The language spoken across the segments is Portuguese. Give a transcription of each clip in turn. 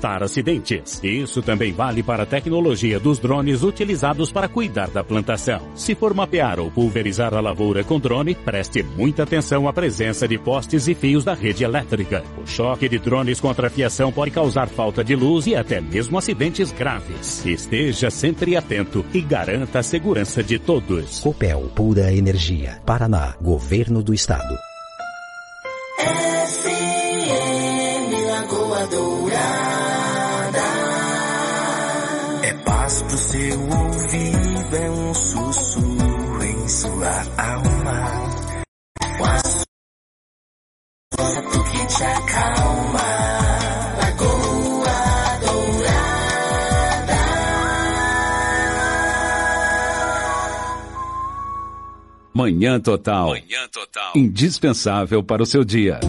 evitar acidentes. Isso também vale para a tecnologia dos drones utilizados para cuidar da plantação. Se for mapear ou pulverizar a lavoura com drone, preste muita atenção à presença de postes e fios da rede elétrica. O choque de drones contra a fiação pode causar falta de luz e até mesmo acidentes graves. Esteja sempre atento e garanta a segurança de todos. Copel Pura Energia. Paraná. Governo do Estado. FM Lagoa Dourada. Paz pro seu ouvido, é um sussurro em sua alma. O assunto que te acalma. Lagoa Dourada. Manhã Total. Manhã Total. Indispensável para o seu dia.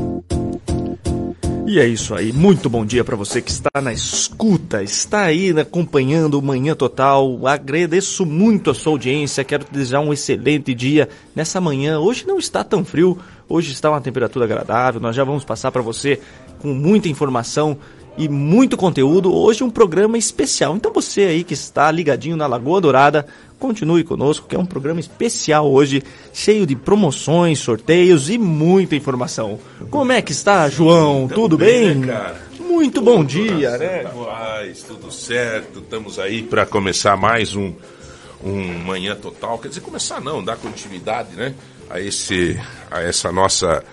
E é isso aí. Muito bom dia para você que está na escuta, está aí acompanhando o Manhã Total. Agradeço muito a sua audiência. Quero te desejar um excelente dia nessa manhã. Hoje não está tão frio, hoje está uma temperatura agradável. Nós já vamos passar para você com muita informação e muito conteúdo. Hoje um programa especial. Então você aí que está ligadinho na Lagoa Dourada, continue conosco, que é um programa especial hoje, cheio de promoções, sorteios e muita informação. Como é que está, João? Tudo bem? bem, cara? Muito bom dia, né? Paz, tudo certo. Estamos aí para começar mais um, um Manhã Total. Quer dizer, começar não, dar continuidade, né? A, esse, a essa nossa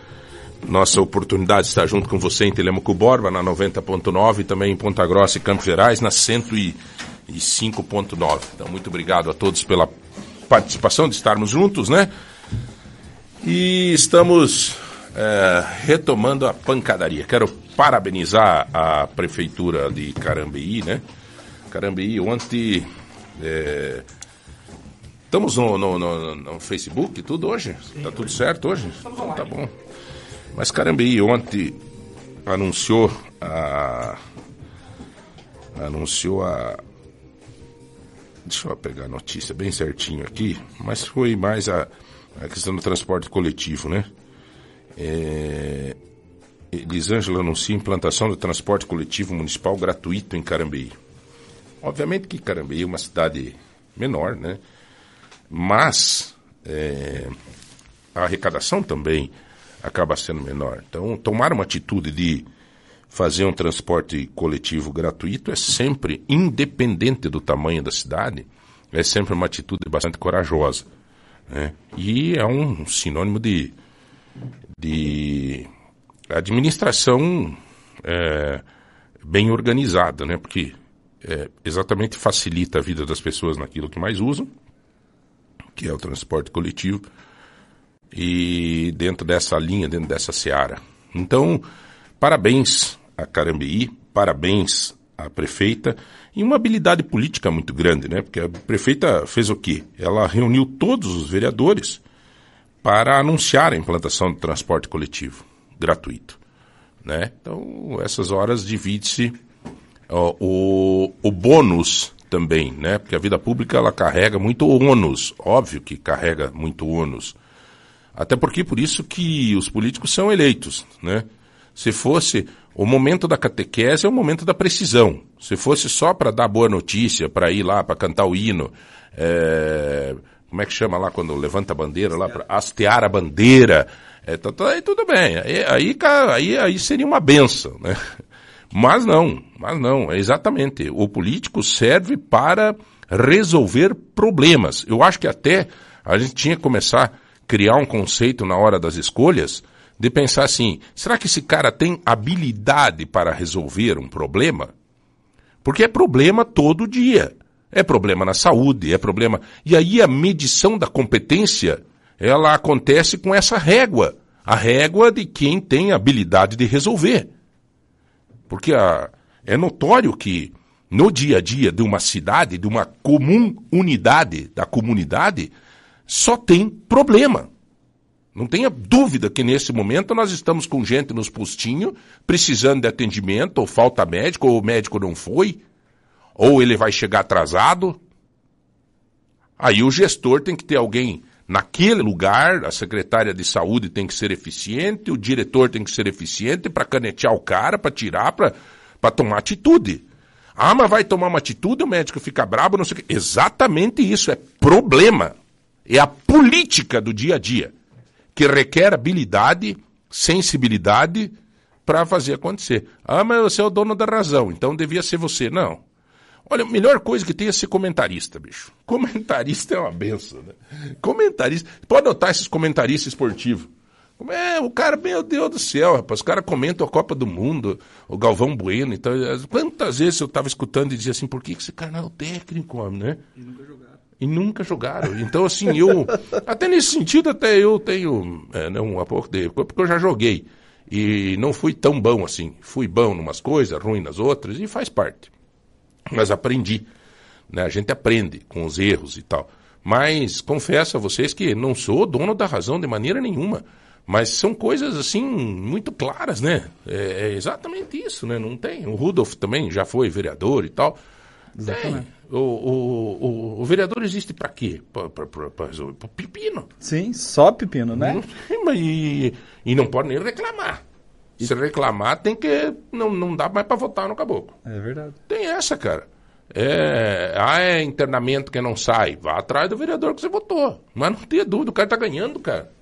nossa oportunidade de estar junto com você em Telemaco Borba, na 90.9, e também em Ponta Grossa e Campos Gerais, na 105.9. Então, muito obrigado a todos pela participação, de estarmos juntos, né? E estamos é, retomando a pancadaria. Quero parabenizar a Prefeitura de Carambeí, né? Carambeí, ontem... É, estamos no, no, no, no Facebook, tudo hoje? Tá tudo certo hoje? Então, tá bom. Mas Carambeí ontem anunciou a. Anunciou a. Deixa eu pegar a notícia bem certinho aqui, mas foi mais a, a questão do transporte coletivo, né? É, Elisângela anuncia implantação do transporte coletivo municipal gratuito em Carambeí. Obviamente que Carambeí é uma cidade menor, né? Mas é, a arrecadação também acaba sendo menor. Então, tomar uma atitude de fazer um transporte coletivo gratuito é sempre, independente do tamanho da cidade, é sempre uma atitude bastante corajosa. Né? E é um sinônimo de, de administração é, bem organizada, né? porque é, exatamente facilita a vida das pessoas naquilo que mais usam, que é o transporte coletivo, e dentro dessa linha, dentro dessa seara. Então, parabéns a Carambeí, parabéns à prefeita e uma habilidade política muito grande, né? Porque a prefeita fez o quê? Ela reuniu todos os vereadores para anunciar a implantação do transporte coletivo gratuito, né? Então, essas horas divide-se o, o bônus também, né? Porque a vida pública ela carrega muito ônus, óbvio que carrega muito ônus. Até porque por isso que os políticos são eleitos, né? Se fosse o momento da catequese é o momento da precisão. Se fosse só para dar boa notícia, para ir lá, para cantar o hino, é... como é que chama lá quando levanta a bandeira lá, para hastear a bandeira, é, tá, tá, aí tudo bem. Aí, aí, aí, aí seria uma benção, né? Mas não, mas não, é exatamente. O político serve para resolver problemas. Eu acho que até a gente tinha que começar criar um conceito na hora das escolhas de pensar assim: será que esse cara tem habilidade para resolver um problema? Porque é problema todo dia. É problema na saúde, é problema. E aí a medição da competência, ela acontece com essa régua. A régua de quem tem habilidade de resolver. Porque a, é notório que no dia a dia de uma cidade, de uma comum unidade da comunidade, só tem problema. Não tenha dúvida que nesse momento nós estamos com gente nos postinhos precisando de atendimento, ou falta médico, ou o médico não foi, ou ele vai chegar atrasado. Aí o gestor tem que ter alguém naquele lugar, a secretária de saúde tem que ser eficiente, o diretor tem que ser eficiente para canetear o cara, para tirar, para tomar atitude. Ah, mas vai tomar uma atitude, o médico fica brabo, não sei o quê. Exatamente isso, é problema. É a política do dia a dia, que requer habilidade, sensibilidade para fazer acontecer. Ah, mas você é o dono da razão, então devia ser você. Não. Olha, a melhor coisa que tem é ser comentarista, bicho. Comentarista é uma benção, né? Comentarista. Pode notar esses comentaristas esportivos. É, o cara, meu Deus do céu, rapaz, os caras comentam a Copa do Mundo, o Galvão Bueno, então, quantas vezes eu estava escutando e dizia assim, por que esse cara não é o técnico, homem, né? E nunca jogaram. E nunca jogaram. Então, assim, eu, até nesse sentido, até eu tenho, é, não, um pouco de, porque eu já joguei. E não fui tão bom assim. Fui bom em umas coisas, ruim nas outras, e faz parte. Mas aprendi. Né? A gente aprende com os erros e tal. Mas confesso a vocês que não sou dono da razão de maneira nenhuma. Mas são coisas assim muito claras, né? É, é exatamente isso, né? Não tem. O Rudolf também já foi vereador e tal. Tem. O, o, o, o vereador existe para quê? Para resolver pra pepino. Sim, só pepino, né? Não- E, e não pode nem reclamar. Se reclamar, tem que. Não, não dá mais para votar no caboclo. É verdade. Tem essa, cara. É, ah, é internamento que não sai. Vá atrás do vereador que você votou. Mas não tenha dúvida, o cara tá ganhando, cara.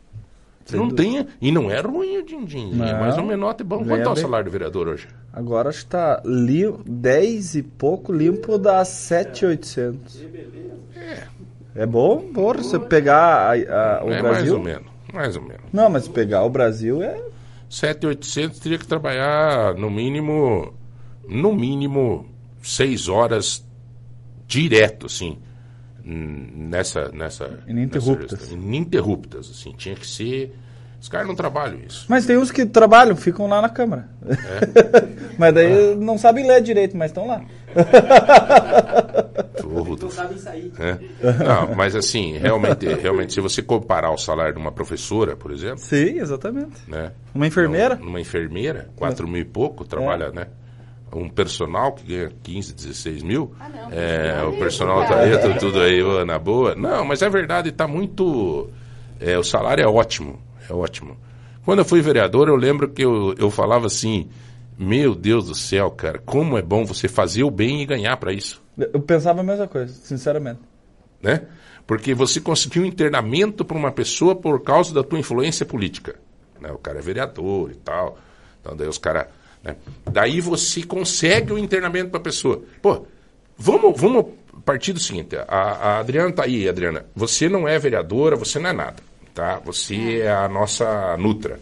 Não tenha. E não é ruim o din-din. É mais um menote bom. Ganha Quanto é o salário do vereador hoje? Agora acho que tá li 10 e pouco limpo dá 7,800. É bom, porra, você pegar a- a- o é mais Brasil. ou menos. Mais ou menos. Não, mas pegar o Brasil é 7,800 teria que trabalhar no mínimo. No mínimo, seis horas direto, assim. Nessa. nessa Ininterruptas. nessa ininterruptas, assim. Tinha que ser. Os caras não trabalham isso. Mas tem uns que trabalham, ficam lá na Câmara. mas daí não sabem ler direito, mas estão lá. Ô, Rudolf. É. Não, mas assim, realmente, realmente, se você comparar o salário de uma professora, por exemplo, Sim, exatamente. né? Uma enfermeira? Numa enfermeira, 4 mil e pouco, trabalha, né? Um personal que ganha 15, 16 mil. é, o personal tá aí, tá tudo aí, ô, na boa. Não, mas é verdade, tá muito. é, o salário é ótimo, é ótimo. Quando eu fui vereador, eu lembro que eu, eu falava assim: Meu Deus do céu, cara, como é bom você fazer o bem e ganhar para isso Eu pensava a mesma coisa, sinceramente. né? Porque você conseguiu um internamento para uma pessoa por causa da tua influência política. Né? O cara é vereador e tal. Então daí os caras. Né? Daí você consegue o internamento para a pessoa. Pô, vamos, vamos partir do seguinte: a, a Adriana tá aí, Adriana. Você não é vereadora, você não é nada. Tá? Você é a nossa Nutra.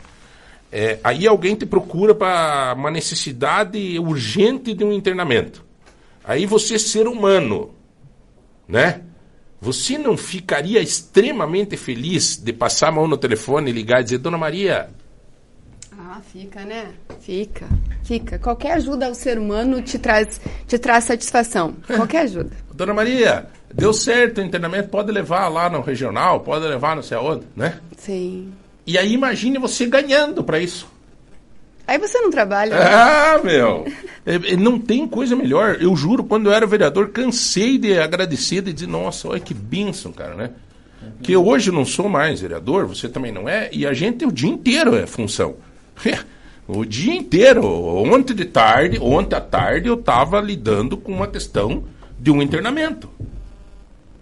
É, aí alguém te procura para uma necessidade urgente de um internamento. Aí você, ser humano, né? Você não ficaria extremamente feliz de passar a mão no telefone e ligar e dizer, Dona Maria, Ah, fica, né? Fica, fica. Qualquer ajuda ao ser humano te traz, te traz satisfação. Qualquer ajuda. Dona Maria, deu certo o internamento, pode levar lá no regional, pode levar não sei aonde, né? Sim. E aí imagine você ganhando para isso. Aí você não trabalha. né? Ah, meu! É, é, não tem coisa melhor. Eu juro, quando eu era vereador, cansei de agradecer, de dizer, nossa, olha que bênção, cara, né? Que eu hoje não sou mais vereador, você também não é, e a gente o dia inteiro é função. O dia inteiro, ontem de tarde, ontem à tarde, eu estava lidando com uma questão de um internamento.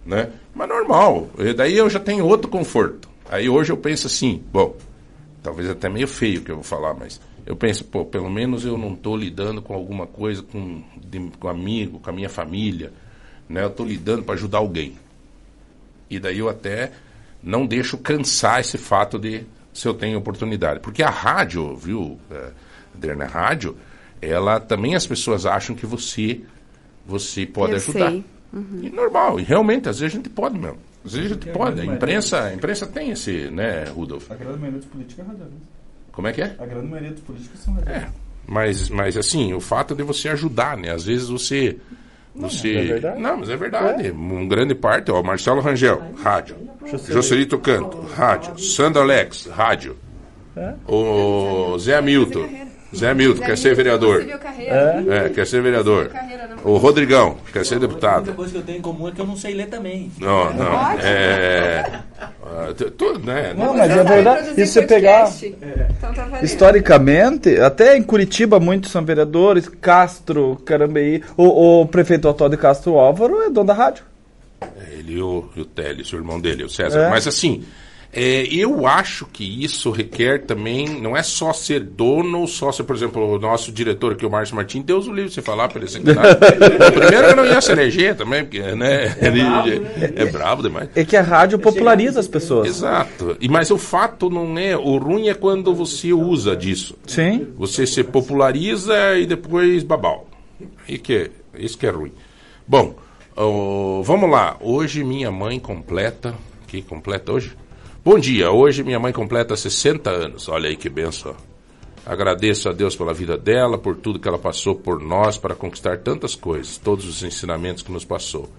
Né? Mas normal, e daí eu já tenho outro conforto. Aí hoje eu penso assim, bom, talvez até meio feio que eu vou falar, mas eu penso, pô, pelo menos eu não estou lidando com alguma coisa com, de, com amigo, com a minha família, né? Eu estou lidando para ajudar alguém. E daí eu até não deixo cansar esse fato de se eu tenho oportunidade. Porque a rádio, viu, eh, Adriana, a rádio, ela também as pessoas acham que você você pode Eu ajudar. sei. E normal, e realmente, às vezes a gente pode mesmo. Às vezes a gente pode. A imprensa, a imprensa tem esse, né, Rudolf? A grande maioria dos políticos é radialista. Como é que é? A grande maioria dos políticos são radialistas. É, mas, mas assim, o fato de você ajudar, né? Às vezes você. Você... é verdade. Não, mas é verdade. Um grande parte, ó, Marcelo Rangel, rádio. Jocelito Canto, rádio. Sandro Alex, rádio. O Zé Hamilton. Zé Hamilton, quer ser vereador. Seguiu carreira. É, quer ser vereador. O Rodrigão, quer ser A única deputado. coisa que eu tenho em comum é que eu não sei ler também. Não, não. É. ah, t- tudo, né? Não, mas é verdade. E se você pegar Então tá historicamente, até em Curitiba muitos são vereadores, Castro, Carambeí, o, o prefeito atual de Castro Álvaro é dono da rádio. Ele e o, e o Teles, o irmão dele, o César. É. Mas assim, é, eu acho que isso requer também, não é só ser dono ou só ser, por exemplo, o nosso diretor aqui, o Márcio Martins, Deus o livre você falar para ele. Bom, primeiro eu não ia se eleger também, porque, né? É bravo, é brabo demais. É que a rádio populariza as pessoas. Exato. E, mas o fato não é. O ruim é quando você usa disso. Sim. Você se populariza e depois babau. E que, isso que é ruim. Bom, ó, vamos lá. Hoje minha mãe completa. Que completa hoje? Bom dia. Hoje minha mãe completa 60 anos. Olha aí que benção. Agradeço a Deus pela vida dela, por tudo que ela passou por nós para conquistar tantas coisas, todos os ensinamentos que nos passou.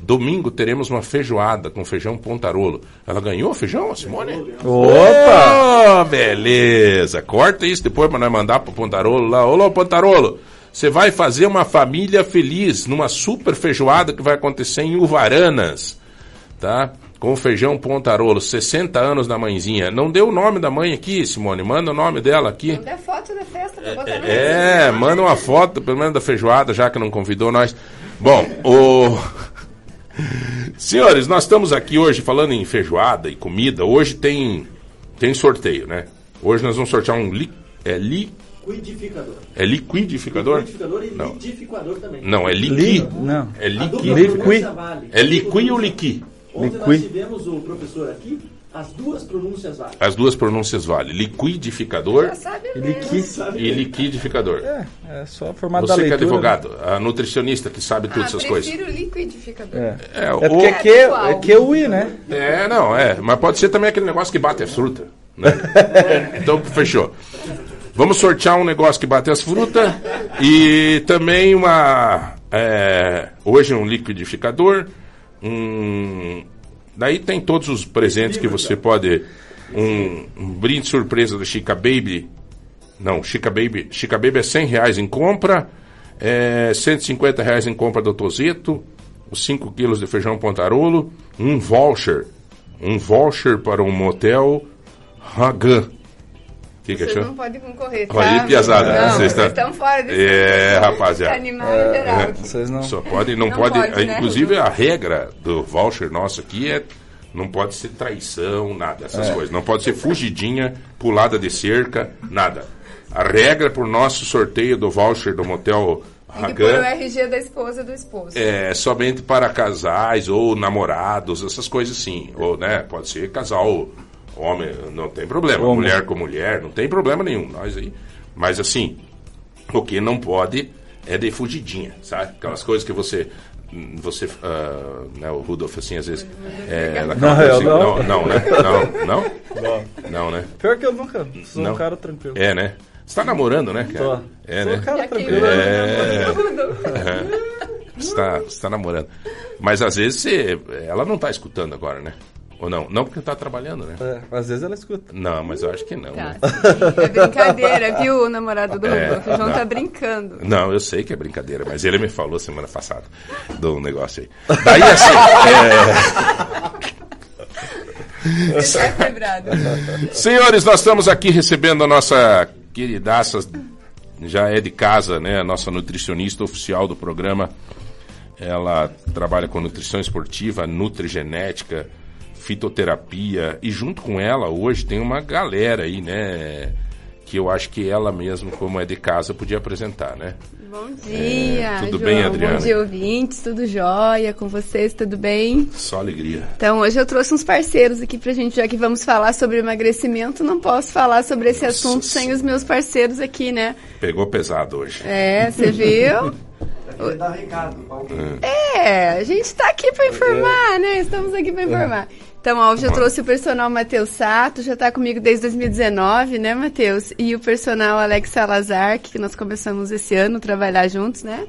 Domingo teremos uma feijoada com feijão pontarolo. Ela ganhou feijão, Simone? Opa! Ô, beleza. Corta isso depois para nós mandar pro Pontarolo lá. Ô, Pontarolo, você vai fazer uma família feliz numa super feijoada que vai acontecer em Uvaranas, tá? Com feijão Pontarolo, 60 anos da mãezinha. Não deu o nome da mãe aqui, Simone. Manda o nome dela aqui. Manda a foto da festa pra botar no É, manda uma foto, pelo menos da feijoada, já que não convidou nós. Bom, o. Senhores, nós estamos aqui hoje falando em feijoada e comida. Hoje tem, tem sorteio, né? Hoje nós vamos sortear um li, é, li, Liquidificador. é liquidificador? Liquidificador e Não. liquidificador também. Não, é liqui. Li- não. É liqui. Liqui. É liqui ou liqui? Ontem Liqui. nós tivemos o professor aqui, as duas pronúncias valem. As duas pronúncias valem. Liquidificador mesmo. que e liquidificador. é, é só formado da Você que é leitura. advogado, a nutricionista que sabe todas Ah, essas coisas. prefiro liquidificador. É. É, É o- porque é que, é que o I, né? É, não, é. Mas pode ser também aquele negócio que bate a fruta. Né? então, fechou. Vamos sortear um negócio que bate as frutas e também uma. é, hoje um liquidificador. Um, daí tem todos os presentes que você pode. Um, um brinde surpresa da Chica Baby. Não, Chica Baby. Chica Baby é 100 reais em compra. É 150 reais em compra do Tozeto. Os 5 quilos de feijão pontarolo. Um voucher. Um voucher para um motel Hagan. O que, que Vocês achou? não podem concorrer, tá? Olha aí, piazada. Não, Vocês vocês estão- fora desse É, rapaziada. Animal em geral. Vocês não. Só pode, não, Não pode. pode, né, inclusive a regra do voucher nosso aqui é não pode ser traição, nada, essas coisas. Não pode ser fugidinha, pulada de cerca, nada. A regra pro nosso sorteio do voucher do motel Tem que pôr o Hagan RG da esposa do esposo. é somente para casais ou namorados, essas coisas assim. Ou, né, pode ser casal homem, não tem problema. Homem. Mulher com mulher, não tem problema nenhum. Nós aí. Mas assim, o que não pode é de fugidinha, sabe? Aquelas coisas que você. Você. ah, né, o Rudolf, assim, às vezes. É, aquela Não, assim, não. não, não, né? Não, não? Não, né? Pior que eu nunca sou Não. um cara tranquilo. É, né? Você tá namorando, né, cara? Tô. É, sou né? um cara tranquilo. É. Rodolfo. Você tá, você tá namorando. Mas às vezes você, ela não tá escutando agora, né? Ou não? Não porque tá trabalhando, né? É, às vezes ela escuta. Não, mas eu acho que não. Tá, né? É brincadeira, viu, o namorado do É, Rodolfo? O João não. tá brincando. Não, eu sei que é brincadeira, mas ele me falou semana passada do negócio aí. Daí assim, quebrado. é, senhores, nós estamos aqui recebendo a nossa queridaça, já é de casa, né? A nossa nutricionista oficial do programa. Ela trabalha com nutrição esportiva, nutrigenética, fitoterapia e junto com ela hoje tem uma galera aí, né? Que eu acho que ela mesmo, como é de casa, podia apresentar, né? Bom dia, É, tudo João. bem, Adriana? Bom dia, ouvintes. Tudo jóia com vocês? Tudo bem? Só alegria. Então, hoje eu trouxe uns parceiros aqui pra gente, já que vamos falar sobre emagrecimento, não posso falar sobre esse assunto sem os meus parceiros aqui, né? Pegou pesado hoje. É, você viu? Dar recado pra alguém. É, a gente tá aqui pra informar, né? Estamos aqui pra informar. Então, ó, hoje eu trouxe o personal Matheus Sato, já tá comigo desde 2019, né, Matheus? E o personal Alex Salazar, que nós começamos esse ano a trabalhar juntos, né?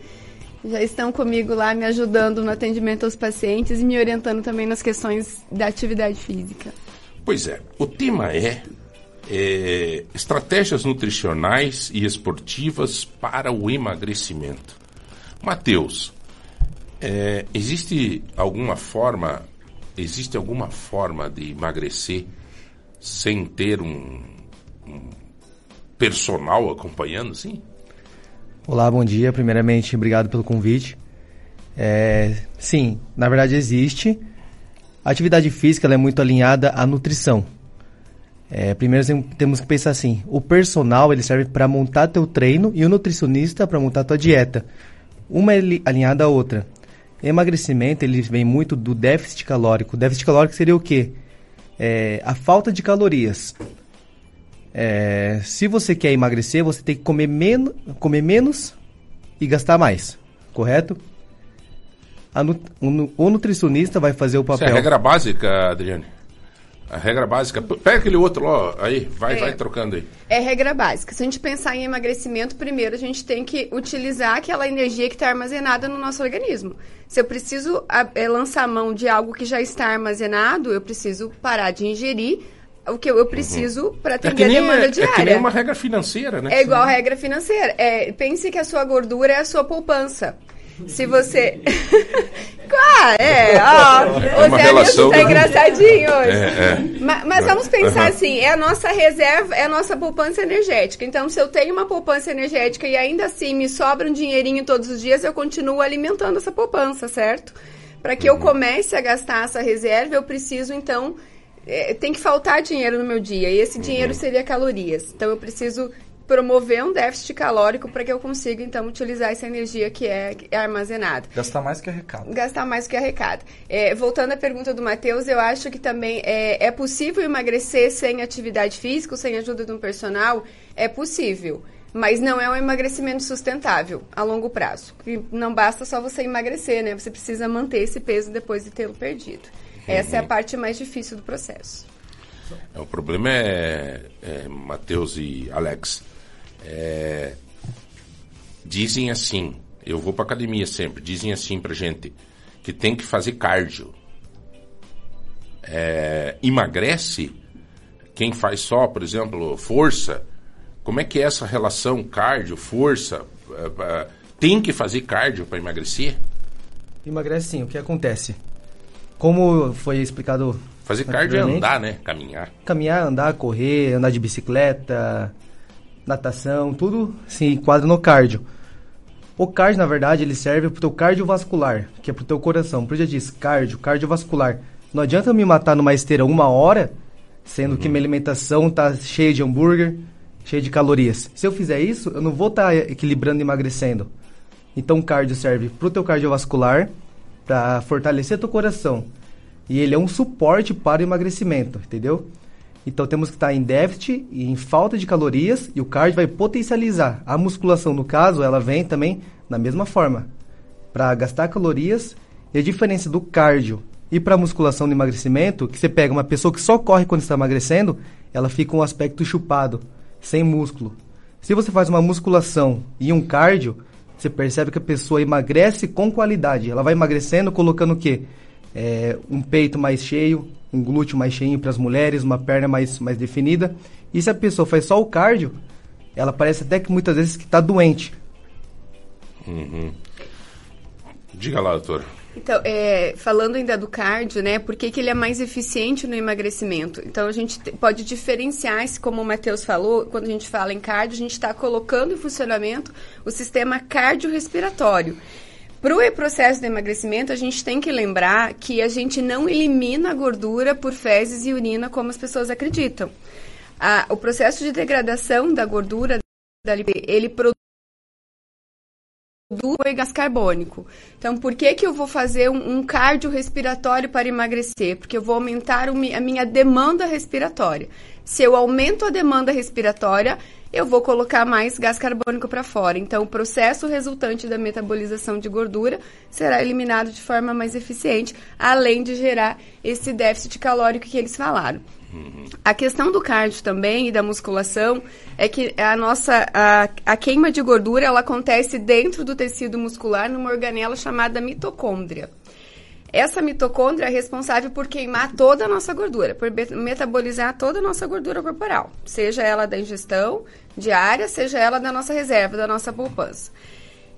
Já estão comigo lá me ajudando no atendimento aos pacientes e me orientando também nas questões da atividade física. Pois é, o tema é, é, estratégias nutricionais e esportivas para o emagrecimento. Mateus, é, existe alguma forma existe alguma forma de emagrecer sem ter um, um personal acompanhando, sim? Olá, bom dia. Primeiramente, obrigado pelo convite. É, sim, na verdade existe. A atividade física é muito alinhada à nutrição. É, primeiro tem- temos que pensar assim: o personal ele serve para montar teu treino e o nutricionista para montar tua dieta. Uma é li- alinhada à outra. Emagrecimento ele vem muito do déficit calórico. O déficit calórico seria o quê? É, a falta de calorias. É, se você quer emagrecer, você tem que comer, men comer menos e gastar mais, correto? Nu- o, nu- nutricionista vai fazer o Isso é papel. a regra básica, Adriane. A regra básica. Pega aquele outro lá, ó, aí, vai, É. vai trocando aí. É regra básica. Se a gente pensar em emagrecimento, primeiro a gente tem que utilizar aquela energia que está armazenada no nosso organismo. Se eu preciso a- é, lançar mão de algo que já está armazenado, eu preciso parar de ingerir o que eu, eu preciso para É atender que, a nem uma, demanda é diária. que nem uma regra financeira, né? É igual a regra financeira. É, pense que a sua gordura é a sua poupança. Se você. Claro, é, ó. O Zé relação- tá engraçadinho hoje. É, é. Ma- Mas, vamos pensar Aham. assim: é a nossa reserva, é a nossa poupança energética. Então, se eu tenho uma poupança energética e ainda assim me sobra um dinheirinho todos os dias, eu continuo alimentando essa poupança, certo? Para que eu comece a gastar essa reserva, eu preciso, então. é, tem que faltar dinheiro no meu dia. E esse dinheiro seria calorias. Então, eu preciso promover um déficit calórico para que eu consiga, então, utilizar essa energia que é, que é armazenada Gastar mais que arrecada. gastar mais que arrecada. É, voltando à pergunta do Matheus, eu acho que também é, é possível emagrecer sem atividade física, sem ajuda de um personal? É possível. Mas não é um emagrecimento sustentável a longo prazo. E não basta só você emagrecer, né? Você precisa manter esse peso depois de tê-lo perdido. Essa é a parte mais difícil do processo. É, O problema é, é Matheus e Alex. É, dizem assim, eu vou pra academia sempre, dizem assim pra gente que tem que fazer cardio. É, emagrece quem faz só, por exemplo, força. Como é que é essa relação cardio, força? É, é, tem que fazer cardio para emagrecer? Emagrece sim, o que acontece? Como foi explicado. Fazer cardio é andar, né? Caminhar. Caminhar, andar, correr, andar de bicicleta, natação, tudo se enquadra no cardio. O cardio, na verdade, ele serve pro teu cardiovascular, que é pro teu coração. Por isso já diz cardio, cardiovascular. Não adianta eu me matar numa esteira uma hora, sendo que minha alimentação tá cheia de hambúrguer, cheia de calorias. Se eu fizer isso, eu não vou estar equilibrando e emagrecendo. Então o cardio serve pro teu cardiovascular, para fortalecer teu coração. E ele é um suporte para o emagrecimento, entendeu? Então temos que estar em déficit e em falta de calorias e o cardio vai potencializar. A musculação, no caso, ela vem também da mesma forma, para gastar calorias. E a diferença do cardio e para a musculação no emagrecimento, que você pega uma pessoa que só corre quando está emagrecendo, ela fica um aspecto chupado, sem músculo. Se você faz uma musculação e um cardio, você percebe que a pessoa emagrece com qualidade. Ela vai emagrecendo colocando o quê? É, um peito mais cheio, um glúteo mais cheio para as mulheres, uma perna mais, mais definida. E se a pessoa faz só o cardio, ela parece até que muitas vezes que está doente. Uhum. Diga lá, doutor. Então, é, falando ainda do cardio, né? Por que, que ele é mais eficiente no emagrecimento? Então, a gente te- pode diferenciar, esse, como o Matheus falou, quando a gente fala em cardio, a gente está colocando em funcionamento o sistema cardiorrespiratório. Para o processo de emagrecimento, a gente tem que lembrar que a gente não elimina a gordura por fezes e urina, como as pessoas acreditam. A- o processo de degradação da gordura, da lipe- ele produz do gás carbônico. Então, por que, que eu vou fazer um, um cardiorrespiratório para emagrecer? Porque eu vou aumentar o a minha demanda respiratória. Se eu aumento a demanda respiratória, eu vou colocar mais gás carbônico para fora. Então, o processo resultante da metabolização de gordura será eliminado de forma mais eficiente, além de gerar esse déficit calórico que eles falaram. A questão do cardio também e da musculação é que a nossa a, a queima de gordura ela acontece dentro do tecido muscular numa organela chamada mitocôndria. Essa mitocôndria é responsável por queimar toda a nossa gordura, por metabolizar toda a nossa gordura corporal, seja ela da ingestão diária, seja ela da nossa reserva, da nossa poupança.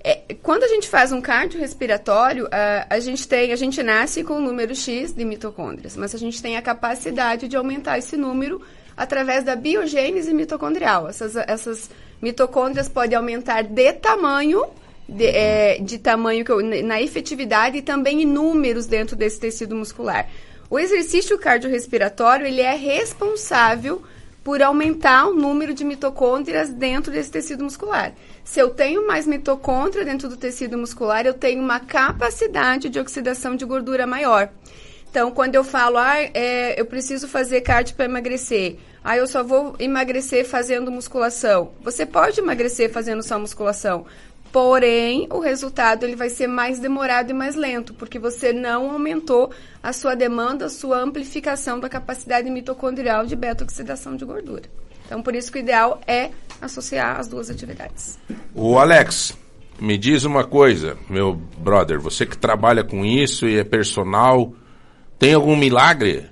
É, quando a gente faz um cardiorrespiratório, a, a gente tem, a gente nasce com o número X de mitocôndrias, mas a gente tem a capacidade de aumentar esse número através da biogênese mitocondrial. Essas, essas mitocôndrias podem aumentar de tamanho, de, é, de tamanho eu- na efetividade e também em números dentro desse tecido muscular. O exercício cardiorrespiratório ele é responsável por aumentar o número de mitocôndrias dentro desse tecido muscular. Se eu tenho mais mitocôndria dentro do tecido muscular, eu tenho uma capacidade de oxidação de gordura maior. Então, quando eu falo, ah, é, eu preciso fazer cardio para emagrecer, ah, eu só vou emagrecer fazendo musculação. Você pode emagrecer fazendo só musculação, porém, o resultado ele vai ser mais demorado e mais lento, porque você não aumentou a sua demanda, a sua amplificação da capacidade mitocondrial de beta-oxidação de gordura. Então, por isso que o ideal é associar as duas atividades. O Alex, me diz uma coisa, meu brother, você que trabalha com isso e é personal, tem algum milagre?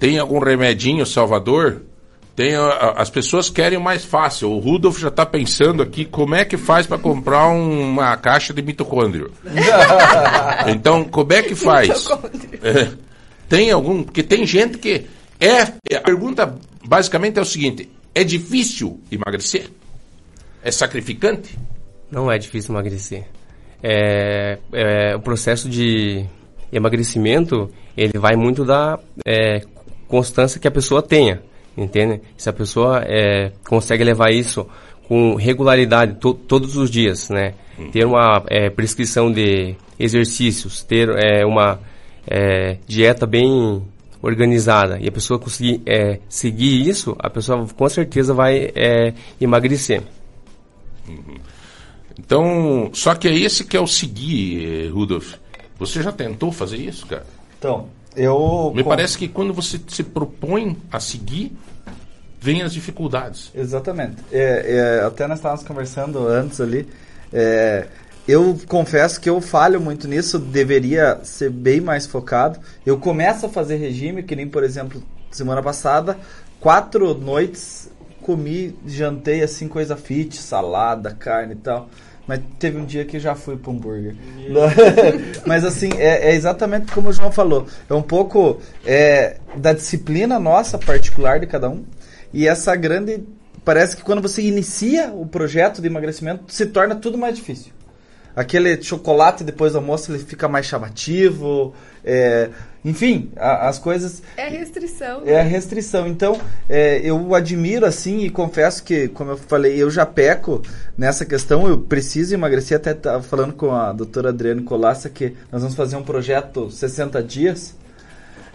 Tem algum remedinho salvador? Tem, a- a- as pessoas querem o mais fácil. O Rudolf já está pensando aqui como é que faz para comprar um- uma caixa de mitocôndrio. então, como é que faz? É, tem algum? Porque tem gente que é. A pergunta basicamente é o seguinte: é difícil emagrecer? É sacrificante? Não é difícil emagrecer. É, é, o processo de emagrecimento, ele vai muito da é, constância que a pessoa tenha, entende? Se a pessoa é, consegue levar isso com regularidade to- todos os dias, né? Ter uma é, prescrição de exercícios, ter é, uma é, dieta bem organizada e a pessoa conseguir é, seguir isso, a pessoa com certeza vai é, emagrecer. Então, só que é esse que é o seguir, eh, Rudolf. Você já tentou fazer isso, cara? Então, eu. Me com- parece que quando você se propõe a seguir, vem as dificuldades. Exatamente. É, é, até nós estávamos conversando antes ali. é, eu confesso que eu falho muito nisso, deveria ser bem mais focado. Eu começo a fazer regime, que nem, por exemplo, semana passada, quatro noites comi, jantei assim, coisa fit, salada, carne e tal. Mas teve um dia que já fui para hambúrguer. Mas assim, é, é exatamente como o João falou. É um pouco é, da disciplina nossa, particular de cada um. E essa grande. Parece que quando você inicia o projeto de emagrecimento, se torna tudo mais difícil. Aquele chocolate depois do almoço ele fica mais chamativo. é, enfim, a- as coisas. É restrição. É a né? restrição. Então, é, eu admiro assim e confesso que, como eu falei, eu já peco nessa questão. Eu preciso emagrecer. Até estava falando com a doutora Adriane Colassa que nós vamos fazer um projeto 60 dias,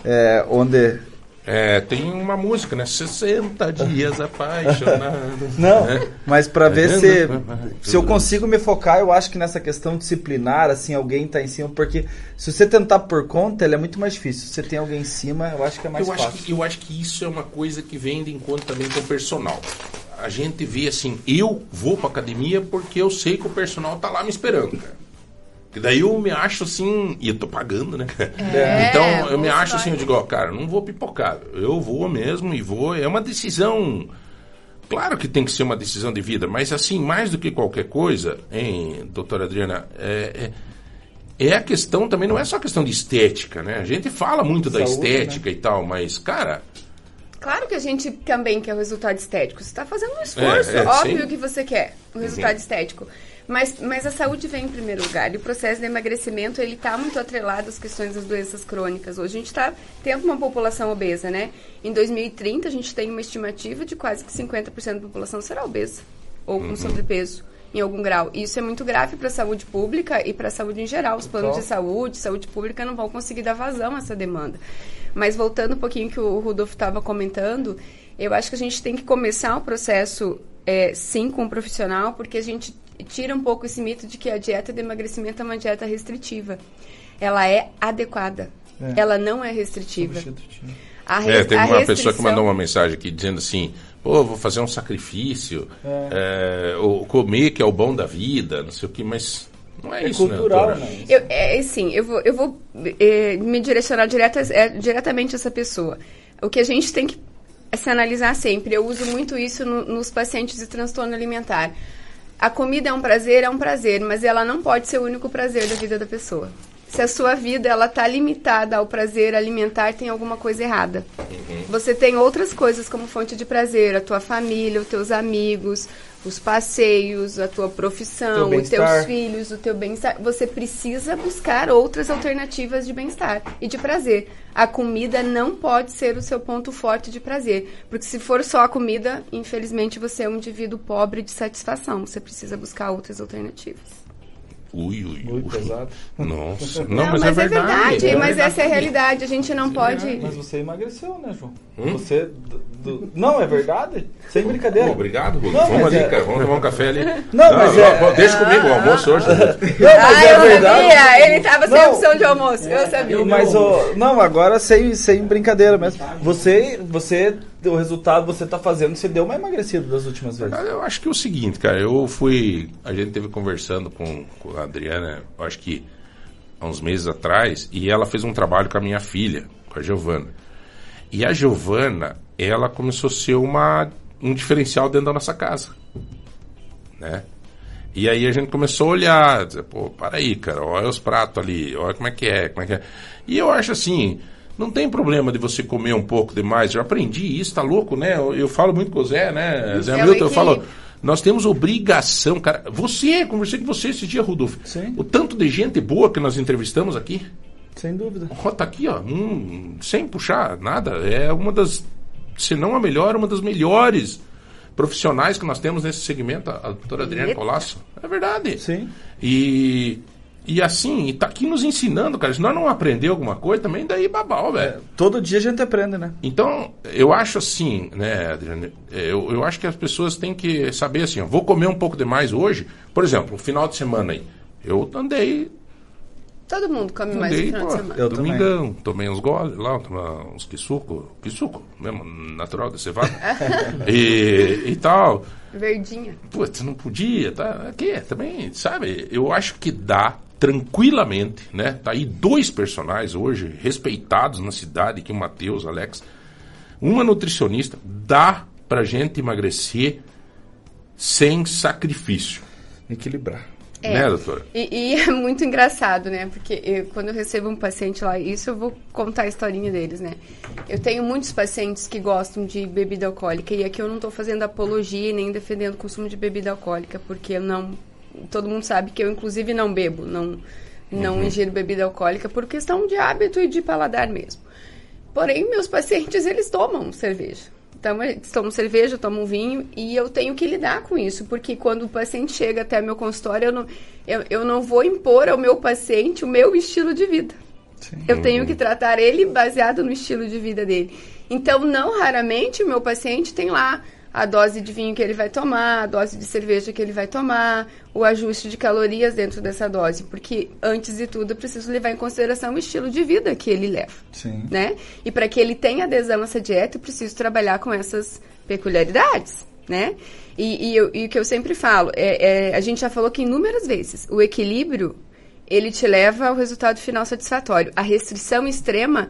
é, onde É, tem uma música, né? 60 dias apaixonado. Não, É. mas para ver se se eu consigo me focar, eu acho que nessa questão disciplinar, assim, alguém tá em cima, porque se você tentar por conta, ele é muito mais difícil. Se você tem alguém em cima, eu acho que é mais eu fácil. Acho que, eu acho que isso é uma coisa que vem de encontro também com o personal. A gente vê assim, eu vou pra academia porque eu sei que o personal tá lá me esperando, cara. E daí eu me acho assim, e eu tô pagando, né? cara? É, então eu me acho assim, eu digo, ó, cara, não vou pipocar. Eu vou mesmo e vou. É uma decisão. Claro que tem que ser uma decisão de vida, mas assim, mais do que qualquer coisa, hein, doutora Adriana, é, é, é a questão também, não é só questão de estética, né? A gente fala muito da Saúde, estética e tal, mas, cara, Claro que a gente também quer o resultado estético. Você está fazendo um esforço, É, é, óbvio sim. que você quer o resultado Uhum. estético. Mas, mas a saúde vem em primeiro lugar. E o processo de emagrecimento, ele está muito atrelado às questões das doenças crônicas. Hoje a gente está tendo uma população obesa, né? Em 2030, a gente tem uma estimativa de quase que 50% da população será obesa. Ou com Uhum. sobrepeso, em algum grau. E isso é muito grave para a saúde pública e para a saúde em geral. Os planos Então- de saúde, saúde pública não vão conseguir dar vazão a essa demanda. Mas voltando um pouquinho que o Rudolf estava comentando, eu acho que a gente tem que começar o processo, é, sim, com um profissional, porque a gente tira um pouco esse mito de que a dieta de emagrecimento é uma dieta restritiva. Ela é adequada. É. Ela não é restritiva. A É, res- teve a uma pessoa que restrição- mandou uma mensagem aqui dizendo assim: pô, vou fazer um sacrifício, É. é, o comer que é o bom da vida, não sei o que, mas não é, É isso, cultural, né? né? Eu, é, sim, eu vou, eu vou eh, me direcionar direta, é, diretamente a essa pessoa. O que a gente tem que se analisar sempre, eu uso muito isso no- nos pacientes de transtorno alimentar. A comida é um prazer, é um prazer, mas ela não pode ser o único prazer da vida da pessoa. Se a sua vida ela tá limitada ao prazer alimentar, tem alguma coisa errada. Você tem outras coisas como fonte de prazer, a tua família, os teus amigos, os passeios, a tua profissão, Teu os teus filhos, o teu bem-estar. Você precisa buscar outras alternativas de bem-estar e de prazer. A comida não pode ser o seu ponto forte de prazer, porque se for só a comida, infelizmente você é um indivíduo pobre de satisfação. Você precisa buscar outras alternativas. Ui, ui, ui. pesado. Nossa. Não, Não, mas, é verdade. é mas verdade. essa é a realidade. A gente não pode. Mas você emagreceu, né, João? Hum? Você. do- Não, é verdade? Sem brincadeira. Obrigado. Não, Vamos mas ali, é- cara. Vamos tomar um café ali. Não, mas é- Deixa comigo o almoço hoje. Rudo. Não, mas ah, é eu verdade. sabia! Ele tava sem Não. opção de almoço. Eu sabia. Mas o. Não, agora sem, sem brincadeira mesmo. Você, você, o resultado você tá fazendo, você deu uma emagrecida das últimas vezes. Eu acho que é o seguinte, cara, eu fui. A gente teve conversando com, com a Adriana, acho que há uns meses atrás, e ela fez um trabalho com a minha filha, com a Giovana. E a Giovana, ela começou a ser uma, um diferencial dentro da nossa casa. Né? E aí a gente começou a olhar, dizer, pô, para aí, cara, olha os pratos ali, olha como é que é, como é que é. E eu acho assim, não tem problema de você comer um pouco demais. Eu aprendi isso, tá louco, né? Eu, eu falo muito com o Zé, né? Zé É Milton, eu falo, nós temos obrigação, cara. Você, conversei com você esse dia, Rodolfo. Sim. O tanto de gente boa que nós entrevistamos aqui. Sem dúvida. Ó, tá aqui, ó, hum, sem puxar nada. É uma das, se não a melhor, uma das melhores profissionais que nós temos nesse segmento, a, a doutora Adriana. Colasso. É verdade. Sim. E, e assim, e tá aqui nos ensinando, cara. Se nós não aprender alguma coisa, também daí babau, velho. Todo dia a gente aprende, né? Então, eu acho assim, né, Adriane, eu, eu acho que as pessoas têm que saber assim, ó, vou comer um pouco demais hoje. Por exemplo, um final de semana aí. Eu andei Todo mundo come mais no Andei, final pô, de semana. Eu também. domingão, tomei uns goles lá, tomei uns quisuco, quisuco, mesmo, natural de cevada, e, e tal. Verdinha. Putz, não podia, tá, aqui também, sabe, eu acho que dá tranquilamente, né, tá aí dois personagens hoje, respeitados na cidade, que é o Matheus, Alex, uma nutricionista, dá pra gente emagrecer sem sacrifício, Equilibrar. É. né, doutora? E, e é muito engraçado, né? Porque eu- quando eu recebo um paciente lá, isso eu vou contar a historinha deles, né? Eu tenho muitos pacientes que gostam de bebida alcoólica e aqui eu não estou fazendo apologia e nem defendendo o consumo de bebida alcoólica, porque eu não. Todo mundo sabe que eu, inclusive, não bebo, não, não ingiro bebida alcoólica por questão de hábito e de paladar mesmo. Porém, meus pacientes, eles tomam cerveja. Então, eles tomam cerveja, tomam vinho e eu tenho que lidar com isso, porque quando o paciente chega até meu consultório, eu não, eu, eu não vou impor ao meu paciente o meu estilo de vida. Eu tenho que tratar ele baseado no estilo de vida dele. Então, não raramente o meu paciente tem lá a dose de vinho que ele vai tomar, a dose de cerveja que ele vai tomar, o ajuste de calorias dentro dessa dose, porque antes de tudo eu preciso levar em consideração o estilo de vida que ele leva Sim. né? E para que ele tenha adesão a essa dieta, eu preciso trabalhar com essas peculiaridades, né? E, e, e o que eu sempre falo, é, é- a gente já falou que inúmeras vezes, o equilíbrio, ele te leva ao resultado final satisfatório. A restrição extrema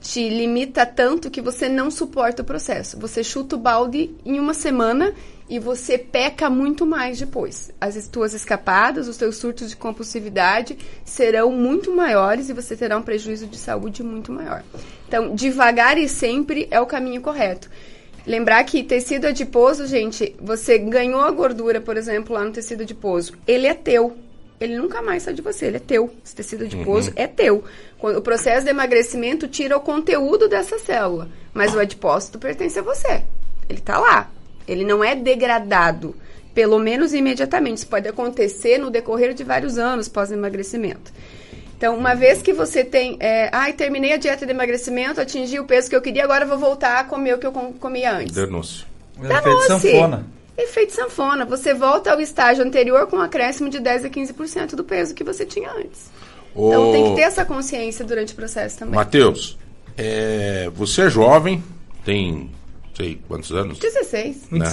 te limita tanto que você não suporta o processo. Você chuta o balde em uma semana e você peca muito mais depois. As tuas escapadas, os teus surtos de compulsividade serão muito maiores e você terá um prejuízo de saúde muito maior. Então, devagar e sempre é o caminho correto. Lembrar que tecido adiposo, gente, você ganhou a gordura, por exemplo, lá no tecido adiposo, ele é teu. Ele nunca mais sai de você, ele é teu. Esse tecido adiposo é teu. Quando o processo de emagrecimento tira o conteúdo dessa célula, mas o adipócito pertence a você. Ele tá lá. Ele não é degradado, pelo menos imediatamente. Isso pode acontecer no decorrer de vários anos pós-emagrecimento. Então, uma vez que você tem, é, ai, terminei a dieta de emagrecimento, atingi o peso que eu queria, agora eu vou voltar a comer o que eu com- comia antes. Denúncio. É Tá Efeito sanfona. Efeito sanfona. Você volta ao estágio anterior com um acréscimo de 10 a 15% do peso que você tinha antes. Então Ô, tem que ter essa consciência durante o processo também. Matheus, é, você é jovem, tem, sei quantos anos? 16. Né?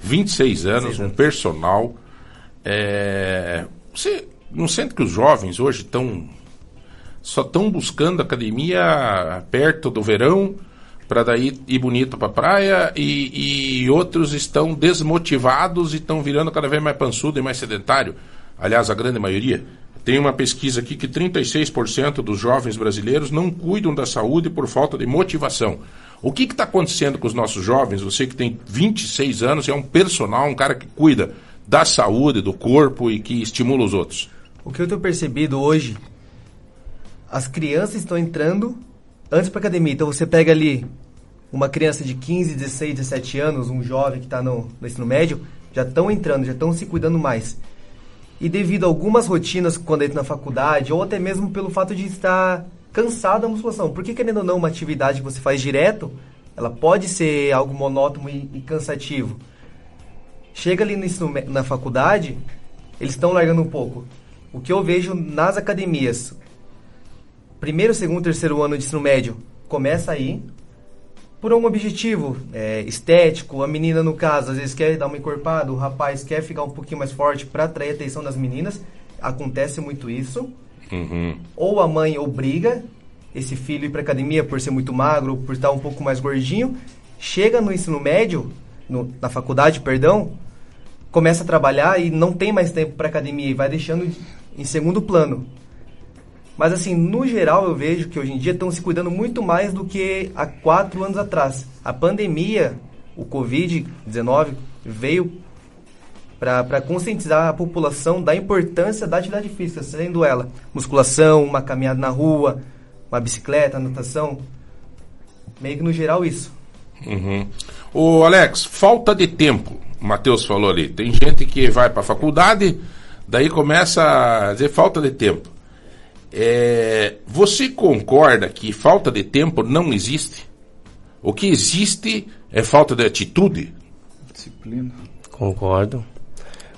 26 anos, um personal. É, você não sente que os jovens hoje estão só estão buscando academia perto do verão para daí ir bonito para praia e, e outros estão desmotivados e estão virando cada vez mais pançudo e mais sedentário. Aliás, a grande maioria. Tem uma pesquisa aqui que 36% dos jovens brasileiros não cuidam da saúde por falta de motivação. O que está acontecendo com os nossos jovens? Você que tem 26 anos, é um personal, um cara que cuida da saúde, do corpo e que estimula os outros. O que eu tenho percebido hoje, as crianças estão entrando antes para academia. Então você pega ali uma criança de 15, 16, 17 anos, um jovem que está no, no ensino médio, já estão entrando, já estão se cuidando mais. E devido a algumas rotinas quando entra na faculdade, ou até mesmo pelo fato de estar cansado da musculação. Porque, querendo ou não, uma atividade que você faz direto, ela pode ser algo monótono e, e cansativo. Chega ali no ensino, na faculdade, eles estão largando um pouco. O que eu vejo nas academias, primeiro, segundo, terceiro ano de ensino médio, começa aí, por um objetivo é, estético, a menina no caso às vezes quer dar uma encorpada, o rapaz quer ficar um pouquinho mais forte para atrair a atenção das meninas, acontece muito isso. Uhum. Ou a mãe obriga esse filho a ir para academia por ser muito magro, por estar um pouco mais gordinho, chega no ensino médio, no- na faculdade, perdão, começa a trabalhar e não tem mais tempo para academia e vai deixando de- em segundo plano. Mas assim, no geral eu vejo que hoje em dia estão se cuidando muito mais do que há quatro anos atrás. A pandemia, o Covid-19, veio para conscientizar a população da importância da atividade física, sendo ela musculação, uma caminhada na rua, uma bicicleta, natação. Meio que no geral isso. Uhum. Ô Alex, falta de tempo. O Matheus falou ali. Tem gente que vai para a faculdade, daí começa a dizer falta de tempo. É, você concorda que falta de tempo não existe? O que existe é falta de atitude? Disciplina. Concordo.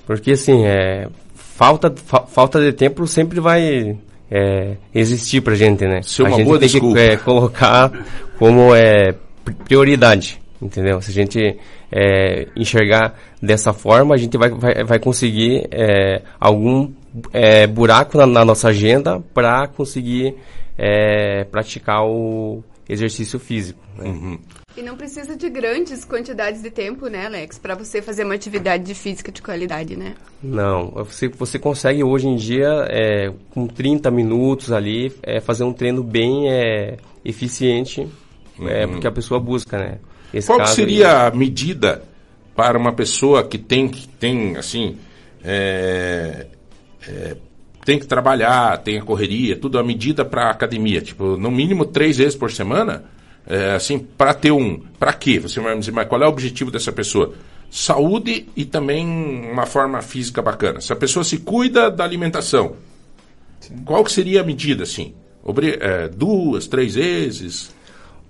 Porque assim, é, falta, fa- falta de tempo sempre vai é, existir pra gente, né? Ser uma a gente boa tem desculpa. que é, colocar como é, pri- prioridade, entendeu? Se a gente é, enxergar dessa forma, a gente vai, vai, vai conseguir é, algum é, buraco na, na nossa agenda para conseguir é, praticar o exercício físico. Né? Uhum. E não precisa de grandes quantidades de tempo, né, Alex? Pra você fazer uma atividade física de qualidade, né? Não, você, você consegue hoje em dia, é, com 30 minutos ali, é, fazer um treino bem é, eficiente, é, porque a pessoa busca, né? Esse Qual seria a medida para uma pessoa que tem, que tem assim, é, é, tem que trabalhar, tem a correria, tudo a medida para a academia? Tipo, no mínimo três vezes por semana? É, assim, para ter um. Para quê? Você vai me dizer, mas qual é o objetivo dessa pessoa? Saúde e também uma forma física bacana. Se a pessoa se cuida da alimentação, qual que seria a medida, assim? Obri- é, duas, três vezes?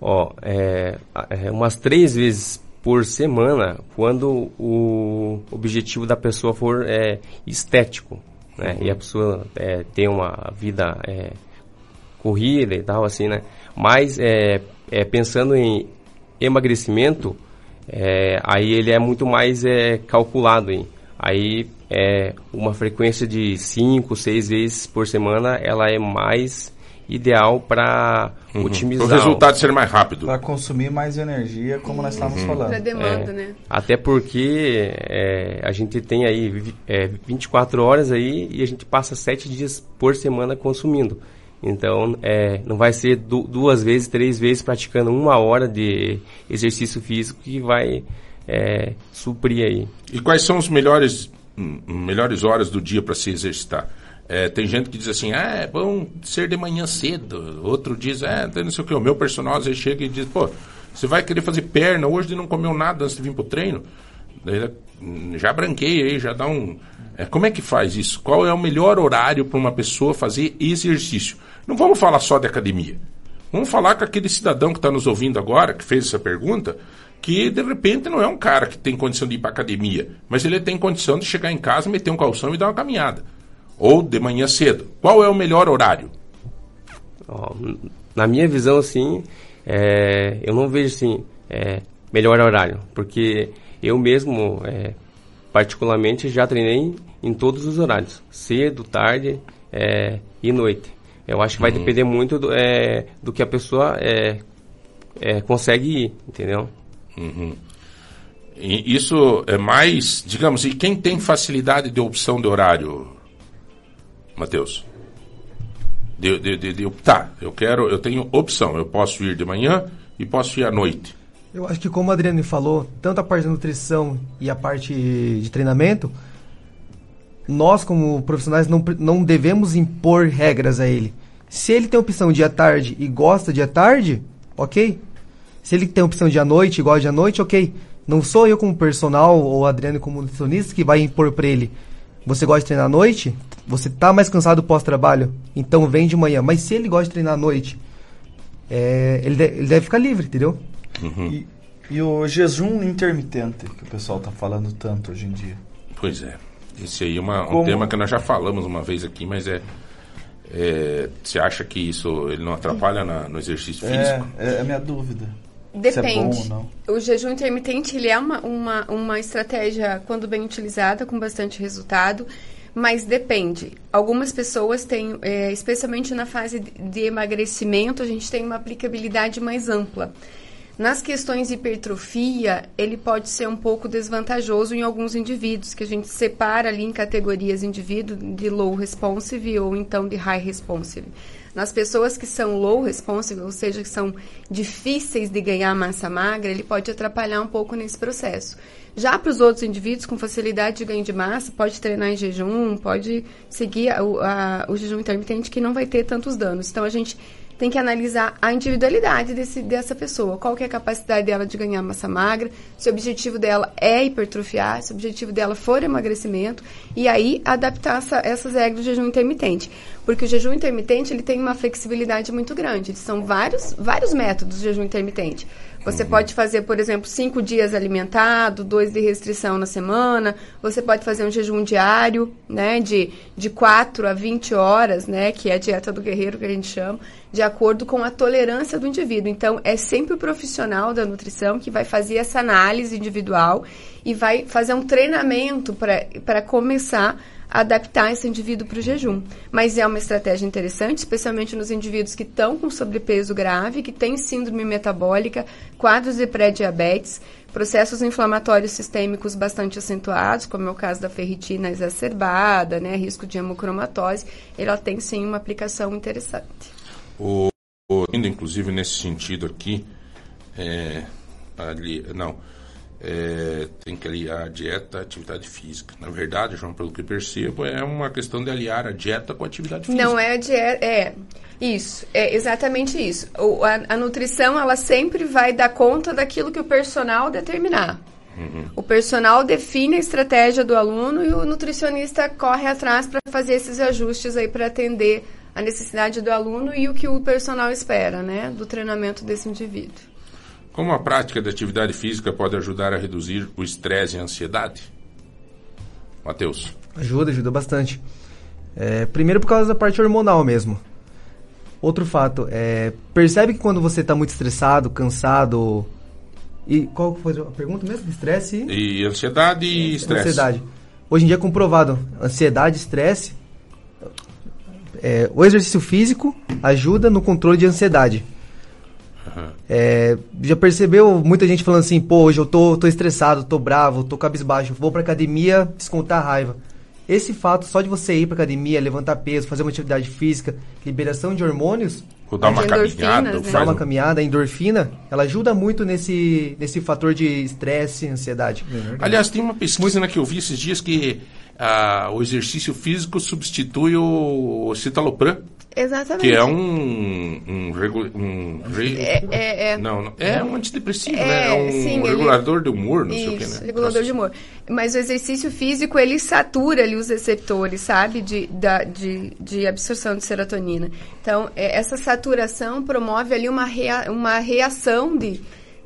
Ó, é, é, umas três vezes por semana, quando o objetivo da pessoa for é, estético, né? E a pessoa é, tem uma vida é, corrida e tal, assim, né? Mas é, é, pensando em emagrecimento, é, aí ele é muito mais é, calculado, hein? Aí é, uma frequência de cinco, seis vezes por semana, ela é mais ideal para Uhum. otimizar. Para o resultado ser mais rápido. Para consumir mais energia, como nós estávamos falando. Pra demanda, É, né? Até porque é, a gente tem aí é, 24 horas aí e a gente passa 7 dias por semana consumindo. Então, é, não vai ser du- duas vezes, três vezes praticando uma hora de exercício físico que vai é, suprir aí. E quais são os melhores, hum, melhores horas do dia para se exercitar? É, tem gente que diz assim, ah, é bom ser de manhã cedo. Outro diz, tem não sei o que. O meu personal às vezes chega e diz, pô, você vai querer fazer perna hoje e não comeu nada antes de vir pro treino? Daí, hum, já branquei aí, já dá um... É, como é que faz isso? Qual é o melhor horário para uma pessoa fazer exercício? Não vamos falar só de academia. Vamos falar com aquele cidadão que está nos ouvindo agora, que fez essa pergunta, que de repente não é um cara que tem condição de ir para academia, mas ele tem condição de chegar em casa, meter um calção e dar uma caminhada. Ou de manhã cedo. Qual é o melhor horário? Na minha visão, assim, é, eu não vejo assim é, melhor horário, porque eu mesmo, é, particularmente, já treinei em todos os horários, cedo, tarde é, e noite. Eu acho que vai Uhum. depender muito do, é, do que a pessoa é, consegue ir, entendeu? Uhum. Isso é mais, digamos, e quem tem facilidade de opção de horário, Matheus? De, de, de, de optar. Eu quero, eu tenho opção. Eu posso ir de manhã e posso ir à noite. Eu acho que como o Adriano falou, tanto a parte da nutrição e a parte de treinamento, nós como profissionais não, não devemos impor regras a ele. Se ele tem opção de à tarde e gosta de à tarde, ok. Se ele tem opção de à noite e gosta de à noite, ok. Não sou eu como personal ou Adriano como nutricionista que vai impor para ele. Você gosta de treinar à noite? Você tá mais cansado pós-trabalho? Então vem de manhã. Mas se ele gosta de treinar à noite, é, ele, de- ele deve ficar livre, entendeu? E, e o jejum intermitente, que o pessoal tá falando tanto hoje em dia. Pois é. Esse aí é uma, um Como- tema que nós já falamos uma vez aqui, mas é. é, você acha que isso ele não atrapalha na- no exercício É, físico? é a minha dúvida. Se é bom Depende. ou não. O jejum intermitente ele é uma, uma, uma estratégia, quando bem utilizada, com bastante resultado, mas depende. Algumas pessoas têm, é, especialmente na fase de- emagrecimento, a gente tem uma aplicabilidade mais ampla. Nas questões de hipertrofia, ele pode ser um pouco desvantajoso em alguns indivíduos, que a gente separa ali em categorias indivíduo de low responsive ou então de high responsive. Nas pessoas que são low responsive, ou seja, que são difíceis de ganhar massa magra, ele pode atrapalhar um pouco nesse processo. Já para os outros indivíduos com facilidade de ganho de massa, pode treinar em jejum, pode seguir a- a- o jejum intermitente que não vai ter tantos danos. Então a gente tem que analisar a individualidade desse, dessa pessoa. Qual que é a capacidade dela de ganhar massa magra, se o objetivo dela é hipertrofiar, se o objetivo dela for emagrecimento, e aí adaptar essa, essas regras do jejum intermitente. Porque o jejum intermitente ele tem uma flexibilidade muito grande. São vários, vários métodos de jejum intermitente. Você pode fazer, por exemplo, cinco dias alimentado, dois de restrição na semana. Você pode fazer um jejum diário, né, de, de 4 a 20 horas, né, que é a dieta do guerreiro que a gente chama, de acordo com a tolerância do indivíduo. Então, é sempre o profissional da nutrição que vai fazer essa análise individual e vai fazer um treinamento para começar a adaptar esse indivíduo para o jejum. Mas é uma estratégia interessante, especialmente nos indivíduos que estão com sobrepeso grave, que têm síndrome metabólica, quadros de pré-diabetes, processos inflamatórios sistêmicos bastante acentuados, como é o caso da ferritina exacerbada, né, risco de hemocromatose. Ela tem sim uma aplicação interessante. O, o- inclusive nesse sentido aqui, é, ali, não, é, tem que aliar a dieta à atividade física. Na verdade, João, pelo que percebo, é uma questão de aliar a dieta com a atividade física. Não é dieta, é isso, é exatamente isso. O, a, a nutrição ela sempre vai dar conta daquilo que o personal determinar. O personal define a estratégia do aluno e o nutricionista corre atrás para fazer esses ajustes aí para atender a necessidade do aluno e o que o personal espera, né, do treinamento desse indivíduo. Como a prática da atividade física pode ajudar a reduzir o estresse e a ansiedade? Matheus. Ajuda, ajuda bastante. É, primeiro por causa da parte hormonal mesmo. Outro fato, é, percebe que quando você está muito estressado, cansado... E qual foi a pergunta mesmo? Estresse e... Ansiedade e estresse. Ansiedade. Hoje em dia é comprovado. Ansiedade, estresse. é, o exercício físico ajuda no controle de ansiedade. É, já percebeu muita gente falando assim, pô, hoje eu tô, tô estressado, tô bravo, tô cabisbaixo, vou pra academia descontar a raiva. Esse fato só de você ir pra academia, levantar peso, fazer uma atividade física, liberação de hormônios, Ou dar uma caminhada, endorfinas, né? dar uma um- caminhada, a endorfina, ela ajuda muito nesse, nesse fator de estresse, ansiedade. Aliás, tem uma pesquisa né, que eu vi esses dias que ah, o exercício físico substitui o citalopram, Exatamente. que é um, um, regu- um re- É, é, é. Não, não, é um antidepressivo, É, né? É um sim, ele- regulador de humor, não sei o que, Isso, né? regulador de humor. Mas o exercício físico, ele satura ali os receptores, sabe? De, da, de, de absorção de serotonina. Então, é, essa saturação promove ali uma, rea, uma reação de,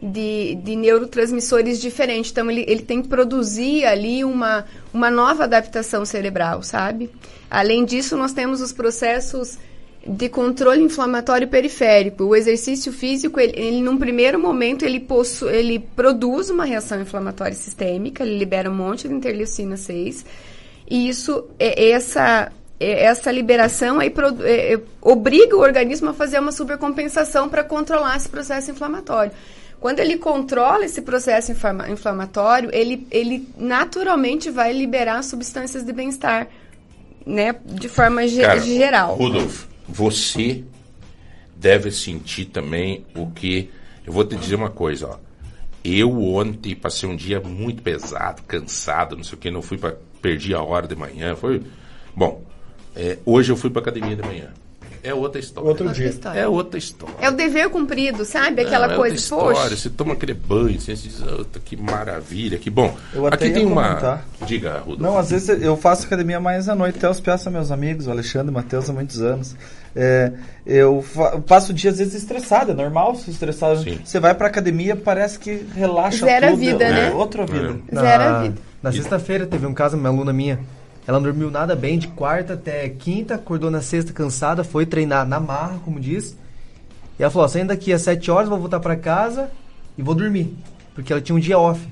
de, de neurotransmissores diferentes. Então, ele, ele tem que produzir ali uma, uma nova adaptação cerebral, sabe? Além disso, nós temos os processos de controle inflamatório periférico. O exercício físico, ele, ele, num primeiro momento, ele, possu, ele produz uma reação inflamatória sistêmica, ele libera um monte de interleucina 6. E isso, é, essa, é, essa liberação aí produ- é, é, obriga o organismo a fazer uma supercompensação para controlar esse processo inflamatório. Quando ele controla esse processo inflama- inflamatório, ele, ele naturalmente vai liberar substâncias de bem-estar, né, de forma ge- Cara, geral. Rudolf, você deve sentir também o que. Eu vou te dizer uma coisa, ó. Eu ontem passei um dia muito pesado, cansado, não sei o que, não fui para perdi a hora de manhã, foi. Bom, é, hoje eu fui para academia de manhã. É outra história. Outro Outra dia. história. É outra história. É o dever cumprido, sabe? Aquela Não, é coisa, outra história. poxa. Você toma aquele banho, você diz, "Puta, que maravilha, que bom. Eu até Aqui tem uma. comentar. Diga, Rudolf. Não, às vezes eu faço academia mais à noite, até os peço a meus amigos, o Alexandre e o Matheus há muitos anos. É, eu, fa- eu passo o dia às vezes estressado, é normal se estressado. Sim. Você vai pra academia, parece que relaxa Zera a tudo. vida, é né? Outra vida. Na, Zero a vida. na sexta-feira teve um caso, uma aluna minha. Ela não dormiu nada bem de quarta até quinta, acordou na sexta cansada, foi treinar na marra, como diz. E ela falou: ó, saindo daqui às sete horas, vou voltar pra casa e vou dormir. Porque ela tinha um dia off.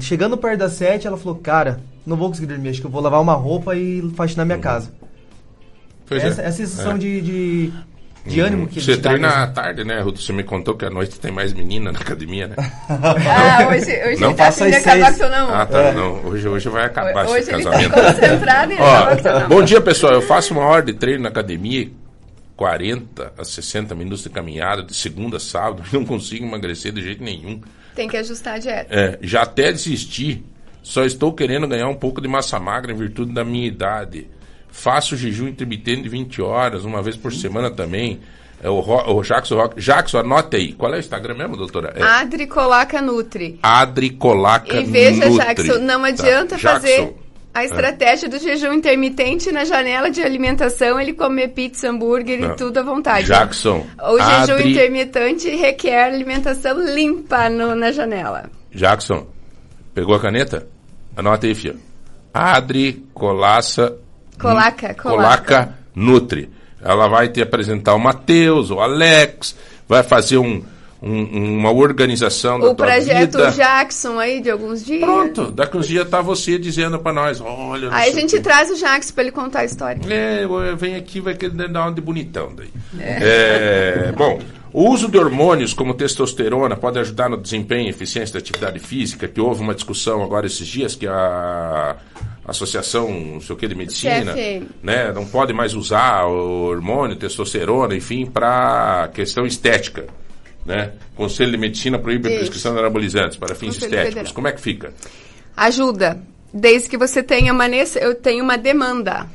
Chegando perto das sete, ela falou: Cara, não vou conseguir dormir, acho que eu vou lavar uma roupa e faxinar minha casa. Pois essa, é. essa sensação É. de, de, de ânimo que Você treina à tarde, né, Rudolf? Você me contou que à noite tem mais menina na academia, né? Ah, hoje, hoje Não ele tá seu namoro. Ah, tá. Não, hoje, hoje vai acabar Hoje esse ele tá casamento. concentrado em seu Ó, bom dia, pessoal. Eu faço uma hora de treino na academia, 40 a 60 minutos de caminhada, de segunda a sábado. Não consigo emagrecer de jeito nenhum. Tem que ajustar a dieta. É, já até desisti. Só estou querendo ganhar um pouco de massa magra em virtude da minha idade. Faço jejum intermitente de 20 horas, uma vez por semana também. É o, Ro, o Jackson Rock. Jackson, anote aí. Qual é o Instagram mesmo, doutora? É Adri coloca Nutri. Adri Colaca E veja, Nutri. Jackson, não Tá. adianta Jackson. fazer a estratégia do jejum intermitente na janela de alimentação, ele comer pizza, hambúrguer Não. e tudo à vontade. Jackson, O jejum Adri- intermitente requer alimentação limpa no- na janela. Jackson, pegou a caneta? Anota aí, filho. Adri Colaça. Colaca, Colaca colaca. Nutri. Ela vai te apresentar o Matheus, o Alex, vai fazer um, um- uma organização da O projeto vida. Jackson aí de alguns dias. Pronto, daqui uns dias tá você dizendo pra nós, olha... Aí a gente quê. traz o Jackson pra ele contar a história. É, vem aqui, vai querer dar uma de bonitão daí. É, bom, o uso de hormônios como testosterona pode ajudar no desempenho e eficiência da atividade física, que houve uma discussão agora esses dias que a Associação, não sei o que, de medicina, né, não pode mais usar o hormônio, testosterona, enfim, para questão estética. Né? Conselho de Medicina proíbe a Isso. prescrição de anabolizantes para fins Conselho estéticos. Federal. Como é que fica? Ajuda, desde que você tenha uma, eu tenho uma demanda.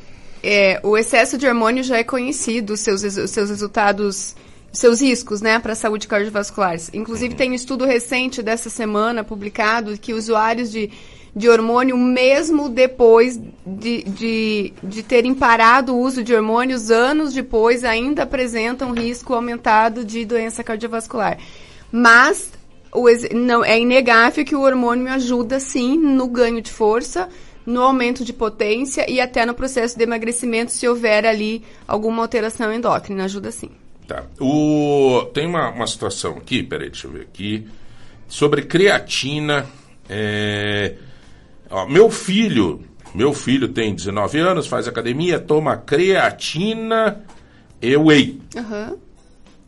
É, o excesso de hormônio já é conhecido, seus, seus resultados, os seus riscos, né, para a saúde cardiovascular. Inclusive, tem um estudo recente dessa semana publicado que usuários de, de hormônio, mesmo depois de, de, de terem parado o uso de hormônios, anos depois, ainda apresentam risco aumentado de doença cardiovascular. Mas o não, é inegável que o hormônio ajuda sim no ganho de força, no aumento de potência e até no processo de emagrecimento se houver ali alguma alteração endócrina. Ajuda sim. Tá. O, tem uma, uma situação aqui, peraí, deixa eu ver aqui. Sobre creatina. é, ó, meu filho, meu filho tem 19 anos, faz academia, toma creatina e whey. Aham.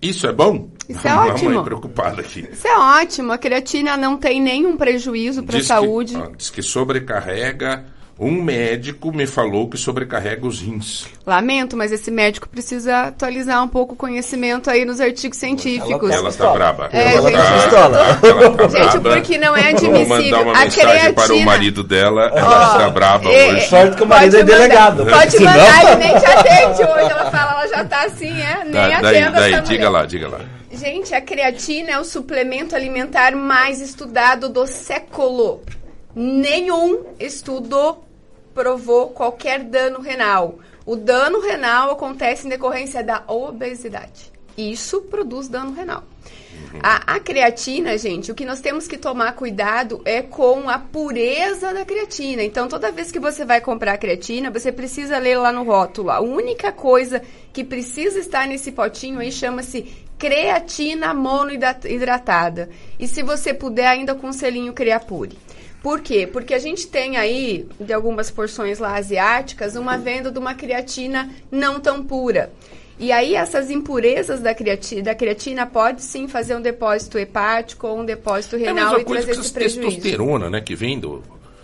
Isso é bom? Isso é A ótimo. mãe preocupada aqui. Isso é ótimo. A creatina não tem nenhum prejuízo para a Diz que- saúde. ó, diz que sobrecarrega. Um médico me falou que sobrecarrega os rins. Lamento, mas esse médico precisa atualizar um pouco o conhecimento aí nos artigos científicos. Ela tá braba. É, ela, gente, tá, pistola. ela tá Gente, braba. porque não é Vou admissível. mandar uma A mensagem para o creatina- marido dela. Ela está braba É, hoje. Sorte que o marido é Pode mandar- delegado. Pode Senão- mandar, ele nem te atende hoje. Ela fala, ela já tá assim, é? Nem Da- atenda daí, daí, essa diga mulher. lá, diga lá. Gente, a creatina é o suplemento alimentar mais estudado do século. Nenhum estudo provou qualquer dano renal. O dano renal acontece em decorrência da obesidade. Isso produz dano renal. A, a creatina, gente, o que nós temos que tomar cuidado é com a pureza da creatina. Então, toda vez que você vai comprar creatina, você precisa ler lá no rótulo. A única coisa que precisa estar nesse potinho aí chama-se creatina monohidratada. E se você puder, ainda com selinho Creapure. Por quê? Porque a gente tem aí, de algumas porções lá asiáticas, uma venda de uma creatina não tão pura. E aí essas impurezas da creatina, da creatina pode sim fazer um depósito hepático ou um depósito É renal mesma e trazer esse prejuízo. testosterona, né? Que vem do,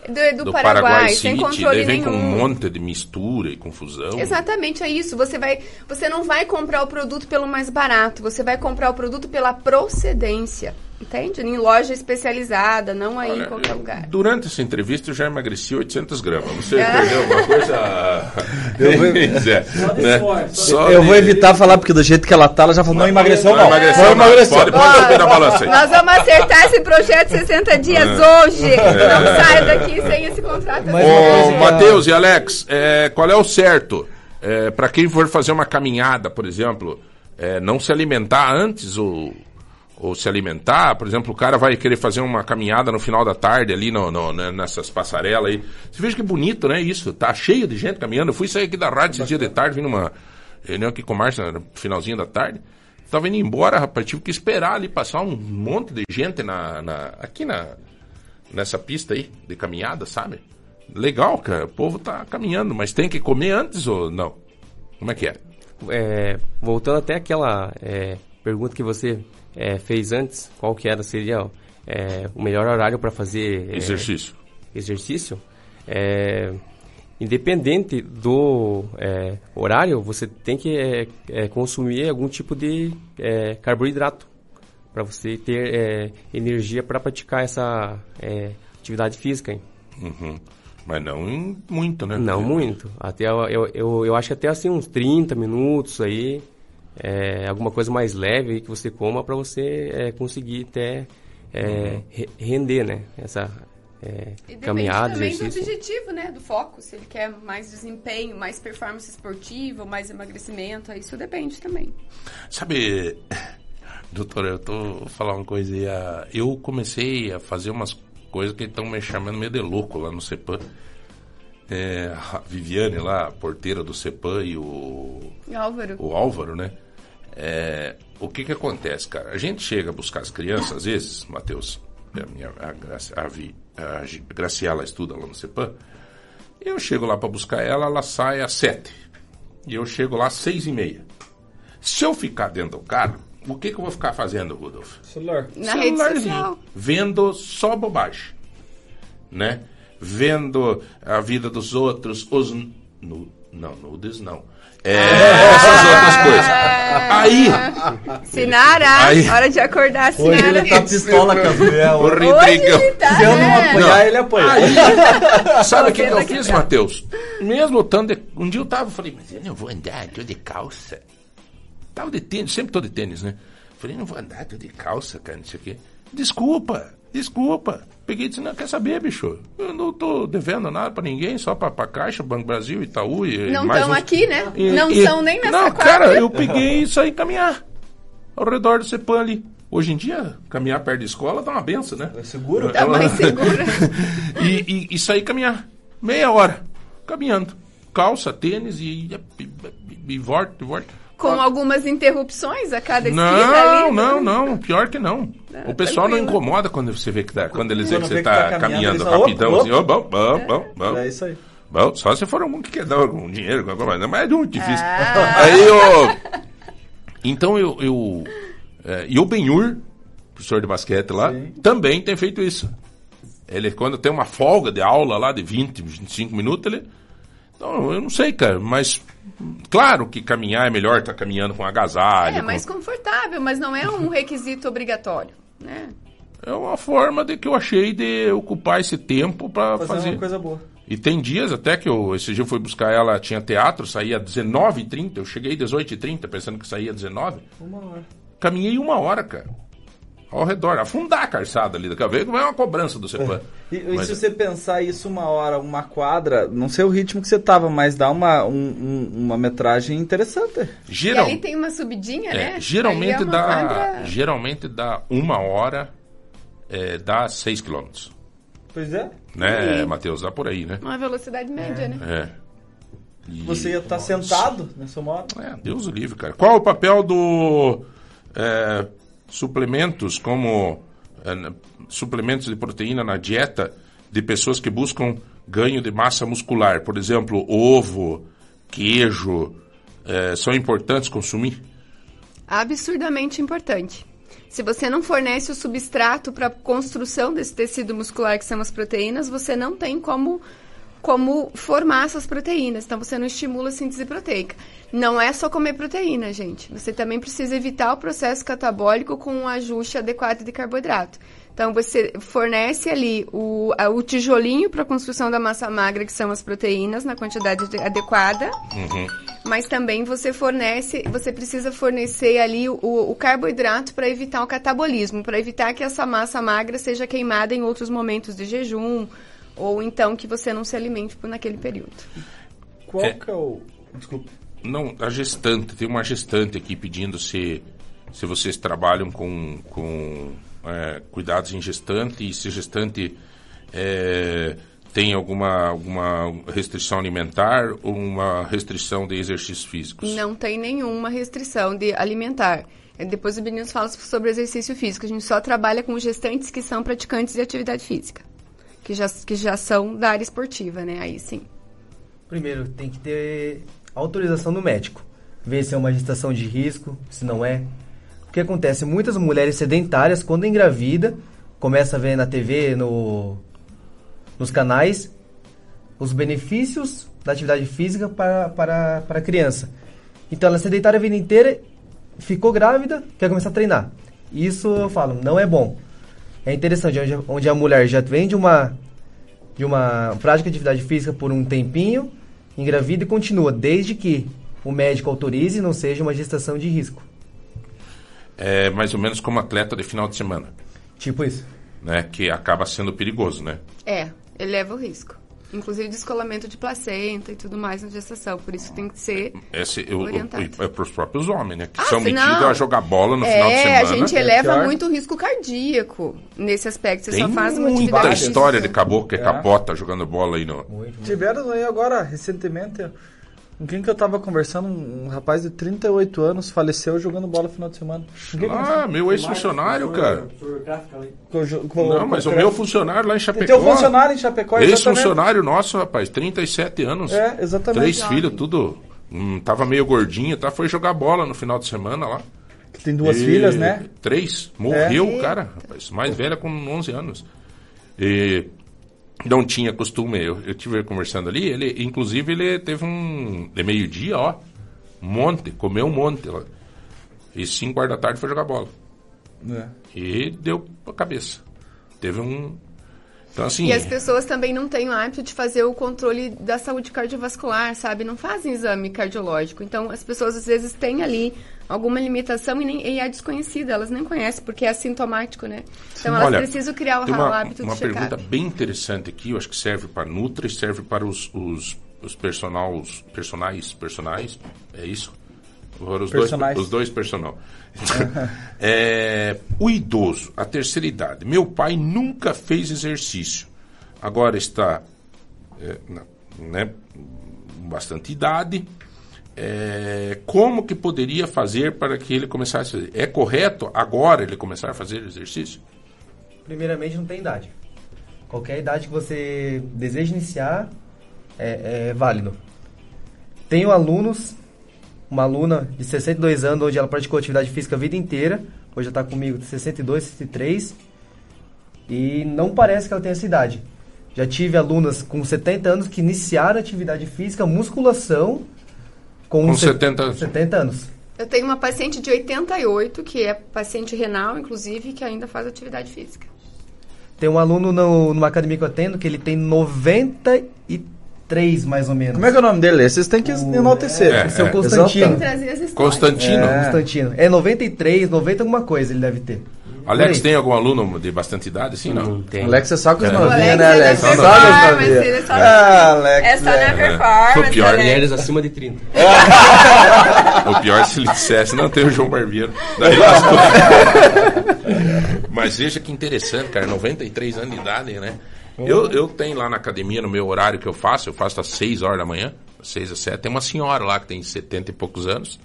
Do, do do Paraguai, Paraguai sem City, controle vem nenhum. com um monte de mistura e confusão. Exatamente, é isso. Você vai, você não vai comprar o produto pelo mais barato, você vai comprar o produto pela procedência, entende? Em loja especializada, não aí em qualquer lugar. Durante essa entrevista eu já emagreci 800 gramas. Você É. perdeu alguma coisa? Eu vou- É, né? Só eu de- vou evitar falar, porque do jeito que ela tá, ela já falou, não emagreceu não. emagreceu, Não não. emagreceu. Pode, pode subir na balança aí. Nós vamos acertar esse projeto 60 dias É. hoje. Não saia daqui sem esse contrato. Ô, Matheus e Alex, é, qual é o certo? É, para quem for fazer uma caminhada, por exemplo, é, não se alimentar antes ou, ou se alimentar? Por exemplo, o cara vai querer fazer uma caminhada no final da tarde ali no, no- né, nessas passarelas aí. Você veja que bonito, né? Isso. Tá cheio de gente caminhando. Eu fui sair aqui da rádio esse dia de tarde, vim numa reunião aqui com o Márcio no finalzinho da tarde. Tava indo embora, rapaz. Tive que esperar ali passar um monte de gente na, na- aqui na, nessa pista aí de caminhada, sabe? Legal, cara. O povo tá caminhando, mas tem que comer antes ou não? Como é que é? É, voltando até aquela é, pergunta que você é, fez antes, qual que era, seria é, o melhor horário para fazer é, Exercício. exercício? É, independente do é, horário, você tem que consumir algum tipo de carboidrato para você ter energia para praticar essa atividade física. hein? Uhum. Mas não muito, né? Não muito. Até eu, eu, eu, eu acho que até assim uns 30 minutos aí, é, alguma coisa mais leve que você coma para você é, conseguir até é, re- render, né? Essa é, E depende caminhada, também do exercício. objetivo, né? Do foco. Se ele quer mais desempenho, mais performance esportiva, mais emagrecimento, isso depende também. Sabe, doutor, eu tô falando uma coisa aí. Eu comecei a fazer umas coisas que estão me chamando meio de louco lá no CEPAM. É, a Viviane lá, a porteira do CEPAM e o Álvaro? o Álvaro, né? É, o que que acontece, cara? A gente chega a buscar as crianças, às vezes, Matheus, a, minha, a, Graci- a, Vi- a Graciela estuda lá no CEPAM, eu chego lá para buscar ela, ela sai às sete. E eu chego lá às seis e meia. Se eu ficar dentro do carro, o que que eu vou ficar fazendo, Rudolf? Celular. Na rede Celularzinho. social. Vendo só bobagem. Né? Vendo a vida dos outros, os. Nu, não, nudes não. É, essas outras coisas. Aí. Sinara, Aí- hora de acordar, Hoje Sinara. ele tá pistola com as mulheres. O Hoje Rodrigão. ele tá, Se eu não apoiar, Não. ele apoia. Aí, sabe o que, que eu fiz, vai Matheus? Mesmo estando. de- Um dia eu tava, falei, mas eu não vou andar, tô de calça. Tava de tênis, sempre tô de tênis, né? Falei, não vou andar, tô de calça, cara, não sei o quê. Desculpa, desculpa. Peguei e disse, não, quer saber, bicho? Eu não tô devendo nada pra ninguém, só pra, pra Caixa, Banco Brasil, Itaú e Não estão uns- aqui, né? E- não e- são nem nessa Não, quadra. cara, eu peguei e saí caminhar ao redor do CEPAM ali. Hoje em dia, caminhar perto da escola dá uma benção, né? É seguro? Tá mais segura. e, e, e sair caminhar. Meia hora. Caminhando. Calça, tênis e, e, e, e volta, e volta. Com algumas interrupções a cada esquina Não, ali. não, não. Pior que não. Ah, o pessoal não incomoda quando você vê que tá, quando eles veem Quando que vê você que tá, tá caminhando, caminhando rapidão, "Opa, assim, ó, bom, bom, bom, bom. É isso aí. Bom, só se for algum que quer dar algum dinheiro, alguma coisa, mas é muito difícil. Ah. Aí eu. Então eu. eu é, e o Benhur, professor de basquete lá, também tem feito isso. Ele, quando tem uma folga de aula lá de 20, 25 minutos, ele. Então, eu não sei, cara, mas. Claro que caminhar é melhor estar caminhando com agasalho. É com- mais confortável, mas não é um requisito obrigatório, né? É uma forma de que eu achei de ocupar esse tempo para Fazer fazer. uma coisa boa. E tem dias até que eu, esse dia eu fui buscar ela, tinha teatro, saía às 19h30, eu cheguei às 18h30 pensando que saía às 19 Uma hora. Caminhei uma hora, cara. Ao redor, afundar a calçada ali, daqui a pouco vai uma cobrança do CEPAM. E, e Mas- se você pensar isso uma hora, uma quadra, não sei o ritmo que você tava, mas dá uma, um- um- uma metragem interessante. Geral- E ali tem uma subidinha, é, né? geralmente Aí é uma dá. quadra- Geralmente dá uma hora, é, dá 6 quilômetros. Pois é. Né, Matheus? Dá por aí, né? Uma velocidade média, né? É. E- Você ia estar sentado nessa hora. É, Deus o livre, cara. Qual o papel do é, suplementos como n- suplementos de proteína na dieta de pessoas que buscam ganho de massa muscular. Por exemplo, ovo, queijo, eh, são importantes consumir? Absurdamente importante. Se você não fornece o substrato para a construção desse tecido muscular que são as proteínas, você não tem como como formar essas proteínas. Então você não estimula a síntese proteica. Não é só comer proteína, gente. Você também precisa evitar o processo catabólico com um ajuste adequado de carboidrato. Então você fornece ali o, a- o tijolinho para a construção da massa magra, que são as proteínas, na quantidade de- adequada. Mas também você fornece, você precisa fornecer ali o, o carboidrato para evitar o catabolismo, para evitar que essa massa magra seja queimada em outros momentos de jejum, ou então que você não se alimente por naquele período. Qual É. que é o. Desculpa. Não, a gestante, tem uma gestante aqui pedindo se, se vocês trabalham com, com é, cuidados em gestante e se gestante é, tem alguma, alguma restrição alimentar ou uma restrição de exercícios físicos. Não tem nenhuma restrição de alimentar. Eh, Depois o meninos fala sobre exercício físico. A gente só trabalha com gestantes que são praticantes de atividade física. Que já, que já são da área esportiva, né? Aí sim. Primeiro, tem que ter autorização do médico. Ver se é uma gestação de risco, se não é. O que acontece? Muitas mulheres sedentárias, quando engravida, começa a ver na TV, no, nos canais, os benefícios da atividade física para, para, para a criança. Então ela é sedentária a vida inteira, ficou grávida, quer começar a treinar. Isso eu falo, não é bom. É interessante, onde, onde a mulher já vem de uma, de uma prática de atividade física por um tempinho, engravida e continua, desde que o médico autorize e não seja uma gestação de risco. É mais ou menos como atleta de final de semana, Tipo isso. né? Que acaba sendo perigoso, né? É, eleva o risco. Inclusive descolamento de placenta e tudo mais na gestação. Por isso tem que ser Esse, eu, orientado. é para os próprios homens, né? Que Ah, são metidos não. a jogar bola no é, final de semana. a gente eleva pior. muito o risco cardíaco nesse aspecto. Você Tem só faz uma muita atividade física. história de caboclo que É. capota jogando bola aí no... Tiveram aí agora, recentemente, com quem que eu tava conversando, um, rapaz de 38 anos faleceu jogando bola no final de semana. Ah, meu ex-funcionário, cara. Com- com- com- Não, mas com- o meu funcionário lá em Chapecó. teu funcionário em Chapecó. Ex-funcionário nosso, rapaz, 37 anos. É, exatamente. Três filhos, tudo. hum, tava meio gordinho, tá? Foi jogar bola no final de semana lá. Que tem duas E- filhas, né? Três. Morreu É. cara, rapaz. Mais velha com 11 anos. E não tinha costume. Eu, eu tive conversando ali. Ele, inclusive, ele teve um. De meio-dia, ó. Um monte. Comeu um monte lá. E 5 horas da tarde foi jogar bola. É. E deu pra cabeça. Teve um. Então, assim. E as pessoas também não têm o hábito de fazer o controle da saúde cardiovascular, sabe? Não fazem exame cardiológico. Então, as pessoas às vezes têm ali alguma limitação e, nem, e é desconhecida, elas nem conhecem, porque é assintomático, né? Então, elas Olha, precisam criar o, tem o uma, hábito uma do check-up. pergunta bem interessante aqui, eu acho que serve para Nutra e serve para os, os, os personals, personagens, personagens, é isso? Para os dois, os dois personal. É, o idoso, a terceira idade. Meu pai nunca fez exercício. Agora está é, na- né, com bastante idade. É, como que poderia fazer para que ele começasse a fazer? É correto agora ele começar a fazer exercício? Primeiramente, não tem idade. Qualquer idade que você deseja iniciar é, é válido. Tenho alunos, uma aluna de 62 anos, onde ela praticou atividade física a vida inteira. Hoje ela está comigo de 62, 63. E não parece que ela tem essa idade. Já tive alunas com 70 anos que iniciaram atividade física, musculação, com, Com se- 70 anos. 70 anos. Eu tenho uma paciente de 88, que é paciente renal, inclusive, que ainda faz atividade física. Tem um aluno no, numa academia que eu atendo que ele tem 93, mais ou menos. Como é que é o nome dele? Vocês têm que enaltecer. É, Esse é o é. Constantino. Tem que trazer as histórias. Constantino. É. Constantino. É 93, 90 alguma coisa ele deve ter. Alex, tem algum aluno de bastante idade? Sim, não? Não tem. Alex é só com os É. novinhos, né, é Alex? Só com os novinhos. é só- Ah, Alex. É só na performance, O pior-. Mulheres acima de 30. O pior é se ele dissesse, não, tem o João Barbeiro. Daí lascou. Mas veja que interessante, cara, 93 anos de idade, né? Eu, eu tenho lá na academia, no meu horário que eu faço, eu faço às 6 horas da manhã, às 6 às 7, tem uma senhora lá que tem 70 e poucos anos.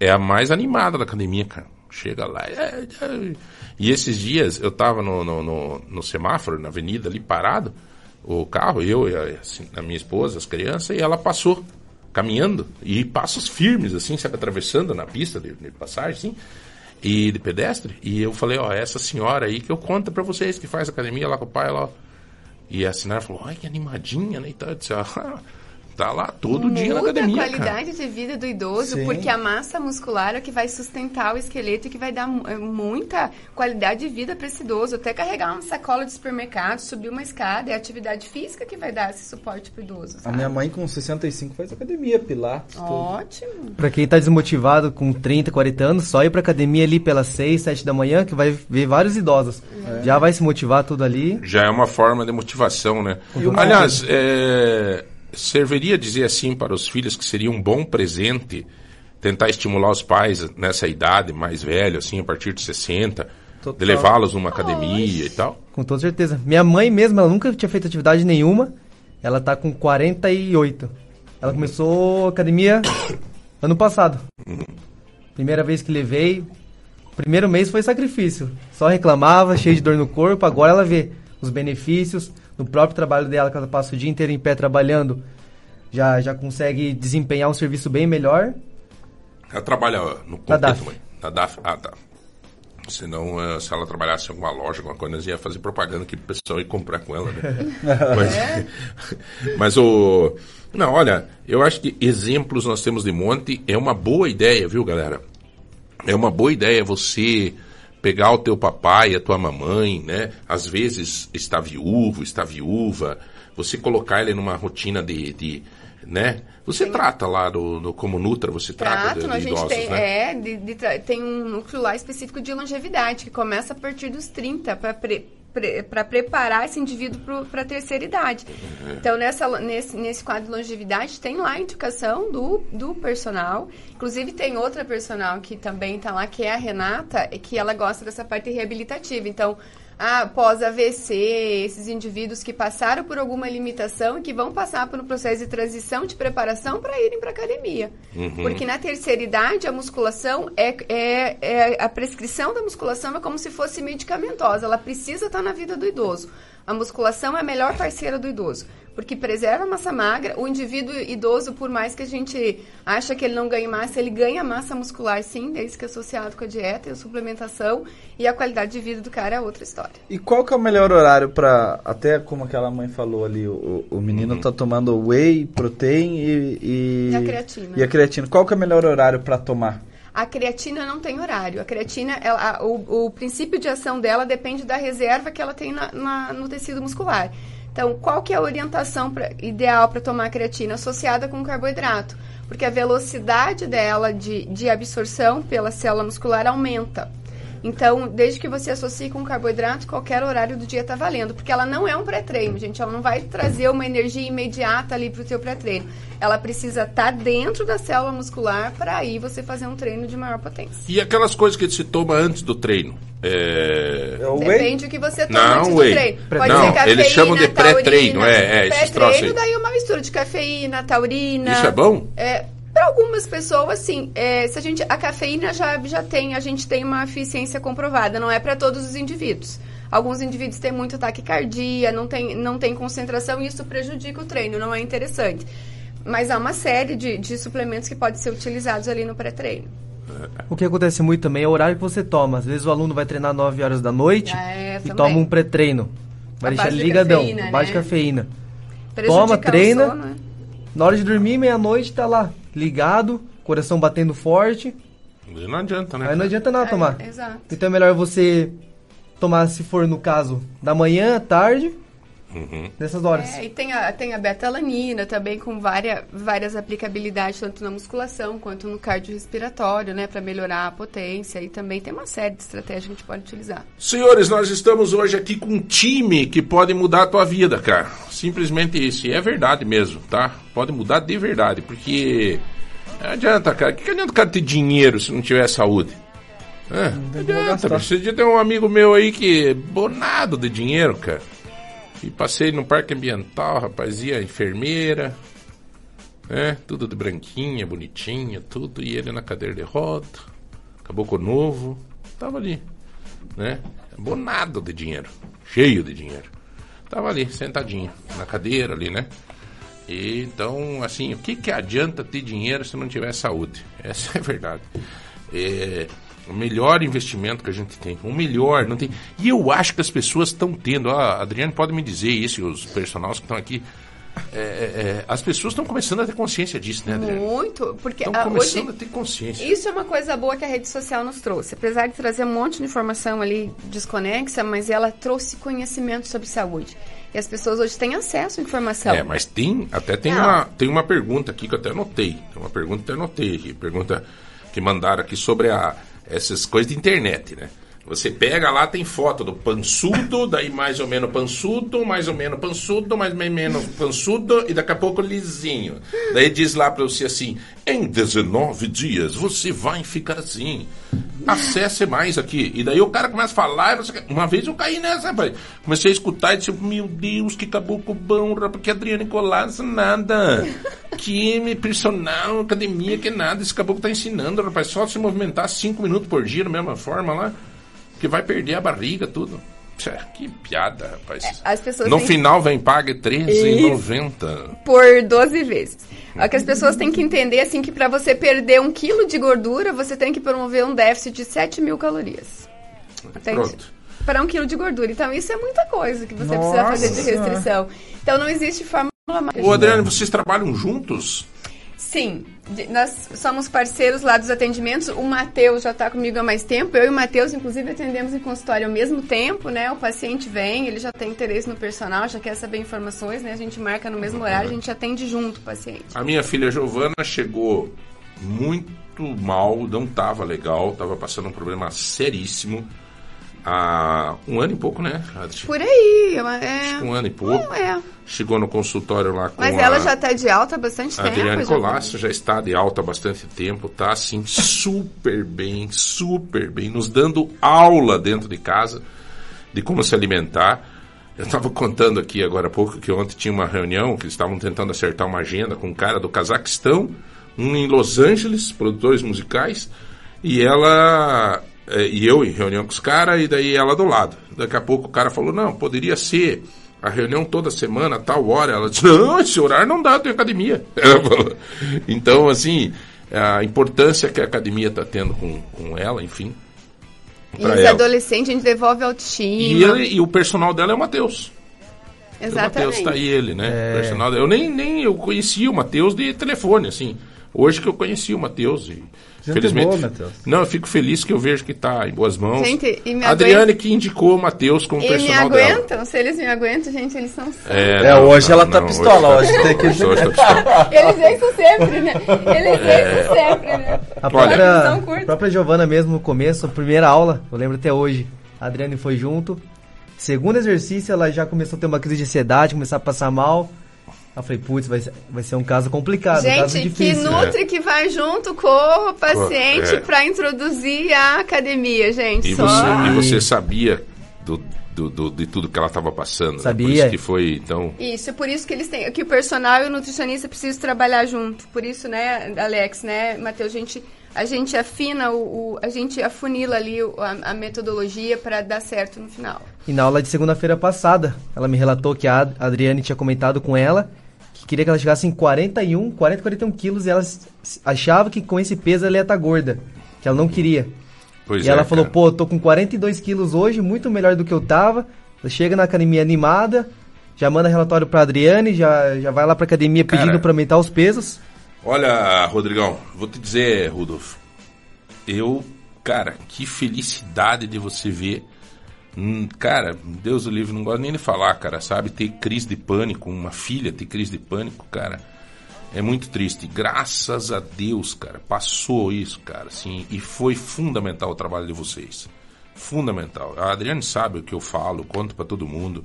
É a mais animada da academia, cara. Chega lá. é, é. E esses dias eu tava no, no, no, no semáforo, na avenida ali parado, o carro, eu e a, assim, a minha esposa, as crianças, e ela passou caminhando e passos firmes, assim, sabe, atravessando na pista de, de passagem, assim, e de pedestre. E eu falei, ó, essa senhora aí que eu conto pra vocês que faz academia lá com o pai, lá. ó. E a senhora falou, ai, que animadinha, né? E tal. Eu disse, ah, tá lá todo dia na Muda academia, a qualidade de vida do idoso, Sim. porque a massa muscular é o que vai sustentar o esqueleto e que vai dar é, muita qualidade de vida para esse idoso. Até carregar uma sacola de supermercado, subir uma escada, é a atividade física que vai dar esse suporte pro idoso. A minha mãe com 65 faz academia, pilates. Ótimo. Pra quem tá desmotivado com 30, 40 anos, só ir pra academia ali pelas 6, 7 da manhã, que vai ver vários idosos. É. Já vai se motivar tudo ali. Já é uma forma de motivação, né? Aliás, é, serviria dizer assim para os filhos que seria um bom presente tentar estimular os pais nessa idade mais velha, assim, a partir de 60, de Total. levá-los numa academia e tal. Com toda certeza. Minha mãe mesmo, ela nunca tinha feito atividade nenhuma. Ela tá com 48. Ela começou academia ano passado. Primeira vez que levei. Primeiro mês foi sacrifício. Só reclamava, cheio de dor no corpo. Agora ela vê os benefícios no próprio trabalho dela, que ela passa o dia inteiro em pé trabalhando. Já, já consegue desempenhar um serviço bem melhor. Ela trabalha no Na Conqueto, DAF. Na DAF. Ah, tá. Senão, eh, se ela trabalhasse em alguma loja, alguma coisa, nós ia fazer propaganda que o pessoal ia comprar com ela, né? mas, mas o... Não, olha, eu acho que exemplos nós temos de monte. É uma boa ideia, viu, galera? É uma boa ideia você pegar o teu papai, a tua mamãe, né? Às vezes está viúvo, está viúva. Você colocar ele numa rotina de... de né? Você trata lá do, como Nutra, você trata de, Trato, de a gente idosos, tem, né? é, de- de tem um núcleo lá específico de longevidade, que começa a partir dos 30, para preparar esse indivíduo para a terceira idade. Então, nessa, nesse, nesse quadro de longevidade, tem lá a indicação do, do personal. Inclusive, tem outra personal que também está lá, que é a Renata, e que ela gosta dessa parte reabilitativa. Então, ah, pós-AVC, esses indivíduos que passaram por alguma limitação e que vão passar por um processo de transição de preparação para irem para academia. Uhum. Porque na terceira idade, a musculação é, é, é- A prescrição da musculação é como se fosse medicamentosa. Ela precisa estar na vida do idoso. A musculação é a melhor parceira do idoso. Porque preserva a massa magra. O indivíduo idoso, por mais que a gente acha que ele não ganhe massa, ele ganha massa muscular sim, desde que é associado com a dieta e a suplementação. E a qualidade de vida do cara é outra história. E qual que é o melhor horário pra. Até como aquela mãe falou ali, o, o menino tá tomando whey, protein e. E, E a creatina. E a creatina. Qual que é o melhor horário pra tomar? A creatina não tem horário. A creatina, ela- a- o, o princípio de ação dela depende da reserva que ela tem na- na- no tecido muscular. Então, qual que é a orientação pra- ideal para tomar a creatina? Associada com carboidrato. Porque a velocidade dela de, de absorção pela célula muscular aumenta. Então, desde que você associe com carboidrato, qualquer horário do dia está valendo. Porque ela não é um pré-treino, gente. Ela não vai trazer uma energia imediata ali para o seu pré-treino. Ela precisa estar dentro da célula muscular para aí você fazer um treino de maior potência. E aquelas coisas que se toma antes do treino? É... Depende do que você toma Não, antes do whey. treino. Pode Não, ser cafeína, eles chamam de pré-treino, taurina. é, é, Pré-treino, aí. daí uma mistura de cafeína, taurina. Isso é bom? É, para algumas pessoas, sim. É, se a gente, a cafeína já, já tem, a gente tem uma eficiência comprovada, não é para todos os indivíduos. Alguns indivíduos têm muito taquicardia, não tem, não tem concentração e isso prejudica o treino, não é interessante. Mas há uma série de, de suplementos que podem ser utilizados ali no pré-treino. O que acontece muito também é o horário que você toma. Às vezes o aluno vai treinar 9 horas da noite É, e também. toma um pré-treino. Vai A deixar ele ligadão, cafeína, base de né? cafeína. Prejudica Toma, treina. sono, né? Na hora de dormir, meia-noite, tá lá, ligado, coração batendo forte. Não adianta, né? Aí não adianta nada É, tomar. exato. Então é melhor você tomar, se for no caso, da manhã, tarde, Uhum. nessas horas. É, e tem a, tem a betalanina também com várias, várias aplicabilidades, tanto na musculação quanto no cardiorrespiratório, né? Para melhorar a potência. E também tem uma série de estratégias que a gente pode utilizar. Senhores, nós estamos hoje aqui com um time que pode mudar a tua vida, cara. Simplesmente isso. E é verdade mesmo, tá? Pode mudar de verdade, porque. Não adianta, cara. O que, que adianta o cara ter dinheiro se não tiver saúde? É, não adianta. Esse dia tem um amigo meu aí que é bonado de dinheiro, cara. E passei no parque ambiental, rapaz, ia a enfermeira, né? Tudo de branquinha, bonitinha, tudo. E ele na cadeira de roda. caboclo novo, tava ali, né? Bonado de dinheiro, cheio de dinheiro. Tava ali, sentadinho, na cadeira ali, né? E, então, assim, o que, que adianta ter dinheiro se não tiver saúde? Essa é a verdade. É o melhor investimento que a gente tem. O melhor, não tem. E eu acho que as pessoas estão tendo. A Adriane pode me dizer isso, e os personagens que estão aqui. É, é, é, as pessoas estão começando a ter consciência disso, né, Adriane? Muito, porque Estão ah, começando hoje a ter consciência. isso é uma coisa boa que a rede social nos trouxe. Apesar de trazer um monte de informação ali desconexa, mas ela trouxe conhecimento sobre saúde. E as pessoas hoje têm acesso à informação. É, mas tem, até tem Não. uma, tem uma pergunta aqui que eu até anotei. Tem uma pergunta que eu até anotei aqui. Pergunta que mandaram aqui sobre a, essas coisas de internet, né? Você pega lá, tem foto do pançudo, daí mais ou menos pançudo, mais ou menos pançudo, mais ou menos pançudo, e daqui a pouco lisinho. Daí diz lá pra você assim, em 19 dias você vai ficar assim. Acesse mais aqui. E daí o cara começa a falar, você... uma vez eu caí nessa, rapaz. Comecei a escutar e disse, meu Deus, que caboclo bom, rapaz, que Adriane Colasso, nada. Que personal, academia, que nada. Esse caboclo tá ensinando, rapaz, só se movimentar 5 minutos por dia, da mesma forma lá, que vai perder a barriga, tudo. Tchê, que piada, rapaz. As pessoas No têm- final vem paga R$13,90. por 12 vezes. É que as pessoas têm que entender assim que para você perder um quilo de gordura, você tem que promover um déficit de 7 mil calorias. Entende? Pronto. Para um quilo de gordura. Então isso é muita coisa que você precisa fazer de Nossa restrição. Então não existe fórmula mágica. Ô, Adriane, vocês trabalham juntos? Sim, nós somos parceiros lá dos atendimentos. O Matheus já está comigo há mais tempo. Eu e o Matheus, inclusive, atendemos em consultório ao mesmo tempo, né? O paciente vem, ele já tem interesse no personal, já quer saber informações, né? A gente marca no mesmo horário, a gente atende junto o paciente. A minha filha Giovana chegou muito mal, não tava legal, tava passando um problema seríssimo há um ano e pouco, né? Acho Por aí, eu- é. que um ano e pouco. Não, é. Chegou no consultório lá com Mas a ela já está de alta há bastante a tempo. Adriane. Colasso, já está de alta há bastante tempo, tá assim super bem, super bem, nos dando aula dentro de casa de como se alimentar. Eu estava contando aqui agora há pouco que ontem tinha uma reunião que eles estavam tentando acertar uma agenda com um cara do Cazaquistão, um em Los Angeles, produtores musicais, e ela e eu em reunião com os caras e daí ela do lado. Daqui a pouco o cara falou: "Não, poderia ser a reunião toda semana, tal hora". Ela disse: "Não, esse horário não dá, eu tenho academia". Ela falou. Então, assim, a importância que a academia está tendo com, com ela, enfim, E os ela. adolescentes, a gente devolve a autoestima. E, ele- e o personal dela é o Matheus. O Matheus Exatamente. tá aí ele, né? É. Personal. Eu nem, nem eu conhecia o Matheus de telefone, assim. Hoje que eu conheci o Matheus e Gente felizmente. boa, Matheus. Não, eu fico feliz que eu vejo que tá em boas mãos. Gente, e me Adriane aguenta- que indicou o Matheus como E me personal dela. aguentam, se eles me aguentam, gente, eles são. É, É, não, hoje não, ela tá não, pistola, hoje hoje tem que- hoje tá pistola. Eles veem isso sempre, né? Eles veem isso sempre, né? A própria, a própria Giovana mesmo no começo, a primeira aula, eu lembro até hoje, a Adriane foi junto. Segundo exercício, ela já começou a ter uma crise de ansiedade, começar a passar mal. Eu falei, putz, vai, ser- vai ser um caso complicado, um caso Gente, que difícil. nutre que vai junto com o paciente É. pra introduzir a academia, gente. E Só... você, e você sabia do, do, do- de tudo que ela estava passando. né? Por Sabia. isso que foi, então. Isso, por isso que eles têm, que o personal e o nutricionista precisam trabalhar junto. Por isso, né, Alex, né, Matheus, a gente, a gente afina o, o- a gente afunila ali a, a metodologia para dar certo no final. E na aula de segunda-feira passada, ela me relatou que a Ad- a Adriane tinha comentado com ela queria que ela chegasse em 41, 40, 41 quilos e ela achava que com esse peso ela ia estar gorda, que ela não queria. Pois e é, ela falou, cara. pô, eu tô com 42 quilos hoje, muito melhor do que eu tava. Ela chega na academia animada, já manda relatório pra Adriane, já, já vai lá pra academia Cara. pedindo pra aumentar os pesos. Olha, Rodrigão, vou te dizer, Rudolf. Eu, cara, que felicidade de você ver. Hum, cara, Deus o livre, não gosto nem de falar, cara, sabe? Ter crise de pânico, uma filha ter crise de pânico, cara. É muito triste. Graças a Deus, cara, passou isso, cara, assim, e foi fundamental o trabalho de vocês. Fundamental. A Adriane sabe o que eu falo, conto pra todo mundo.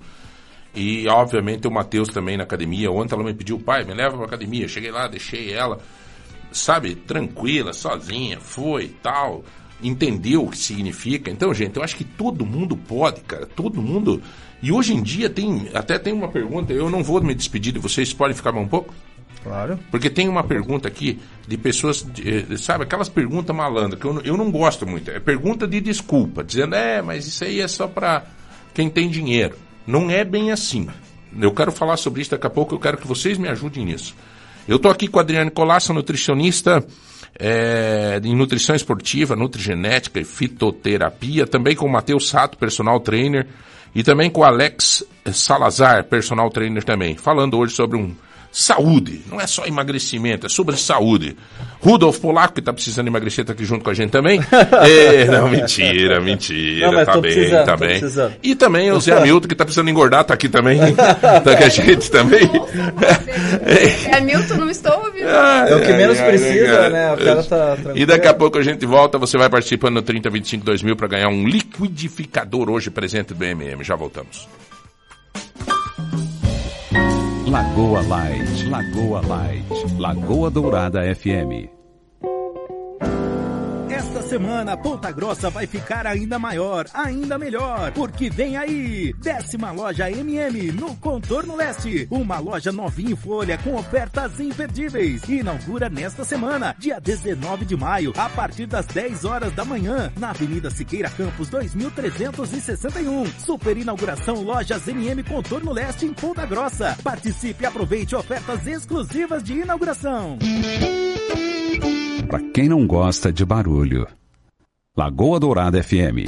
E, obviamente, o Matheus também na academia. Ontem ela me pediu, pai, me leva pra academia. Cheguei lá, deixei ela, sabe, tranquila, sozinha, foi tal. Entendeu o que significa. Então, gente, eu acho que todo mundo pode, cara. Todo mundo. E hoje em dia tem. Até tem uma pergunta, eu não vou me despedir de vocês, podem ficar mais um pouco? Claro. Porque tem uma pergunta aqui de pessoas, de, eh, sabe, aquelas perguntas malandras que eu, não- eu não gosto muito. É pergunta de desculpa, dizendo, é, mas isso aí é só para quem tem dinheiro. Não é bem assim. Eu quero falar sobre isso daqui a pouco, eu quero que vocês me ajudem nisso. Eu estou aqui com a Adriane Colasso, nutricionista eh, em nutrição esportiva, nutrigenética e fitoterapia, também com o Matheus Sato, personal trainer, e também com o Alex Salazar, personal trainer também, falando hoje sobre um saúde, não é só emagrecimento, é sobre saúde. Rudolf Polaco, que está precisando emagrecer, está aqui junto com a gente também. É, não, mentira, mentira, Não, tá bem, tá bem. precisando. E também o Zé Hamilton, que está precisando engordar, está aqui também, tá com a gente também. É Milton, não estou É o que menos precisa, né? O cara tá tranquilo. E daqui a pouco a gente volta, você vai participando no 3025 2000 para ganhar um liquidificador hoje presente do MM. Já voltamos. Lagoa Light, Lagoa Light, Lagoa Dourada FM. Semana, Ponta Grossa vai ficar ainda maior, ainda melhor, porque vem aí, décima loja MM no Contorno Leste, uma loja novinha em folha com ofertas imperdíveis. Inaugura nesta semana, dia 19 de maio, a partir das 10 horas da manhã, na Avenida Siqueira Campos 2361. Super inauguração Lojas MM Contorno Leste em Ponta Grossa. Participe e aproveite ofertas exclusivas de inauguração. Para quem não gosta de barulho. Lagoa Dourada FM.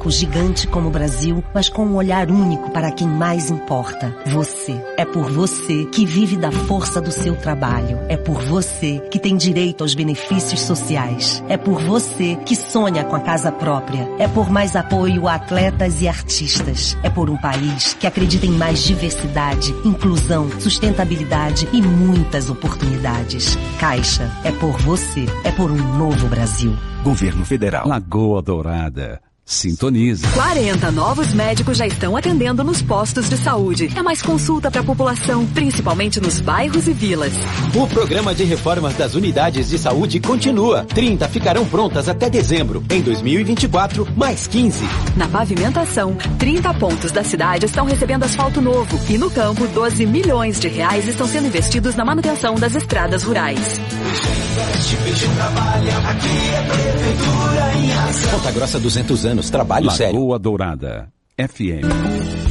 gigante como o Brasil, mas com um olhar único para quem mais importa. Você. É por você que vive da força do seu trabalho. É por você que tem direito aos benefícios sociais. É por você que sonha com a casa própria. É por mais apoio a atletas e artistas. É por um país que acredita em mais diversidade, inclusão, sustentabilidade e muitas oportunidades. Caixa, é por você. É por um novo Brasil. Governo Federal. Lagoa Dourada. Sintonize. 40 novos médicos já estão atendendo nos postos de saúde. É mais consulta para a população, principalmente nos bairros e vilas. O programa de reformas das unidades de saúde continua. 30 ficarão prontas até dezembro. Em 2024, mais 15. Na pavimentação, 30 pontos da cidade estão recebendo asfalto novo. E no campo, 12 milhões de reais estão sendo investidos na manutenção das estradas rurais. Ponta Grossa 200 anos, trabalho sério. Lagoa Dourada FM.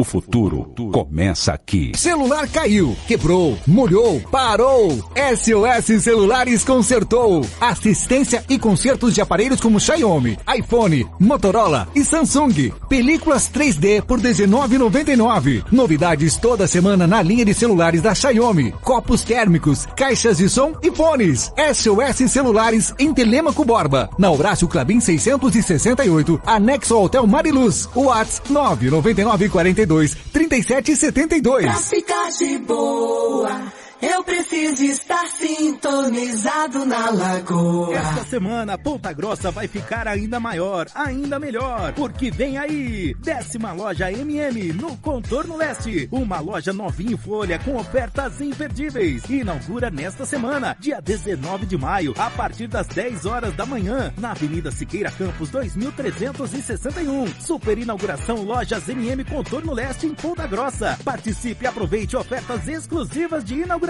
O futuro começa aqui. Celular caiu, quebrou, molhou, parou. SOS Celulares consertou. Assistência e consertos de aparelhos como Xiaomi, iPhone, Motorola e Samsung. Películas 3D por R$19,99. Novidades toda semana na linha de celulares da Xiaomi. Copos térmicos, caixas de som e fones. SOS Celulares em Telemaco Borba. Na Horácio Clabin 668, anexo ao Hotel Mariluz. WhatsApp 999 42 37 72. Pra ficar de boa, eu preciso estar sintonizado na lagoa. Esta semana, Ponta Grossa vai ficar ainda maior, ainda melhor, porque vem aí, décima loja MM no Contorno Leste, uma loja novinha em folha com ofertas imperdíveis. Inaugura nesta semana, dia 19 de maio, a partir das 10 horas da manhã, na Avenida Siqueira Campos 2361. Super inauguração Lojas MM Contorno Leste em Ponta Grossa. Participe e aproveite ofertas exclusivas de inauguração.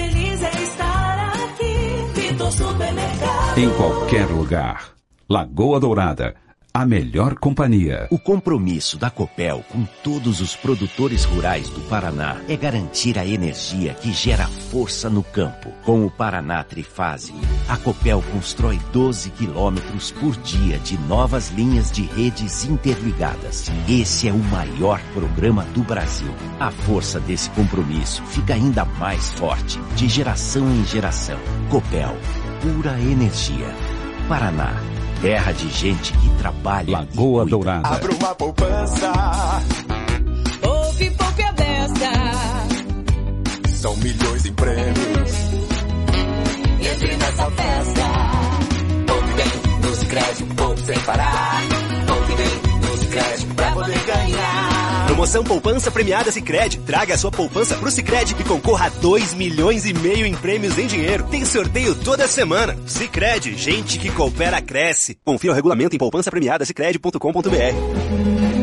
Em qualquer lugar. Lagoa Dourada. A melhor companhia. O compromisso da Copel com todos os produtores rurais do Paraná é garantir a energia que gera força no campo. Com o Paraná Trifase, a Copel constrói 12 quilômetros por dia de novas linhas de redes interligadas. Esse é o maior programa do Brasil. A força desse compromisso fica ainda mais forte, de geração em geração. Copel, pura energia. Paraná, terra de gente que trabalha. Lagoa Dourada. Abra uma poupança. Poupe, poupe a beça. São milhões em prêmios. Entre nessa festa. Poupe bem no Sicredi, poupe sem parar. Promoção Poupança Premiada Sicredi. Traga a sua poupança pro Sicredi e concorra a 2 milhões e meio em prêmios em dinheiro. Tem sorteio toda semana. Sicredi, gente que coopera cresce. Confira o regulamento em poupançapremiadasicredi.com.br.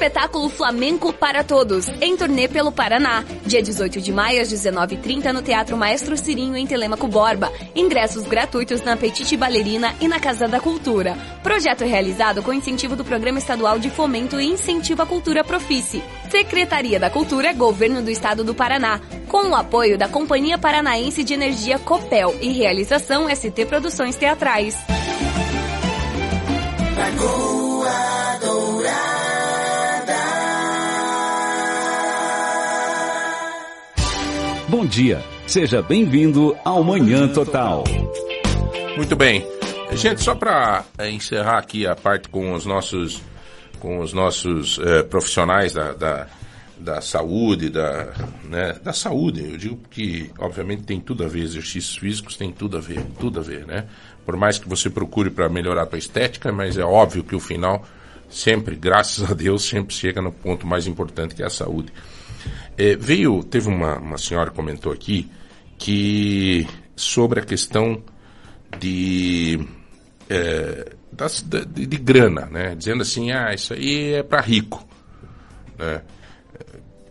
Espetáculo Flamenco para Todos, em turnê pelo Paraná. Dia 18 de maio, às 19h30, no Teatro Maestro Cirinho, em Telemaco Borba. Ingressos gratuitos na Petite Ballerina e na Casa da Cultura. Projeto realizado com incentivo do Programa Estadual de Fomento e Incentivo à Cultura Profice. Secretaria da Cultura, Governo do Estado do Paraná. Com o apoio da Companhia Paranaense de Energia Copel e realização ST Produções Teatrais. Lagoa Dourada. Bom dia. Seja bem-vindo ao Manhã Total. Muito bem. Gente, só para encerrar aqui a parte com os nossos, com os nossos eh, profissionais da, da, da saúde, da, né, da saúde, eu digo que, obviamente, tem tudo a ver, exercícios físicos tem tudo a ver, tudo a ver, né? Por mais que você procure para melhorar a tua estética, mas é óbvio que o final sempre, graças a Deus, sempre chega no ponto mais importante que é a saúde. É, veio, teve uma, uma senhora que comentou aqui que sobre a questão de, é, das- da- de, de grana, né? Dizendo assim, ah, isso aí é para rico, né?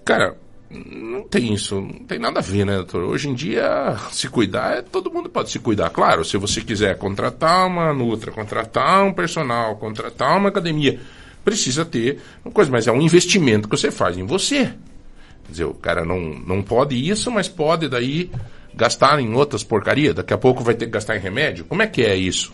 Cara, não tem isso, não tem nada a ver, né, doutor? Hoje em dia, se cuidar, todo mundo pode se cuidar. Claro, se você quiser contratar uma nutra, contratar um personal, contratar uma academia, precisa ter uma coisa, mas é um investimento que você faz em você. Quer dizer, o cara não, não pode isso, mas pode daí gastar em outras porcarias. Daqui a pouco vai ter que gastar em remédio. Como é que é isso?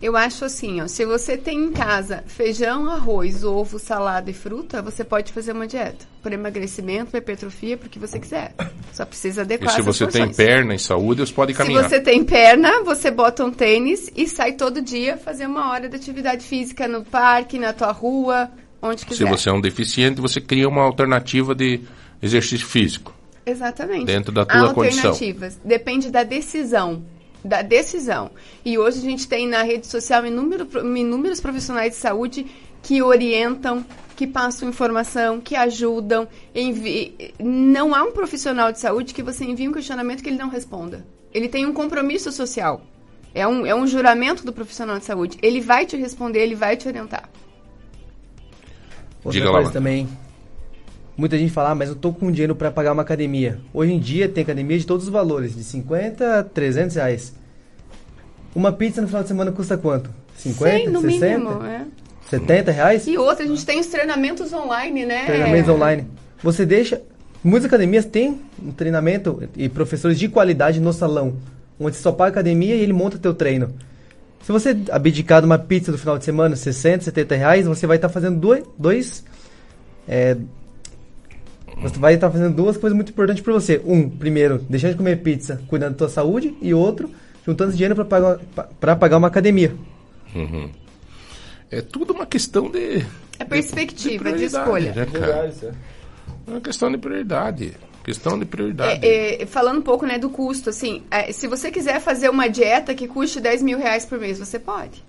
Eu acho assim, ó, se você tem em casa feijão, arroz, ovo, salada e fruta, você pode fazer uma dieta. Por emagrecimento, hipertrofia, porque você quiser. Só precisa E adequar se essas você tem perna e saúde, você pode Se caminhar. você tem perna, você bota um tênis e sai todo dia fazer uma hora de atividade física no parque, na tua rua, onde Se quiser. você é um deficiente, você cria uma alternativa de exercício físico. Exatamente. Dentro da tua condição. Alternativas. Depende da decisão. Da decisão. E hoje a gente tem na rede social inúmero, inúmeros profissionais de saúde que orientam, que passam informação, que ajudam. Envi... Não há um profissional de saúde que você envie um questionamento que ele não responda. Ele tem um compromisso social. É um, é um juramento do profissional de saúde. Ele vai te responder, ele vai te orientar. Outra Diga lá, coisa mano. também. Muita gente fala, ah, mas eu tô com dinheiro para pagar uma academia. Hoje em dia tem academia de todos os valores, de 50 a 300 reais. Uma pizza no final de semana custa quanto? 50, Sim, no 60? mínimo. É. 70 reais? E outra, a gente tem os treinamentos online, né? Treinamentos online. Você deixa. Muitas academias têm um treinamento e professores de qualidade no salão, onde você só paga a academia e ele monta teu treino. Se você abdicar de uma pizza do final de semana, 60, 70 reais, você vai estar fazendo dois. dois é, você vai estar fazendo duas coisas muito importantes para você. Um, primeiro, deixando de comer pizza, cuidando da tua saúde, e outro, juntando esse dinheiro para pagar, pra pagar uma academia. Uhum. É tudo uma questão de. É perspectiva, de, prioridade, escolha. né, cara? É uma questão de prioridade. Questão de prioridade. É, é, falando um pouco né, do custo, assim, é, se você quiser fazer uma dieta que custe 10 mil reais por mês, você pode.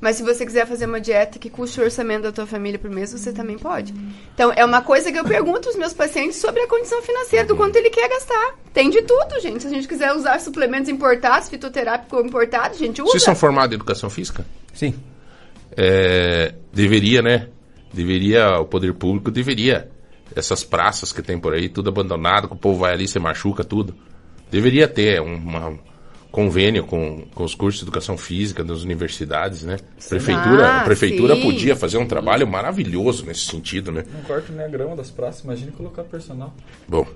Mas se você quiser fazer uma dieta que custe o orçamento da tua família por mês, você também pode. Então, é uma coisa que eu pergunto aos meus pacientes sobre a condição financeira, do quanto ele quer gastar. Tem de tudo, gente. Se a gente quiser usar suplementos importados, fitoterápico importado, a gente usa. Vocês são formados em educação física? Sim. É, deveria, né? Deveria, o poder público deveria. Essas praças que tem por aí, tudo abandonado, que o povo vai ali, se machuca, tudo. Deveria ter um uma- convênio com, com os cursos de educação física das universidades, né? Prefeitura, Ah, a prefeitura sim. podia fazer um trabalho maravilhoso nesse sentido, né? Não corto nem a grama das praças, imagine colocar personal. Bom.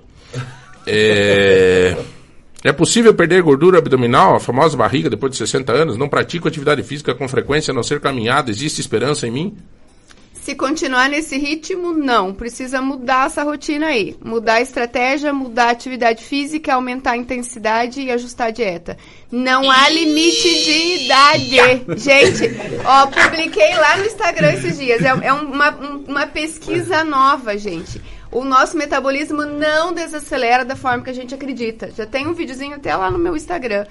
É... é possível perder gordura abdominal, a famosa barriga, depois de 60 anos? Não pratico atividade física com frequência, a não ser caminhada. Existe esperança em mim? Se continuar nesse ritmo, não. Precisa mudar essa rotina aí. Mudar a estratégia, mudar a atividade física, aumentar a intensidade e ajustar a dieta. Não há limite de idade. Gente, ó, publiquei lá no Instagram esses dias. É, é uma, um- uma pesquisa nova, gente. O nosso metabolismo não desacelera da forma que a gente acredita. Já tem um videozinho até lá no meu Instagram.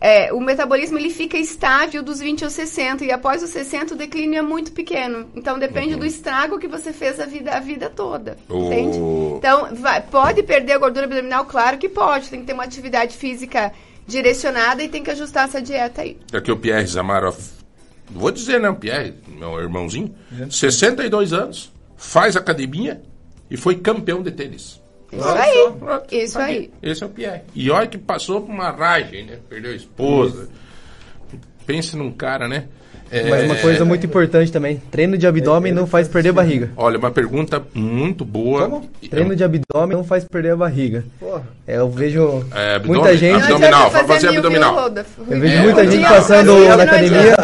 É, o metabolismo ele fica estável dos 20 aos 60 e após os 60 o declínio é muito pequeno. Então depende do estrago que você fez a vida, a vida toda. O- Entende? Então, vai- pode perder a gordura abdominal? Claro que pode. Tem que ter uma atividade física direcionada e tem que ajustar essa dieta aí. Aqui o Pierre Zamarov. Vou dizer, né? O Pierre, meu irmãozinho, 62 anos, faz academia e foi campeão de tênis. Isso aí. Isso aí. Esse é o Pierre. E olha que passou por uma ragem, né? Perdeu a esposa. Pense num cara, né? É, Mas uma coisa muito importante também, treino de abdômen não faz perder a barriga. Olha, uma pergunta muito boa. Treino de abdômen não faz perder a barriga. É, eu vejo É, abdômen- muita gente... abdominal, vai fazer abdominal. Eu vejo É, muita gente passando na academia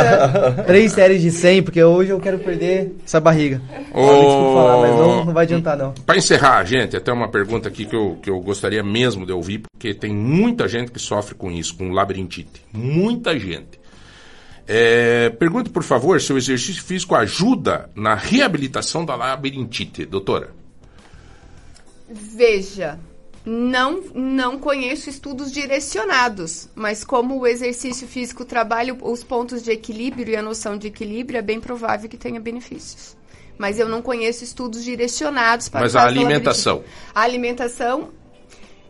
três séries de 100, porque hoje eu quero perder essa barriga. Desculpa falar, mas não, não vai adiantar não. Para encerrar, gente, até uma pergunta aqui que eu, que eu gostaria mesmo de ouvir, porque tem muita gente que sofre com isso, com labirintite. Muita gente. É, pergunte, por favor, se o exercício físico ajuda na reabilitação da labirintite, doutora. Veja, não, não conheço estudos direcionados, mas como o exercício físico trabalha os pontos de equilíbrio e a noção de equilíbrio, é bem provável que tenha benefícios. Mas eu não conheço estudos direcionados para Mas a alimentação? A alimentação,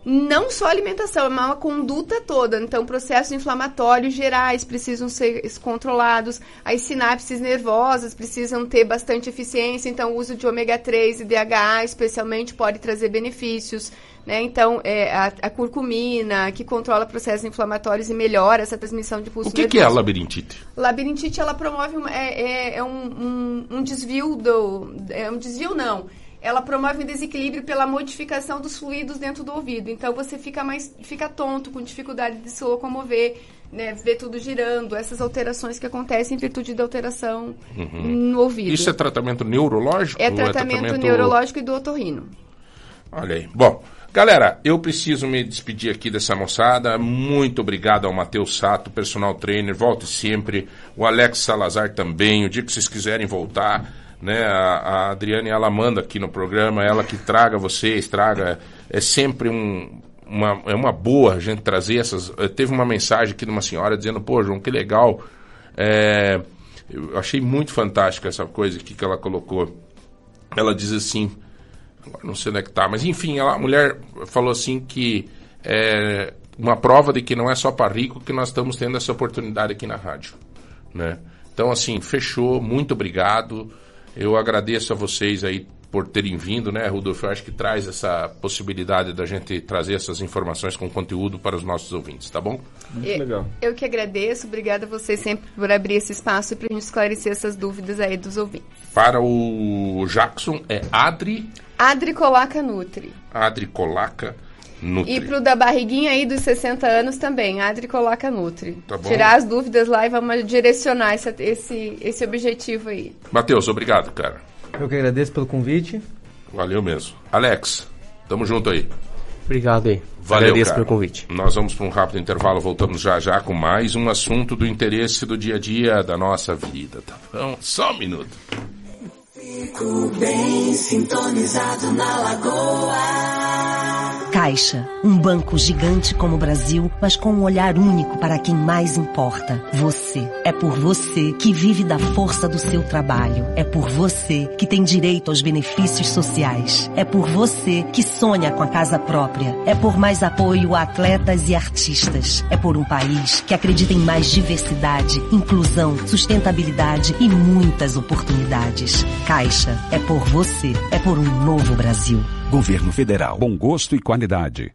não só alimentação, é uma conduta toda. Então, processos inflamatórios gerais precisam ser controlados, as sinapses nervosas precisam ter bastante eficiência, então o uso de ômega 3 e DHA especialmente pode trazer benefícios. Né? Então, é, a, a curcumina, que controla processos inflamatórios e melhora essa transmissão de pulso O que, que é a labirintite? Labirintite, ela promove uma- é, é- é um, um- um desvio do... É um desvio, não. Ela promove um desequilíbrio pela modificação dos fluidos dentro do ouvido. Então, você fica mais... Fica tonto, com dificuldade de se locomover, né? Ver tudo girando. Essas alterações que acontecem em virtude da alteração Uhum. no ouvido. Isso é tratamento neurológico? É ou tratamento neurológico e do otorrino. Olha aí. Bom, galera, eu preciso me despedir aqui dessa moçada. Muito obrigado ao Matheus Sato, personal trainer. Volte sempre. O Alex Salazar também. O dia que vocês quiserem voltar, né? A, a Adriane, ela manda aqui no programa. Ela que traga vocês, traga. É sempre um. Uma, é uma boa a gente trazer essas. eh, Teve uma mensagem aqui de uma senhora dizendo: pô, João, que legal. É, eu achei muito fantástica essa coisa aqui que ela colocou. Ela diz assim: não sei onde é que tá, mas enfim, ela, a mulher falou assim que é uma prova de que não é só para rico que nós estamos tendo essa oportunidade aqui na rádio, né? Então assim, fechou, muito obrigado. Eu agradeço a vocês aí por terem vindo, né, Rudolf? Eu acho que traz essa possibilidade da gente trazer essas informações com conteúdo para os nossos ouvintes, tá bom? Eu- Eu que agradeço. Obrigada a vocês sempre por abrir esse espaço e para a gente esclarecer essas dúvidas aí dos ouvintes. Para o Jackson é Adri, Adri Colaca Nutri. Adri Colaca Nutri. E pro da barriguinha aí dos 60 anos também, Adri Colaca Nutri. Tá bom. Tirar as dúvidas lá e vamos direcionar essa- esse, esse objetivo aí. Matheus, obrigado, cara. Eu que agradeço pelo convite. Valeu mesmo. Alex, tamo junto aí. Obrigado aí. Valeu, Agradeço cara. pelo convite. Nós vamos para um rápido intervalo, voltamos já já com mais um assunto do interesse do dia a dia da nossa vida, tá bom? Só um minuto. Fico bem sintonizado na lagoa. Caixa, um banco gigante como o Brasil, mas com um olhar único para quem mais importa. Você. É por você que vive da força do seu trabalho. É por você que tem direito aos benefícios sociais. É por você que sonha com a casa própria. É por mais apoio a atletas e artistas. É por um país que acredita em mais diversidade, inclusão, sustentabilidade e muitas oportunidades. Caixa, é por você. É por um novo Brasil. Governo Federal. Bom gosto e qualidade.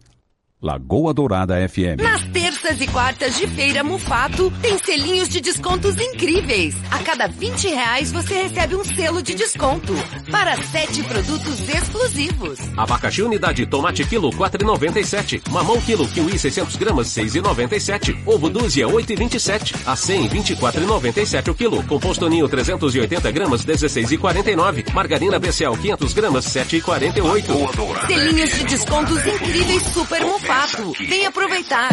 Lagoa Dourada FM. Nas terças e quartas de feira Mufato, tem selinhos de descontos incríveis. A cada 20 reais você recebe um selo de desconto para sete produtos exclusivos. Abacaxi unidade tomate quilo 4,97. Mamão quilo kiwi 600 gramas 6,97. Ovo dúzia 8,27. A 100 24,97 o quilo. Composto ninho 380 gramas 16,49. Margarina BCL 500 gramas 7,48. Selinhos de descontos incríveis Super Mufato. Vem aproveitar.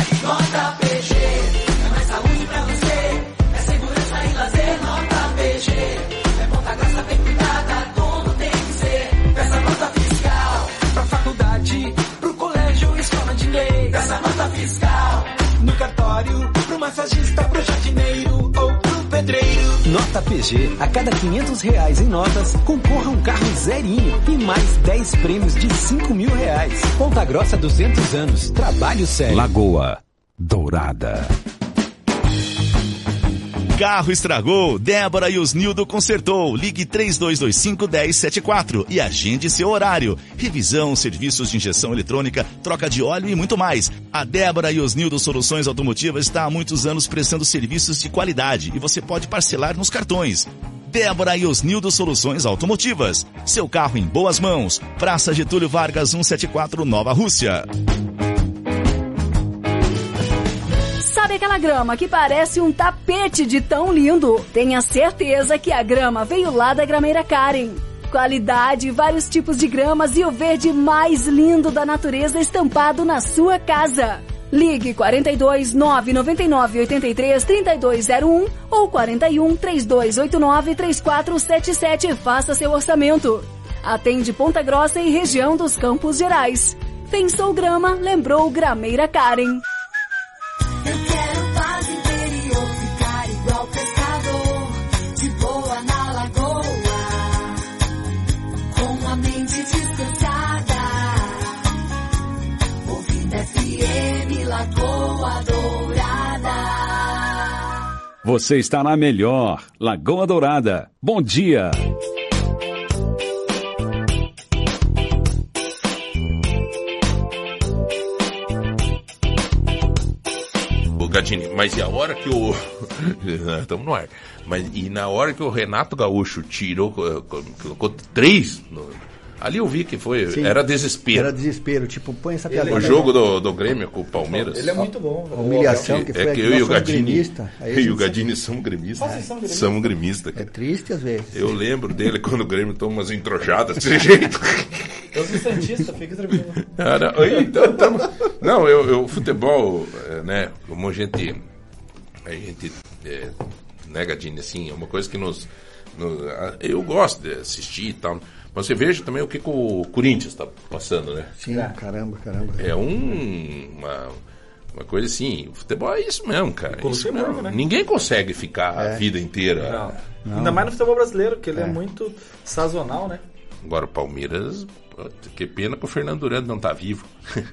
Nota PG, é mais saúde pra você. É segurança e lazer, nota PG. É ponta grossa bem cuidada, como tem que ser. Peça nota fiscal. Pra faculdade, pro colégio, escola de inglês. Peça nota fiscal. No cartório, pro massagista, pro jardineiro ou pro pedreiro. Nota PG, a cada 500 reais em notas, concorra um carro zerinho e mais 10 prêmios de 5 mil reais. Ponta Grossa 200 anos, trabalho sério. Lagoa Dourada. Carro estragou, Débora e Osnildo consertou. Ligue 3225-1074 e agende seu horário. Revisão, serviços de injeção eletrônica, troca de óleo e muito mais. A Débora e Osnildo Soluções Automotivas está há muitos anos prestando serviços de qualidade e você pode parcelar nos cartões. Débora e Osnildo Soluções Automotivas. Seu carro em boas mãos. Praça Getúlio Vargas 174 Nova Rússia. Sabe aquela grama que parece um tapete de tão lindo? Tenha certeza que a grama veio lá da Grameira Karen. Qualidade, vários tipos de gramas e o verde mais lindo da natureza estampado na sua casa. Ligue 42 999 83 3201 ou 41 3289 3477 e faça seu orçamento. Atende Ponta Grossa e região dos Campos Gerais. Pensou grama, lembrou Grameira Karen. Você está na melhor. Lagoa Dourada. Bom dia. Gadini, mas e a hora que o. Estamos no ar. Mas e na hora que o Renato Gaúcho tirou, colocou três. no- Ali eu vi que foi. Sim. Era desespero. Era desespero, tipo, põe essa piada. O jogo do, do Grêmio com o Palmeiras. Ele é muito bom. A humilhação que foi é que eu e o Gadini. a Eu e o Gadini somos gremistas. Ah, vocês são gremistas? Somos gremistas, É triste às vezes. Eu lembro dele quando o Grêmio toma umas entrojadas desse jeito. Eu sou Santista, fica tranquilo. Ah, não, então, tamo- não, eu, eu futebol, né, como a gente, a gente, é, né, Gadini, assim, é uma coisa que nos, no- a- eu gosto de assistir e tal, você veja também o que, que o Corinthians está passando, né? Sim, caramba, caramba. É um, uma, uma coisa assim, o futebol é isso mesmo, cara, é isso mesmo. né? Ninguém consegue ficar a É. vida inteira. Ainda mais no futebol brasileiro, que ele é, É. muito sazonal, né? Agora o Palmeiras, que pena que o Fernando Durante não tá vivo.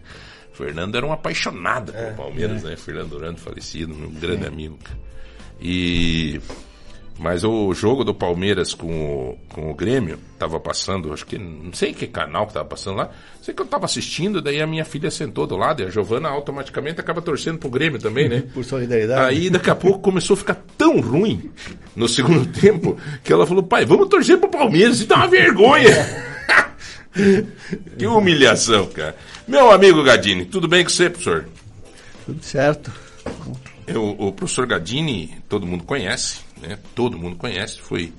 O Fernando era um apaixonado É, pelo Palmeiras, né? Fernando Durante falecido, um grande amigo. E mas o jogo do Palmeiras com o, com o Grêmio tava passando, acho que não sei que canal que tava passando lá. Sei que eu tava assistindo, daí a minha filha sentou do lado e a Giovana automaticamente acaba torcendo pro Grêmio também, né? Por solidariedade. Aí daqui a pouco começou a ficar tão ruim no segundo tempo que ela falou: pai, vamos torcer pro Palmeiras, isso dá uma vergonha. que humilhação, cara. Meu amigo Gadini, tudo bem com você, professor? Tudo certo. Eu, o professor Gadini, todo mundo conhece, né? Todo mundo conhece, foi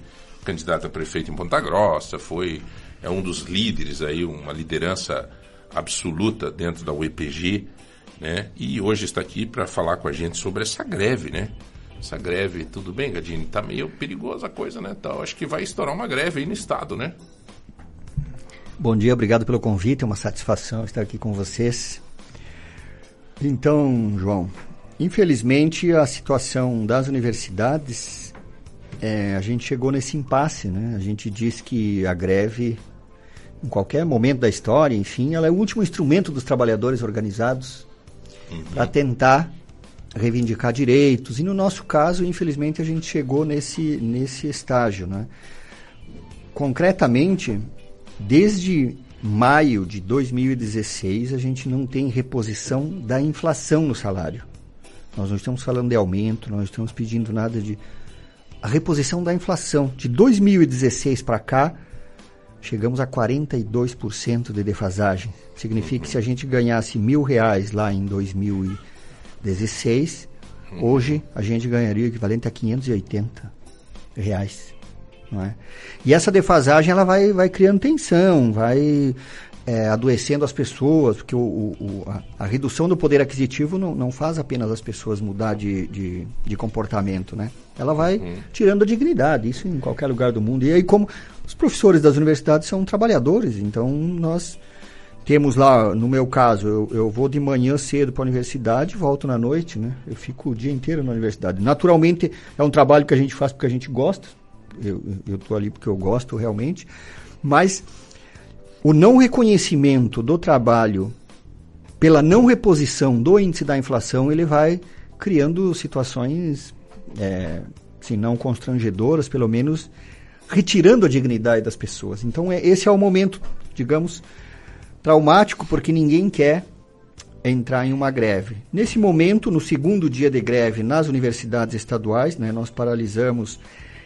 candidato a prefeito em Ponta Grossa, foi é um dos líderes aí, uma liderança absoluta dentro da UEPG, né? E hoje está aqui para falar com a gente sobre essa greve, né? Essa greve, tudo bem, Gadini? Tá meio perigosa a coisa, né? Tá, acho que vai estourar uma greve aí no estado, né? Bom dia, obrigado pelo convite, é uma satisfação estar aqui com vocês. Então, João, infelizmente a situação das universidades, é, a gente chegou nesse impasse, né? A gente diz que a greve, em qualquer momento da história, enfim, ela é o último instrumento dos trabalhadores organizados para tentar reivindicar direitos. E no nosso caso, infelizmente, a gente chegou nesse, nesse estágio, né? Concretamente, desde maio de 2016, a gente não tem reposição da inflação no salário. Nós não estamos falando de aumento, nós não estamos pedindo nada de. A reposição da inflação. De 2016 para cá, chegamos a 42% de defasagem. Significa que se a gente ganhasse mil reais lá em 2016, hoje a gente ganharia o equivalente a 580 reais. É? E essa defasagem ela vai, vai criando tensão, vai é, adoecendo as pessoas, porque o, o, a, a, redução do poder aquisitivo não, não faz apenas as pessoas mudar de, de, de comportamento, né? Ela vai uhum. tirando a dignidade, isso em qualquer lugar do mundo. E aí, como os professores das universidades são trabalhadores, então nós temos lá, no meu caso, eu, eu vou de manhã cedo para a universidade e volto na noite, né? Eu fico o dia inteiro na universidade. Naturalmente, é um trabalho que a gente faz porque a gente gosta, eu estou ali porque eu gosto realmente, mas o não reconhecimento do trabalho pela não reposição do índice da inflação, ele vai criando situações, é, se não constrangedoras, pelo menos retirando a dignidade das pessoas. Então, é, esse é o momento, digamos, traumático, porque ninguém quer entrar em uma greve. Nesse momento, no segundo dia de greve nas universidades estaduais, né, nós paralisamos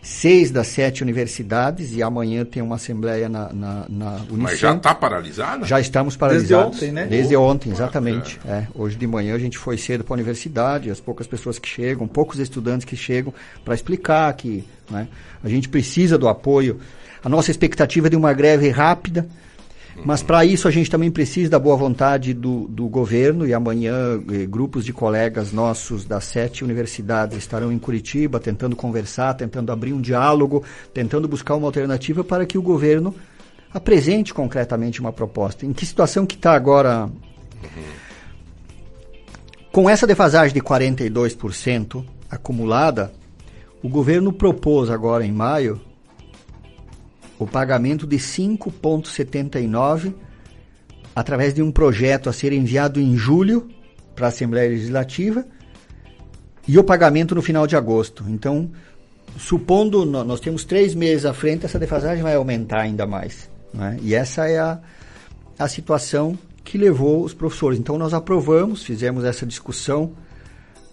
seis das sete universidades e amanhã tem uma assembleia na, na, na Unicamp. Mas já está paralisada? Já estamos paralisados. Desde ontem, né? Desde ontem, exatamente. É. Hoje de manhã a gente foi cedo para a universidade, as poucas pessoas que chegam, poucos estudantes que chegam para explicar que né, a gente precisa do apoio. A nossa expectativa é de uma greve rápida, mas para isso a gente também precisa da boa vontade do, do governo e amanhã eh, grupos de colegas nossos das sete universidades estarão em Curitiba tentando conversar, tentando abrir um diálogo, tentando buscar uma alternativa para que o governo apresente concretamente uma proposta. Em que situação que está agora? Com essa defasagem de 42% acumulada, o governo propôs agora em maio o pagamento de 5,79 através de um projeto a ser enviado em julho para a Assembleia Legislativa e o pagamento no final de agosto. Então, supondo nós temos três meses à frente, essa defasagem vai aumentar ainda mais. Né? E essa é a, a situação que levou os professores. Então, nós aprovamos, fizemos essa discussão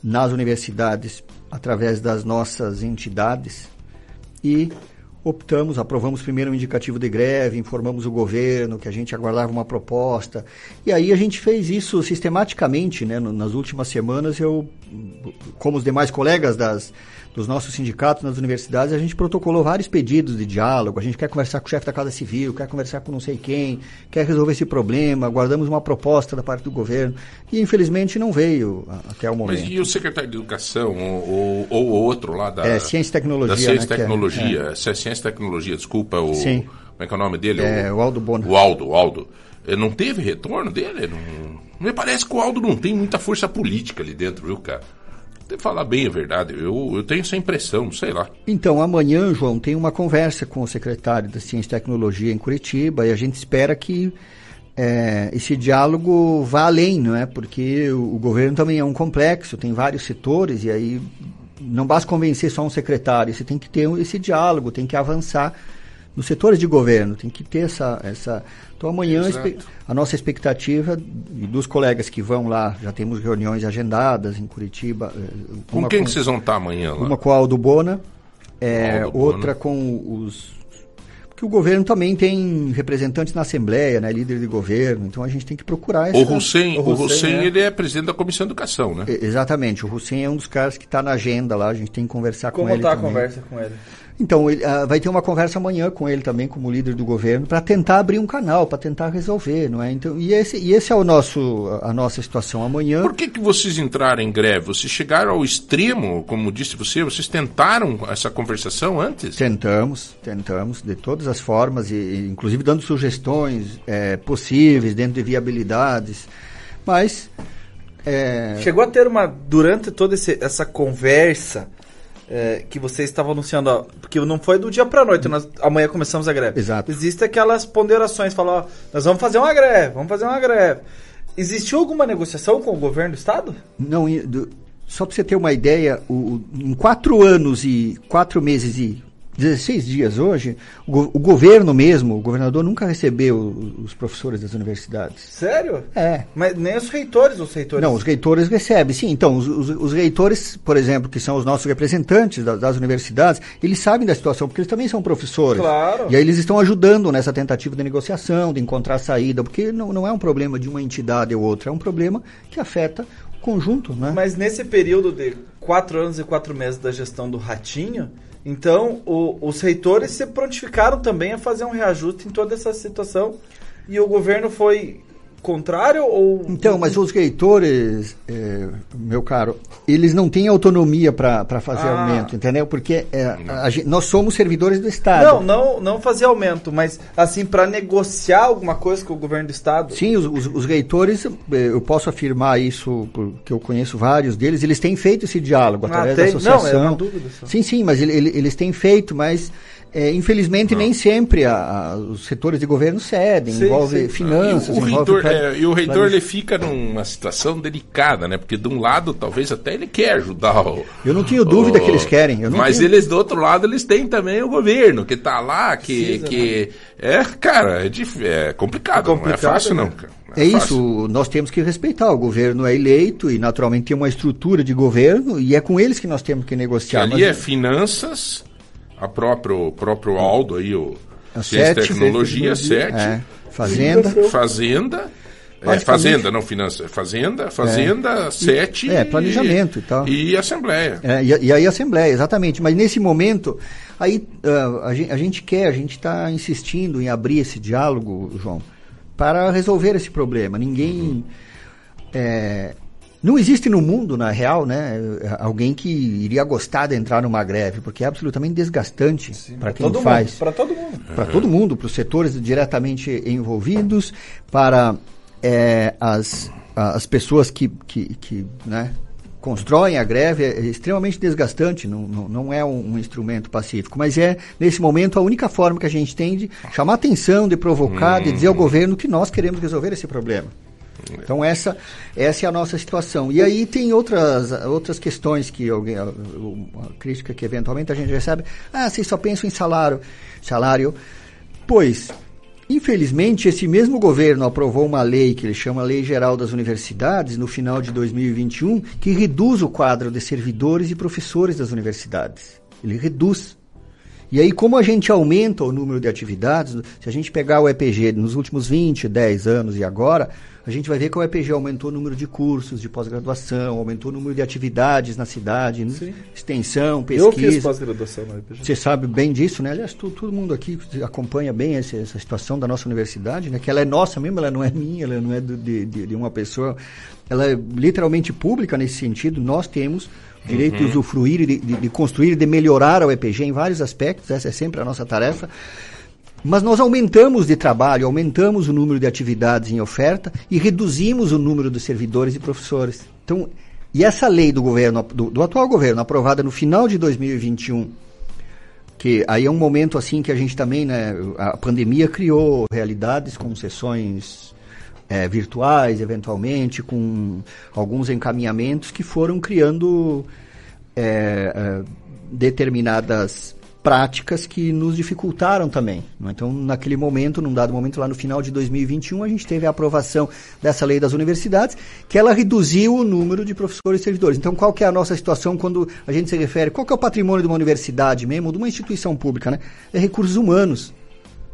nas universidades através das nossas entidades e optamos, aprovamos primeiro um indicativo de greve, informamos o governo que a gente aguardava uma proposta. E aí a gente fez isso sistematicamente, né? Nas últimas semanas eu, como os demais colegas das, dos nossos sindicatos nas universidades, a gente protocolou vários pedidos de diálogo. A gente quer conversar com o chefe da Casa Civil, quer conversar com não sei quem, quer resolver esse problema, aguardamos uma proposta da parte do governo. E infelizmente não veio até o momento. Mas e o secretário de Educação, ou, ou, ou outro lá da. É, Ciência e Tecnologia. Da Ciência e né, Tecnologia. É, é. Ciência e Tecnologia, desculpa, o. Sim. Como é que é o nome dele? É, o, o Aldo Bona. O Aldo, o Aldo. Não teve retorno dele? Não, me parece que o Aldo não tem muita força política ali dentro, viu, cara? Que falar bem a verdade, eu, eu tenho essa impressão, sei lá. Então, amanhã, João, tem uma conversa com o secretário da Ciência e Tecnologia em Curitiba e a gente espera que é, esse diálogo vá além, não é? Porque o, o, governo também é um complexo, tem vários setores e aí não basta convencer só um secretário, você tem que ter esse diálogo, tem que avançar nos setores de governo, tem que ter essa. essa... Então amanhã a nossa expectativa dos colegas que vão lá, já temos reuniões agendadas em Curitiba. eh, Com quem com, que vocês vão estar amanhã lá? Uma com o Aldo Bona, é, Aldo outra Bona. com os. Porque o governo também tem representantes na Assembleia, né, líder de governo, então a gente tem que procurar essa, O Hussein, o Hussein, é... ele é presidente da Comissão de Educação, né? Exatamente, o Hussein é um dos caras que está na agenda lá, a gente tem que conversar Como com ele. Como está a conversa com ele? Então, ele, ah, vai ter uma conversa amanhã com ele também, como líder do governo, para tentar abrir um canal, para tentar resolver, não é? Então, e, esse, e esse é o nosso, a nossa situação amanhã. Por que, que vocês entraram em greve? Vocês chegaram ao extremo, como disse você, vocês tentaram essa conversação antes? Tentamos, tentamos, de todas as formas, e, e inclusive dando sugestões é, possíveis, dentro de viabilidades, mas... é, Chegou a ter uma. Durante toda esse- essa conversa é, que você estava anunciando, ó, porque não foi do dia pra noite, nós, amanhã começamos a greve. Exato. Existem aquelas ponderações, falar, ó, nós vamos fazer uma greve, vamos fazer uma greve. Existiu alguma negociação com o governo do estado? Não, do- só para você ter uma ideia, o- em quatro anos e quatro meses e 16 dias hoje, o, o governo mesmo, o governador nunca recebeu os professores das universidades. Sério? É. Mas nem os reitores, os reitores. Não, os reitores recebem, sim. Então, os, os- os reitores, por exemplo, que são os nossos representantes da- das universidades, eles sabem da situação, porque eles também são professores. Claro. E aí eles estão ajudando nessa tentativa de negociação, de encontrar saída, porque não, não é um problema de uma entidade ou outra, é um problema que afeta o conjunto, né? Mas nesse período de quatro anos e quatro meses da gestão do Ratinho, então o- os reitores se prontificaram também a fazer um reajuste em toda essa situação e o governo foi contrário ou Então, mas os reitores, eh, meu caro, eles não têm autonomia para fazer Ah. aumento, entendeu? Porque eh, a gente- nós somos servidores do Estado. não, não, não fazer aumento, mas assim para negociar alguma coisa com o governo do estado. Sim, os, os- os reitores, eh, eu posso afirmar isso porque eu conheço vários deles, eles têm feito esse diálogo Ah, através tem? da Não, associação. é uma dúvida só. Sim, sim, mas ele- ele- eles têm feito, mas eh, infelizmente nem sempre a- a- os setores de governo cedem, Sim, envolve sim. finanças, E o, o envolve reitor, plane- é, e o reitor plane- ele fica numa situação delicada, né? Porque de um lado, talvez até ele quer ajudar o. Eu não tenho dúvida que eles querem. eu não mas tenho- eles, do outro lado, eles têm também o governo, que tá lá, que. Precisa, que é, cara, é, dif- é complicado, não é fácil, não, cara. É isso, nós temos que respeitar. O governo é eleito e, naturalmente, tem uma estrutura de governo e é com eles que nós temos que Que negociar. ali mas- é finanças, a próprio, próprio Aldo aí, o A Ciência Sete, Tecnologia, Ciência e 7. Tecnologia, é. Fazenda. Fazenda. É, fazenda, não finanças. é Fazenda, Fazenda, É. 7. É, planejamento e tal. E Assembleia. É, e, e aí Assembleia, exatamente. Mas nesse momento, aí ah, a, gente, a gente quer, a gente está insistindo em abrir esse diálogo, João, para resolver esse problema. Ninguém. é, não existe no mundo, na real, né, alguém que iria gostar de entrar numa greve, porque é absolutamente desgastante para quem todo faz. mundo, para todo mundo. Para todo mundo, para os setores diretamente envolvidos, para é, as, as pessoas que, que, que né, constroem a greve, é extremamente desgastante, não, não, não é um, um instrumento pacífico, mas é, nesse momento, a única forma que a gente tem de chamar atenção, de provocar, de dizer ao governo que nós queremos resolver esse problema. Então essa, essa é a nossa situação. E aí tem outras, outras questões que alguém, a, a crítica que eventualmente a gente recebe, ah, vocês só pensam em salário. Salário. Pois, infelizmente, esse mesmo governo aprovou uma lei que ele chama Lei Geral das Universidades no final de 2021, que reduz o quadro de servidores e professores das universidades. Ele reduz. E aí, como a gente aumenta o número de atividades, se a gente pegar o EPG nos últimos 20, 10 anos e agora, a gente vai ver que o EPG aumentou o número de cursos de pós-graduação, aumentou o número de atividades na cidade, né? extensão, pesquisa. Eu fiz pós-graduação na IPG. Você sabe bem disso, né? Aliás, tu- todo mundo aqui acompanha bem essa, essa situação da nossa universidade, né? Que ela é nossa mesmo, ela não é minha, ela não é do- de, de, de uma pessoa. Ela é literalmente pública nesse sentido. Nós temos direito de Uhum. usufruir, e de, de, de construir, de melhorar o EPG em vários aspectos. Essa é sempre a nossa tarefa. Mas nós aumentamos de trabalho, aumentamos o número de atividades em oferta e reduzimos o número de servidores e professores. Então, e essa lei do governo, do, do atual governo, aprovada no final de 2021, que aí é um momento assim que a gente também, né, a pandemia criou realidades com eh, virtuais, eventualmente, com alguns encaminhamentos que foram criando eh, eh, determinadas práticas que nos dificultaram também. não é? Então, naquele momento, num dado momento, lá no final de 2021, a gente teve a aprovação dessa lei das universidades, que ela reduziu o número de professores e servidores. Então, qual que é a nossa situação quando a gente se refere, qual que é o patrimônio de uma universidade mesmo, de uma instituição pública, né? É recursos humanos,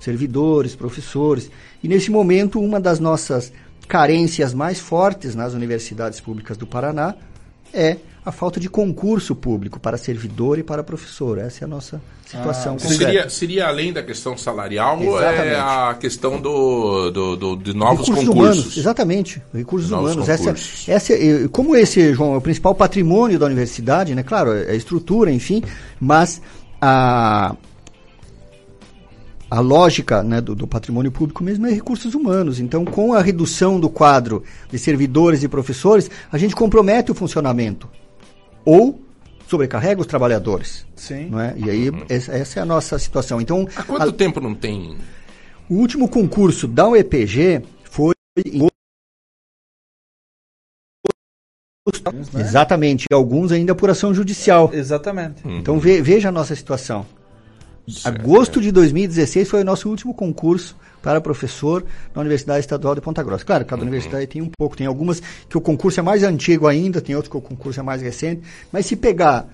servidores, professores. E nesse momento, uma das nossas carências mais fortes nas universidades públicas do Paraná é a falta de concurso público para servidor e para professor. Essa é a nossa situação. concreta. Seria, seria além da questão salarial é Exatamente. a questão do, do, do- de novos recursos concursos? humanos, exatamente, recursos humanos. Essa, concursos. essa, é- como esse, João, é o principal patrimônio da universidade, né? Claro, é a estrutura, enfim, mas a a lógica né, do, do patrimônio público mesmo é recursos humanos. Então, com a redução do quadro de servidores e professores, a gente compromete o funcionamento ou sobrecarrega os trabalhadores. Sim. Não é? E aí, essa, essa é a nossa situação. Então, Há quanto tempo não tem? o último concurso da UEPG foi em agosto. Exatamente, e alguns ainda por ação judicial. Exatamente. Então ve- veja a nossa situação. Agosto de 2016 foi o nosso último concurso para professor na Universidade Estadual de Ponta Grossa. Claro, cada universidade tem um pouco, tem algumas que o concurso é mais antigo ainda, tem outros que o concurso é mais recente, mas se pegar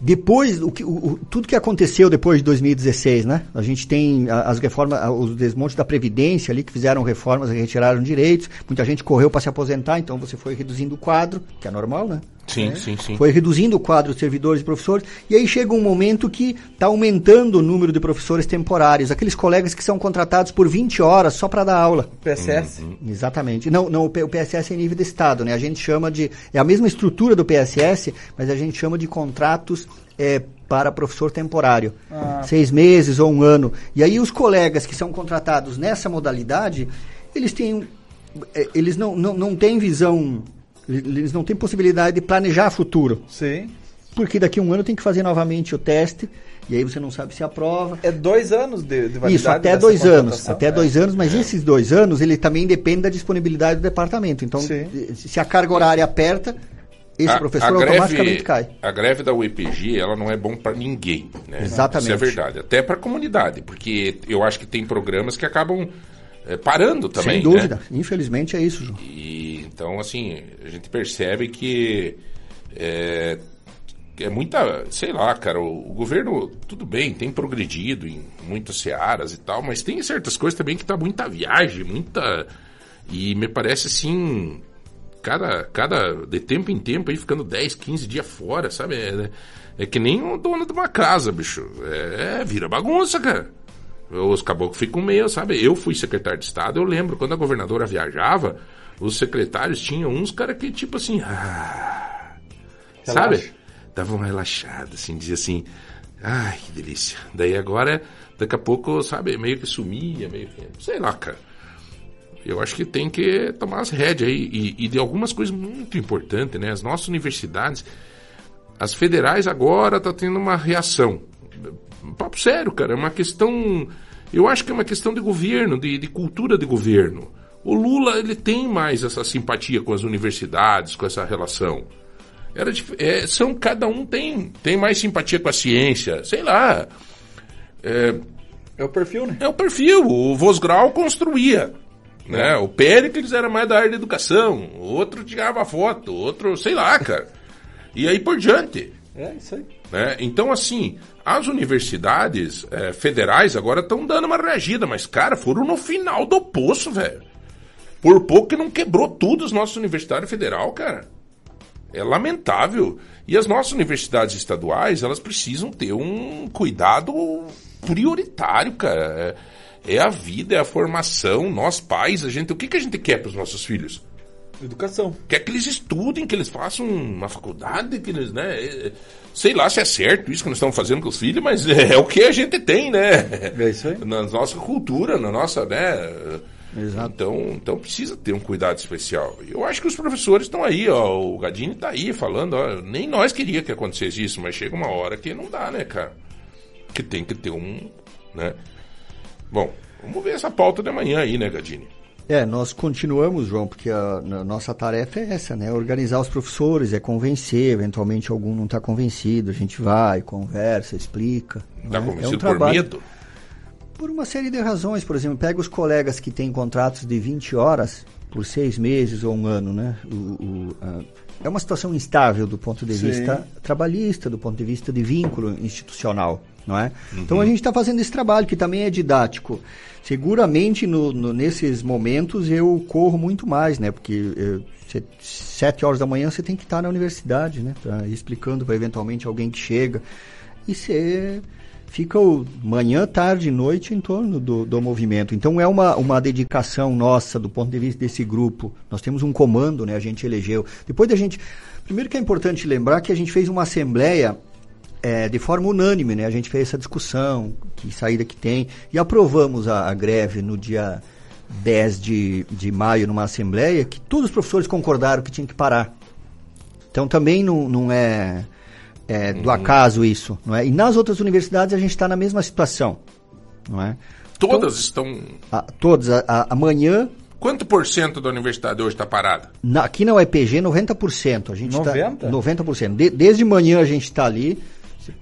depois, o que, o- tudo que aconteceu depois de 2016, né? A gente tem as reformas, os desmontes da Previdência ali, que fizeram reformas e retiraram direitos. Muita gente correu para se aposentar, então você foi reduzindo o quadro, que é normal, né? Sim, sim, sim. Foi reduzindo o quadro de servidores e professores, e aí chega um momento que está aumentando o número de professores temporários, aqueles colegas que são contratados por 20 horas só para dar aula. PSS? Exatamente. Não, não, o PSS é em nível de Estado, né? A gente chama de. É a mesma estrutura do PSS, mas a gente chama de contratos é, para professor temporário. Ah. Seis meses ou um ano. E aí os colegas que são contratados nessa modalidade, eles têm. é, Eles não, não, não têm visão. Eles não têm possibilidade de planejar futuro. Sim. Porque daqui a um ano tem que fazer novamente o teste, e aí você não sabe se aprova. É dois anos de, de validade Isso, até dessa dois anos. Até É. dois anos, mas esses dois anos, ele também depende da disponibilidade do departamento. Então, se a carga horária aperta, esse A- professor a greve- automaticamente cai. A greve da UEPG, ela não é bom para ninguém, né? Exatamente. Isso é verdade. Até para a comunidade, porque eu acho que tem programas que acabam eh, parando também, Sem dúvida. né? Infelizmente é isso, João. E, então, assim, a gente percebe que é, é muita, sei lá, cara, o, o governo, tudo bem, tem progredido em muitas searas e tal, mas tem certas coisas também que tá muita viagem, muita... E me parece, assim, cada, cada de tempo em tempo aí ficando 10, 15 dias fora, sabe? É, é que nem o dono de uma casa, bicho. É, vira bagunça, cara. Os caboclos ficam meio, sabe? Eu fui secretário de Estado, eu lembro, quando a governadora viajava, os secretários tinham uns cara que, tipo assim, ah, sabe? Davam um relaxado, assim, dizia assim, ai, que delícia. Daí agora, daqui a pouco, sabe, meio que sumia, meio que, sei lá, cara. Eu acho que tem que tomar as rédeas aí. E, e de algumas coisas muito importantes, né? As nossas universidades, as federais agora tá tendo uma reação. Papo sério, cara. É uma questão. Eu acho que é uma questão de governo, de, de cultura de governo. O Lula, ele tem mais essa simpatia com as universidades, com essa relação. Era é, são, cada um tem, tem mais simpatia com a ciência, sei lá. É, é o perfil, né? É o perfil. O Vosgrau construía. Né? O Péricles era mais da área da educação. O outro tirava foto. Outro, sei lá, cara. E aí por diante. É, isso aí. né? Então, assim, as universidades eh, federais agora estão dando uma reagida, mas, cara, foram no final do poço, velho. Por pouco que não quebrou tudo as nossas universidades federal, cara. É lamentável. E as nossas universidades estaduais, elas precisam ter um cuidado prioritário, cara. É, é a vida, é a formação. Nós pais, a gente, o que, que a gente quer para os nossos filhos? Educação. Quer que eles estudem, que eles façam uma faculdade, que eles, né? é, Sei lá se é certo isso que nós estamos fazendo com os filhos, mas é, o que a gente tem, né? É isso aí. Na nossa cultura, na nossa, né? Então, então precisa ter um cuidado especial. Eu acho que os professores estão aí, ó. O Gadini está aí falando, ó. Nem nós queria que acontecesse isso, mas chega uma hora que não dá, né, cara? Que tem que ter um, né? Bom, vamos ver essa pauta de amanhã aí, né, Gadini? É, nós continuamos, João, porque a, a nossa tarefa é essa, né? Organizar os professores, é convencer, eventualmente algum não está convencido, a gente vai, conversa, explica. Tá né? convencido é um por trabalho. medo? Por uma série de razões, por exemplo, pega os colegas que têm contratos de 20 horas por seis meses ou um ano, né? O, o, a- é uma situação instável do ponto de Sim. vista trabalhista, do ponto de vista de vínculo institucional, não é? Uhum. Então a gente está fazendo esse trabalho que também é didático. Seguramente no, no- nesses momentos eu corro muito mais, né? Porque eh, cê- sete horas da manhã você tem que estar na universidade, né? Pra ir explicando para eventualmente alguém que chega e você fica o manhã, tarde e noite em torno do, do movimento. Então é uma, uma dedicação nossa do ponto de vista desse grupo. Nós temos um comando, né? A gente elegeu. Depois da gente. Primeiro que é importante lembrar que a gente fez uma assembleia é, de forma unânime, né? A gente fez essa discussão, que saída que tem, e aprovamos a, a greve no dia 10 de, de maio numa assembleia que todos os professores concordaram que tinha que parar. Então também não, não é, é do acaso isso, não é? E nas outras universidades a gente está na mesma situação, não é? Todas estão. A, todas. A, a- amanhã, Quanto por cento da universidade hoje está parada? na- aqui na UEPG, 90%. A gente 90? Tá, 90%. De, desde manhã a gente está ali.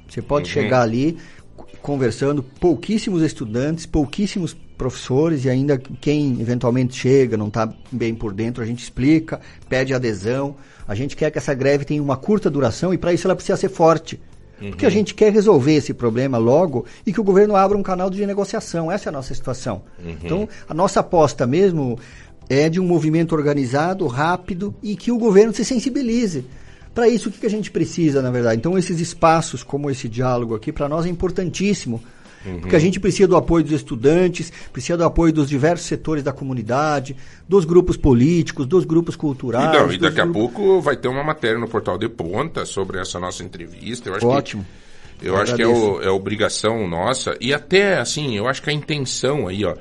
Você pode Uhum. chegar ali conversando. Pouquíssimos estudantes, pouquíssimos professores e ainda quem eventualmente chega, não está bem por dentro, a gente explica, pede adesão. A gente quer que essa greve tenha uma curta duração e para isso ela precisa ser forte. Porque a gente quer resolver esse problema logo e que o governo abra um canal de negociação. Essa é a nossa situação. Uhum. Então, a nossa aposta mesmo é de um movimento organizado, rápido e que o governo se sensibilize. Para isso, o que a gente precisa, na verdade? Então, esses espaços, como esse diálogo aqui, para nós é importantíssimo. Uhum. Porque a gente precisa do apoio dos estudantes, precisa do apoio dos diversos setores da comunidade, dos grupos políticos, dos grupos culturais. e, não, e daqui a grupos- pouco vai ter uma matéria no portal de ponta sobre essa nossa entrevista. Ótimo. Que, eu acho que é, o- é obrigação nossa. E até, assim, eu acho que a intenção aí, ó,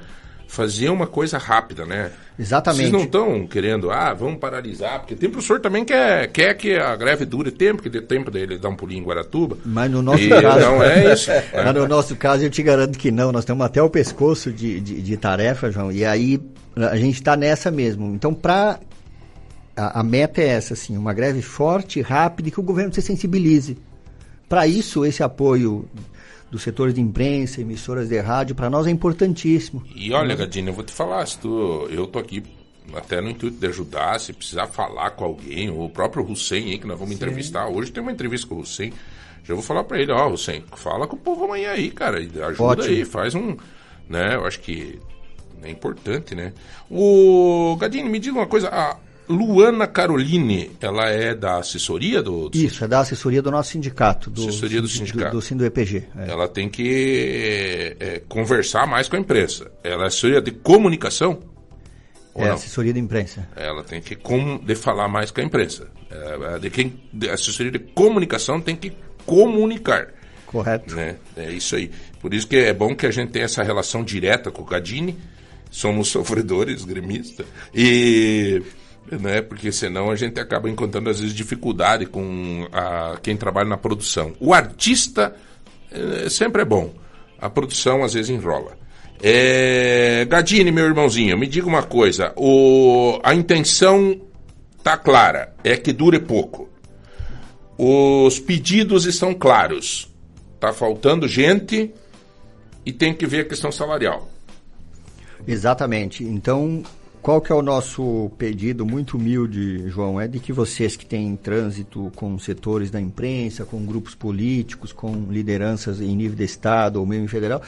fazer uma coisa rápida, né? Exatamente. Vocês não estão querendo, ah, vamos paralisar, porque tem professor também que quer, quer que a greve dure tempo, que dê tempo dele dar um pulinho em Guaratuba. Mas no nosso E caso. Não é isso. Mas no nosso caso, eu te garanto que não. Nós temos até o pescoço de, de, de tarefa, João. E aí a gente está nessa mesmo. Então, para. A, a meta é essa, assim, uma greve forte, rápida e que o governo se sensibilize. Para isso, esse apoio dos setores de imprensa, emissoras de rádio, para nós é importantíssimo. E olha, Gadinho, eu vou te falar, se tu, eu tô aqui até no intuito de ajudar, se precisar falar com alguém, o próprio Hussein aí, que nós vamos entrevistar. Hoje tem uma entrevista com o Hussein. Já vou falar pra ele, ó, Hussein, fala com o povo amanhã aí, cara. e Ajuda Ótimo. aí, faz um. Né, eu acho que é importante, né? O Gadinho, me diga uma coisa, a Luana Caroline, ela é da assessoria do. do Isso, é da assessoria do nosso sindicato. Do, Assessoria do sindicato. Do, do Sindo EPG. é. Ela tem que é, conversar mais com a imprensa. Ela é assessoria de comunicação? É não? assessoria de imprensa. Ela tem que com, de falar mais com a imprensa. É, de quem, de assessoria de comunicação tem que comunicar. Correto. Né? É isso aí. Por isso que é bom que a gente tenha essa relação direta com o Gadini. Somos sofredores, gremistas. E. Né, porque senão a gente acaba encontrando às vezes dificuldade com a, quem trabalha na produção. O artista eh, sempre é bom. A produção às vezes enrola. É, Gadini, meu irmãozinho, me diga uma coisa. O, a intenção tá clara, é que dure pouco. Os pedidos estão claros. Tá faltando gente e tem que ver a questão salarial. Exatamente. Então, qual que é o nosso pedido muito humilde, João? É de que vocês que têm trânsito com setores da imprensa, com grupos políticos, com lideranças em nível de Estado ou mesmo federal,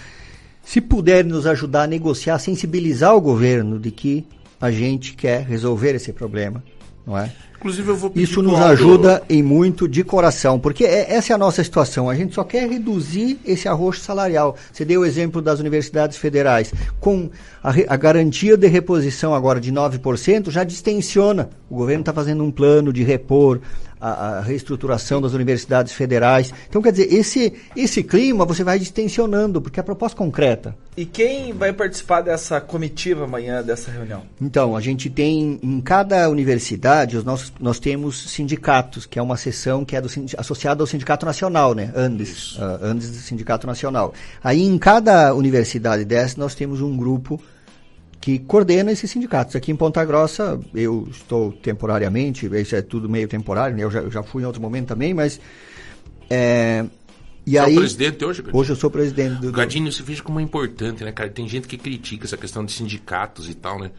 se puderem nos ajudar a negociar, sensibilizar o governo de que a gente quer resolver esse problema, não é? Inclusive eu vou pedir Isso nos Aldo- ajuda em muito de coração, porque é- essa é a nossa situação. A gente só quer reduzir esse arroxo salarial. Você deu o exemplo das universidades federais. Com a, a garantia de reposição agora de 9%, já distensiona. O governo está fazendo um plano de repor a, a reestruturação das universidades federais. Então, quer dizer, esse, esse clima você vai distensionando, porque é proposta concreta. E quem vai participar dessa comitiva amanhã, dessa reunião? Então, a gente tem em cada universidade, os nossos, nós temos sindicatos, que é uma seção que é do, associada ao Sindicato Nacional, né? Andes, ah, Andes do Sindicato Nacional. Aí em cada universidade dessa nós temos um grupo que coordena esses sindicatos. Aqui em Ponta Grossa, eu estou temporariamente, isso é tudo meio temporário, né? Eu já, eu já fui em outro momento também, mas... É, e Você é o aí, presidente hoje, Gadinho? Hoje eu sou presidente do... do- Gadinho, você veja como é importante, né, cara? Tem gente que critica essa questão de sindicatos e tal, né?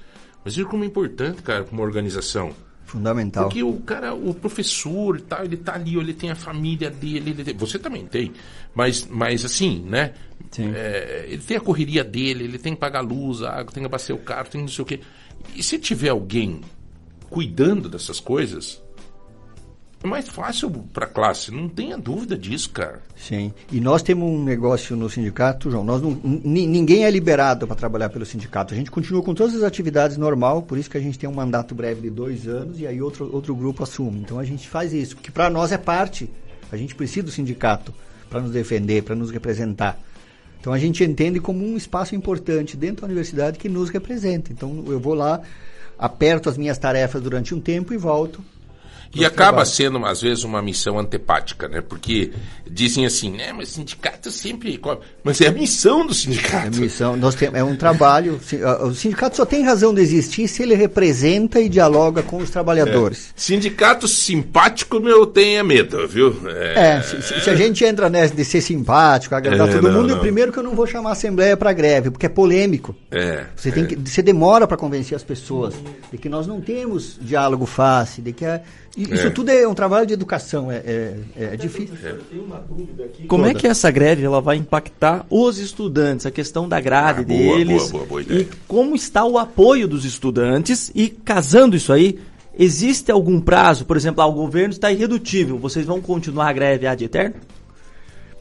Mas veja como é importante, cara, para uma organização. Fundamental. Porque o cara, o professor e tal, ele tá ali, ele tem a família dele, ele tem- você também tem, mas, mas assim, né? É, ele tem a correria dele, ele tem que pagar a luz, a água, tem que abastecer o carro, tem não sei o quê. E se tiver alguém cuidando dessas coisas, é mais fácil para a classe, não tenha dúvida disso, cara. Sim. E nós temos um negócio no sindicato, João. Nós não, ni- ninguém é liberado para trabalhar pelo sindicato. A gente continua com todas as atividades normal, por isso que a gente tem um mandato breve de dois anos e aí outro, outro grupo assume. Então a gente faz isso, porque para nós é parte. A gente precisa do sindicato para nos defender, para nos representar. Então a gente entende como um espaço importante dentro da universidade que nos representa. Então eu vou lá, aperto as minhas tarefas durante um tempo e volto. E acaba trabalho. sendo, às vezes, uma missão antepática, né? Porque dizem assim, né? Mas sindicato sempre. Mas é a missão do sindicato. É missão, nós temos, é um trabalho. O sindicato só tem razão de existir se ele representa e dialoga com os trabalhadores. É. Sindicato simpático, meu, tenha medo, viu? É, se, se- se a gente entra nessa de ser simpático, agradar É, todo não, mundo, não. primeiro que eu não vou chamar a assembleia para greve, porque é polêmico. É. Você, tem que, você demora para convencer as pessoas de que nós não temos diálogo fácil, de que a- e isso É. tudo é um trabalho de educação, é, é, é difícil. Como é que essa greve ela vai impactar os estudantes, a questão da grade Ah, boa, deles boa, boa, boa ideia. e como está o apoio dos estudantes e casando isso aí, existe algum prazo, por exemplo, ah, o governo está irredutível, vocês vão continuar a greve ad eterno?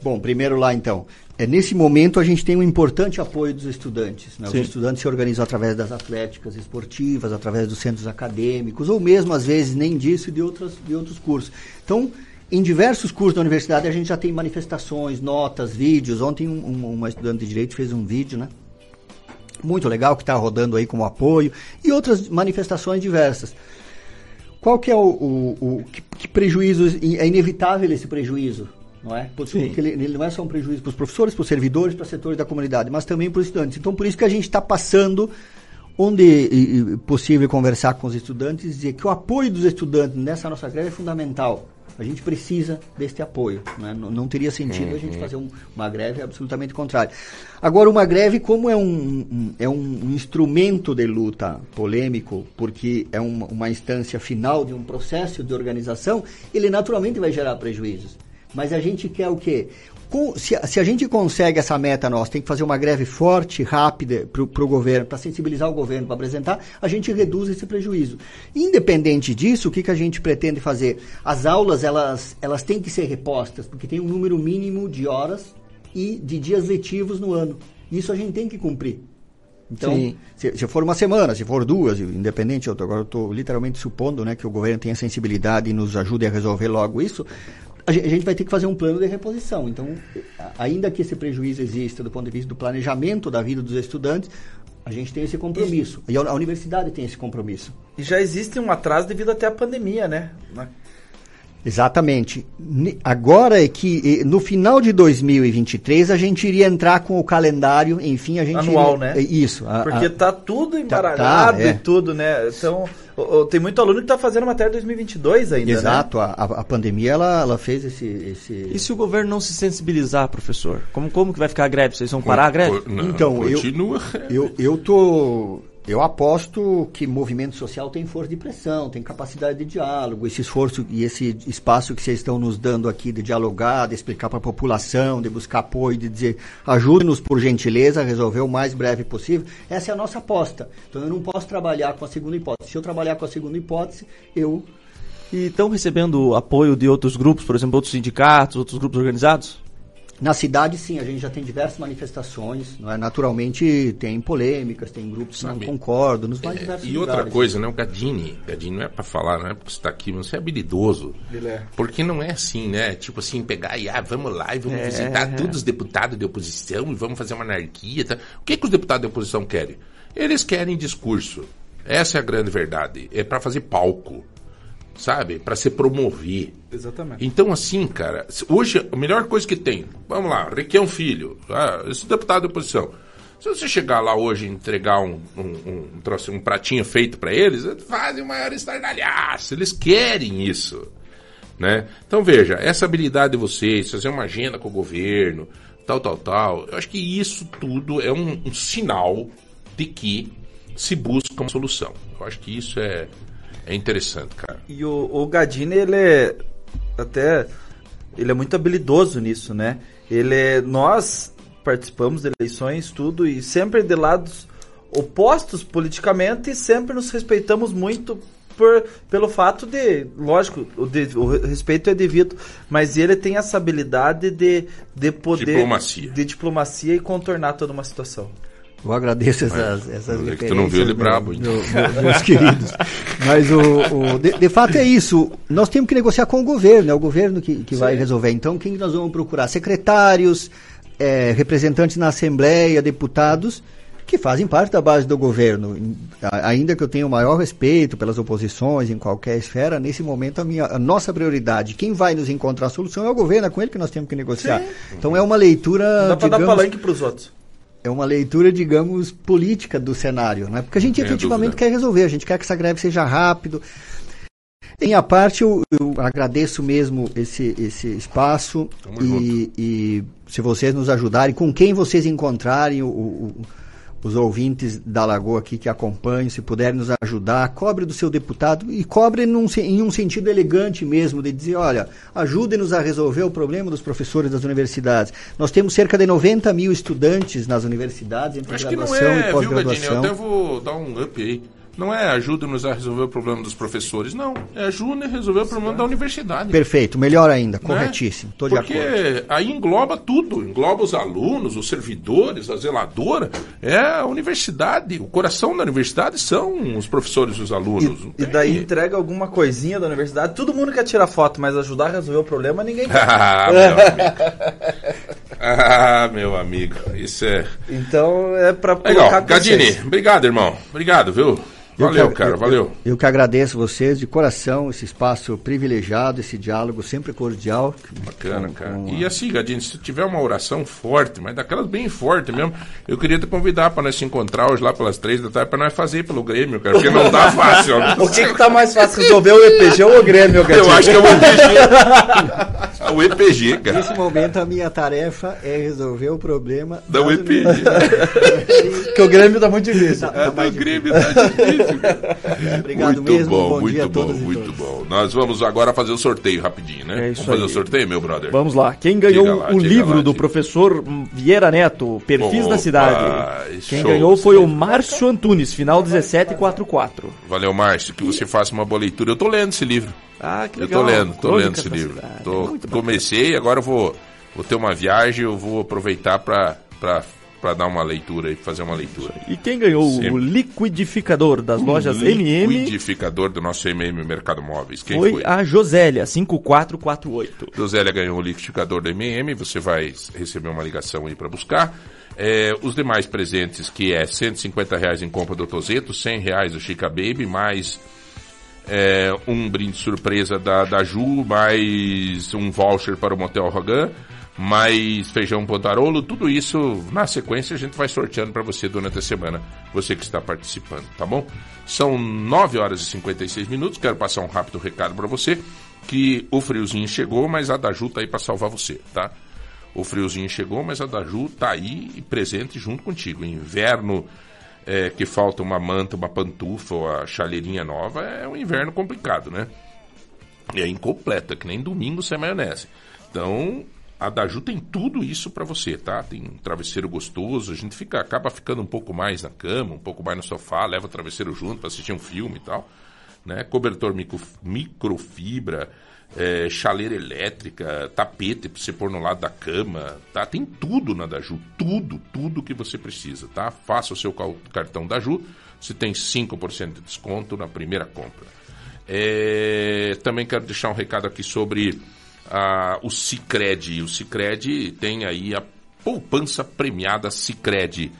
Bom, primeiro lá então. É, nesse momento a gente tem um importante apoio dos estudantes. né? Os estudantes se organizam através das atléticas esportivas, através dos centros acadêmicos, ou mesmo às vezes nem disso e de, outras, de outros cursos. Então, em diversos cursos da universidade a gente já tem manifestações, notas, vídeos. Ontem um, um- uma estudante de direito fez um vídeo, né? Muito legal que está rodando aí como apoio e outras manifestações diversas. Qual que é o, o, o- que, que prejuízo é inevitável esse prejuízo, não é? Sim. Porque ele, ele não é só um prejuízo para os professores, para os servidores, para setores da comunidade, mas também para os estudantes. Então por isso que a gente está passando onde e possível conversar com os estudantes e dizer que o apoio dos estudantes nessa nossa greve é fundamental. A gente precisa deste apoio. né? Não, não teria sentido a gente Uhum. fazer um- uma greve absolutamente contrária. Agora, uma greve, como é um, um- é um instrumento de luta polêmico, porque é uma, uma instância final de um processo de organização, ele naturalmente vai gerar prejuízos. Mas a gente quer o quê? Com- se, a- se a gente consegue essa meta nossa, tem que fazer uma greve forte, rápida para o governo, para sensibilizar o governo, para apresentar, a gente reduz esse prejuízo. Independente disso, o que, que a gente pretende fazer? As aulas, elas, elas têm que ser repostas, porque tem um número mínimo de horas e de dias letivos no ano. Isso a gente tem que cumprir. Então, se, se for uma semana, se for duas, independente, eu tô- agora eu estou literalmente supondo né, que o governo tenha sensibilidade e nos ajude a resolver logo isso, a gen- a gente vai ter que fazer um plano de reposição. Então, ainda que esse prejuízo exista do ponto de vista do planejamento da vida dos estudantes, a gente tem esse compromisso. E a a universidade tem esse compromisso. E já existe um atraso devido até à pandemia, né? Exatamente. Agora é que no final de 2023 a gente iria entrar com o calendário, enfim, a gente Anual, iria- né? eh, Isso. a- Porque a- tá tudo Tá- embaralhado tá, é. e tudo, né? Então, tem muito aluno que tá fazendo matéria 2022 ainda, Exato, né? a, a- a pandemia ela, ela fez esse, esse... E se o governo não se sensibilizar, professor? Como, como que vai ficar a greve? Vocês vão parar a greve? então, eu, eu, eu tô. Eu aposto que movimento social tem força de pressão, tem capacidade de diálogo, esse esforço e esse espaço que vocês estão nos dando aqui de dialogar, de explicar para a população, de buscar apoio, de dizer ajude-nos por gentileza a resolver o mais breve possível. Essa é a nossa aposta. Então eu não posso trabalhar com a segunda hipótese. Se eu trabalhar com a segunda hipótese, eu E estão recebendo apoio de outros grupos, por exemplo, outros sindicatos, outros grupos organizados? Na cidade, sim, a gente já tem diversas manifestações. Não é? Naturalmente, tem polêmicas, tem grupos que não Sabe, concordam, nos mais É, diversos e outra lugares. coisa, né? O Gadini, Gadini não é pra falar, não é porque você tá aqui, mas você é habilidoso. Ele é. Porque não é assim, né? Tipo assim, pegar e ah, vamos lá e vamos É. visitar todos os deputados de oposição e vamos fazer uma anarquia. Tá? O que, que os deputados de oposição querem? Eles querem discurso. Essa é a grande verdade. É pra fazer palco. Sabe? Pra se promover. Exatamente. Então, assim, cara, hoje a melhor coisa que tem, vamos lá, Requião Filho, ah, esse deputado de oposição. Se você chegar lá hoje e entregar um, um, um, um pratinho feito para eles, eles fazem o maior estardalhaço. Eles querem isso. Né? Então, veja, essa habilidade de vocês, fazer uma agenda com o governo, tal, tal, tal, eu acho que isso tudo é um, um sinal de que se busca uma solução. Eu acho que isso é, É interessante, cara. E o, o Gadini, ele é até ele é muito habilidoso nisso, né? Ele é, nós participamos de eleições, tudo e sempre de lados opostos politicamente e sempre nos respeitamos muito por, pelo fato de, lógico, o, de- o respeito é devido, mas ele tem essa habilidade de, de poder Diplomacia. de diplomacia e contornar toda uma situação. Eu agradeço essas, É, essas é que tu não viu ele referências, brabo, meu- então. meu- meu- meus queridos. Mas o, o- de, de fato é isso. Nós temos que negociar com o governo, é o governo que, que vai resolver. Então, quem nós vamos procurar? Secretários, eh, representantes na Assembleia, deputados, que fazem parte da base do governo. Ainda que eu tenha o maior respeito pelas oposições em qualquer esfera, nesse momento a, minha, a nossa prioridade, quem vai nos encontrar a solução é o governo, é com ele que nós temos que negociar. Sim. Então é uma leitura. Não dá pra dar palanque pros outros. É uma leitura, digamos, política do cenário, né? Porque a gente Sem efetivamente dúvida. quer resolver, a gente quer que essa greve seja rápido. Em minha parte, eu, eu agradeço mesmo esse, esse espaço e, e se vocês nos ajudarem, com quem vocês encontrarem o- o- os ouvintes da Lagoa aqui que acompanham, se puderem nos ajudar, cobre do seu deputado e cobre num em um sentido elegante mesmo, de dizer, olha, ajudem-nos a resolver o problema dos professores das universidades. Nós temos cerca de 90 mil estudantes nas universidades, entre Acho que não graduação é, e viu, Gadini? Eu pós-graduação. até vou dar um up aí. Não é ajuda-nos a resolver o problema dos professores, não. É ajuda a resolver o problema da universidade. Perfeito, melhor ainda, Né? corretíssimo, estou de Porque acordo. aí engloba tudo, engloba os alunos, os servidores, a zeladora, é a universidade, o coração da universidade são os professores e os alunos. E daí entrega alguma coisinha da universidade. Todo mundo quer tirar foto, mas ajudar a resolver o problema ninguém quer. Ah, meu amigo. Ah, meu amigo, isso é... Então é pra Legal, colocar Gadini, consciência. obrigado, irmão. Obrigado, viu? Eu Valeu, que- cara, eu- valeu. Eu, eu que agradeço vocês de coração, esse espaço privilegiado, esse diálogo sempre cordial. Bacana, com- cara. com a- E assim, Gadinho, se tiver uma oração forte, mas daquelas bem forte mesmo, eu queria te convidar para nós se encontrar hoje lá pelas três da tarde para nós fazer pelo Grêmio, cara, porque não tá fácil. ó. O que, que tá mais fácil resolver, o EPG ou o Grêmio, Gadini? Eu acho que é o EPG. É o EPG, cara. Nesse momento, a minha tarefa é resolver o problema Da UEPG. que o Grêmio tá muito difícil. É, do Grêmio tá difícil. Obrigado muito mesmo, bom, bom muito dia a bom, todas e muito bom. Nós vamos agora fazer o sorteio rapidinho, né? É isso vamos fazer aí. o sorteio, meu brother? Vamos lá. Quem ganhou lá, o livro lá, do professor Vieira Neto, Perfis Opa, da Cidade? Quem ganhou foi o Márcio Antunes, final 1744. Valeu, Márcio, que você faça uma boa leitura. Eu tô lendo esse livro. Ah, que Eu legal. tô lendo, tô Crônicas lendo esse livro. Tô- comecei, agora eu vou, vou ter uma viagem, eu vou aproveitar pra, pra dar uma leitura e fazer uma leitura. E quem ganhou o Sempre. liquidificador das lojas MM Liquidificador do nosso MM Mercado Móveis. Quem foi foi? a Josélia, 5448. Zélia ganhou o liquidificador da MM, você vai receber uma ligação aí para buscar. É, os demais presentes, que é 150 reais em compra do Tozeto, 100 reais do Chica Baby, mais é, um brinde surpresa da, da Ju, mais um voucher para o Motel Rogan, mais feijão pontarolo, tudo isso na sequência a gente vai sorteando para você durante a semana, você que está participando, tá bom? São 9 horas e 56 minutos, quero passar um rápido recado para você, que o friozinho chegou, mas a da Ju tá aí para salvar você, tá? O friozinho chegou, mas a da Ju tá aí presente junto contigo. Inverno é, que falta uma manta, uma pantufa ou a chaleirinha nova é um inverno complicado, né? É incompleta, que nem domingo sem maionese. Então, a Daju tem tudo isso para você, tá? Tem um travesseiro gostoso, a gente fica, acaba ficando um pouco mais na cama, um pouco mais no sofá, leva o travesseiro junto para assistir um filme e tal. Né? Cobertor micro, microfibra, é, chaleira elétrica, tapete para você pôr no lado da cama, tá? Tem tudo na Daju, tudo, tudo que você precisa, tá? Faça o seu cartão Daju, você tem 5% de desconto na primeira compra. É, também quero deixar um recado aqui sobre o Cicred. O Cicred tem aí a poupança premiada Cicred.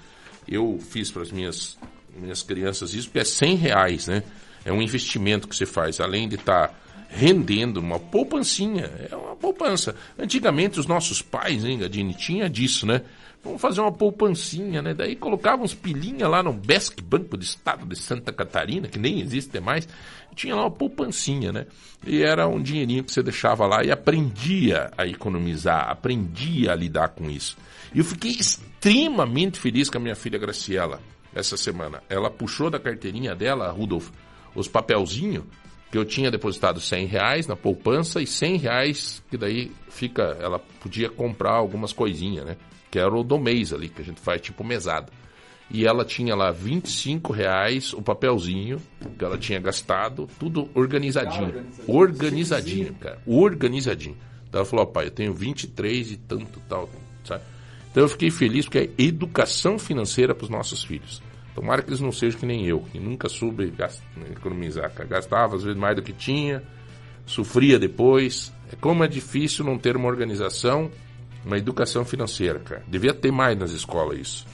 Eu fiz para as minhas, minhas crianças isso, porque é 100 reais, né? É um investimento que você faz, além de estar rendendo uma poupancinha. É uma poupança. Antigamente os nossos pais, hein, Gadini, tinha disso, né? Vamos fazer uma poupancinha, né? Daí colocavam uns pilinha lá no Besc Banco do Estado de Santa Catarina, que nem existe mais. Tinha lá uma poupancinha, né? E era um dinheirinho que você deixava lá e aprendia a economizar, aprendia a lidar com isso. E eu fiquei extremamente feliz com a minha filha Graciela essa semana. Ela puxou da carteirinha dela, Rudolf, os papelzinhos que eu tinha depositado 100 reais na poupança e 100 reais que daí fica, ela podia comprar algumas coisinhas, né? Que era o do mês ali, que a gente faz tipo mesada. E ela tinha lá 25 reais o papelzinho que ela tinha gastado, tudo organizadinho. Organizadinho, cara. Organizadinho. Então ela falou, pai, eu tenho 23 e tanto tal, sabe? Então eu fiquei feliz porque é educação financeira para os nossos filhos. Tomara que eles não sejam que nem eu, que nunca soube economizar. cara. Gastava às vezes mais do que tinha, sofria depois. É como é difícil não ter uma organização, uma educação financeira, cara. Devia ter mais nas escolas isso.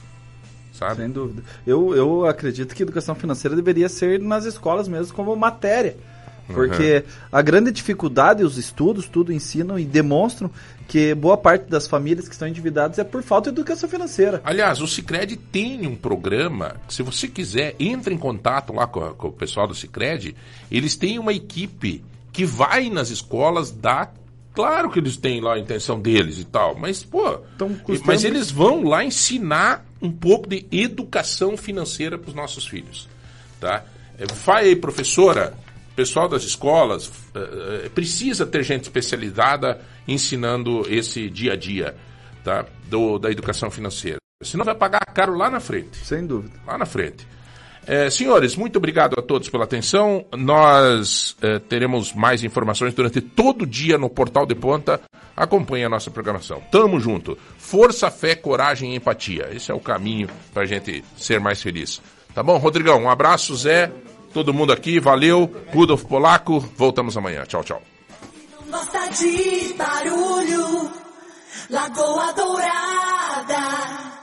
Sabe? Sem dúvida. Eu, eu acredito que educação financeira deveria ser nas escolas mesmo como matéria. Porque a grande dificuldade, os estudos, tudo ensinam e demonstram que boa parte das famílias que estão endividadas é por falta de educação financeira. Aliás, o Cicred tem um programa, se você quiser, entre em contato lá com, com o pessoal do Cicred, eles têm uma equipe que vai nas escolas dar. Claro que eles têm lá a intenção deles e tal, mas, pô. Mas eles vão lá ensinar um pouco de educação financeira para os nossos filhos. Tá? É, Vai aí, professora, pessoal das escolas, eh, eh, precisa ter gente especializada ensinando esse dia a dia tá? Do, da educação financeira. Senão vai pagar caro lá na frente. Sem dúvida. Lá na frente. Eh, senhores, muito obrigado a todos pela atenção. Nós eh, teremos mais informações durante todo o dia no Portal de Ponta. Acompanhe a nossa programação. Tamo junto. Força, fé, coragem e empatia. Esse é o caminho para a gente ser mais feliz. Tá bom, Rodrigão? Um abraço, Zé. Todo mundo aqui, valeu. Rudolf Polaco. Voltamos amanhã. Tchau, tchau. Gosta de barulho, Lagoa Dourada.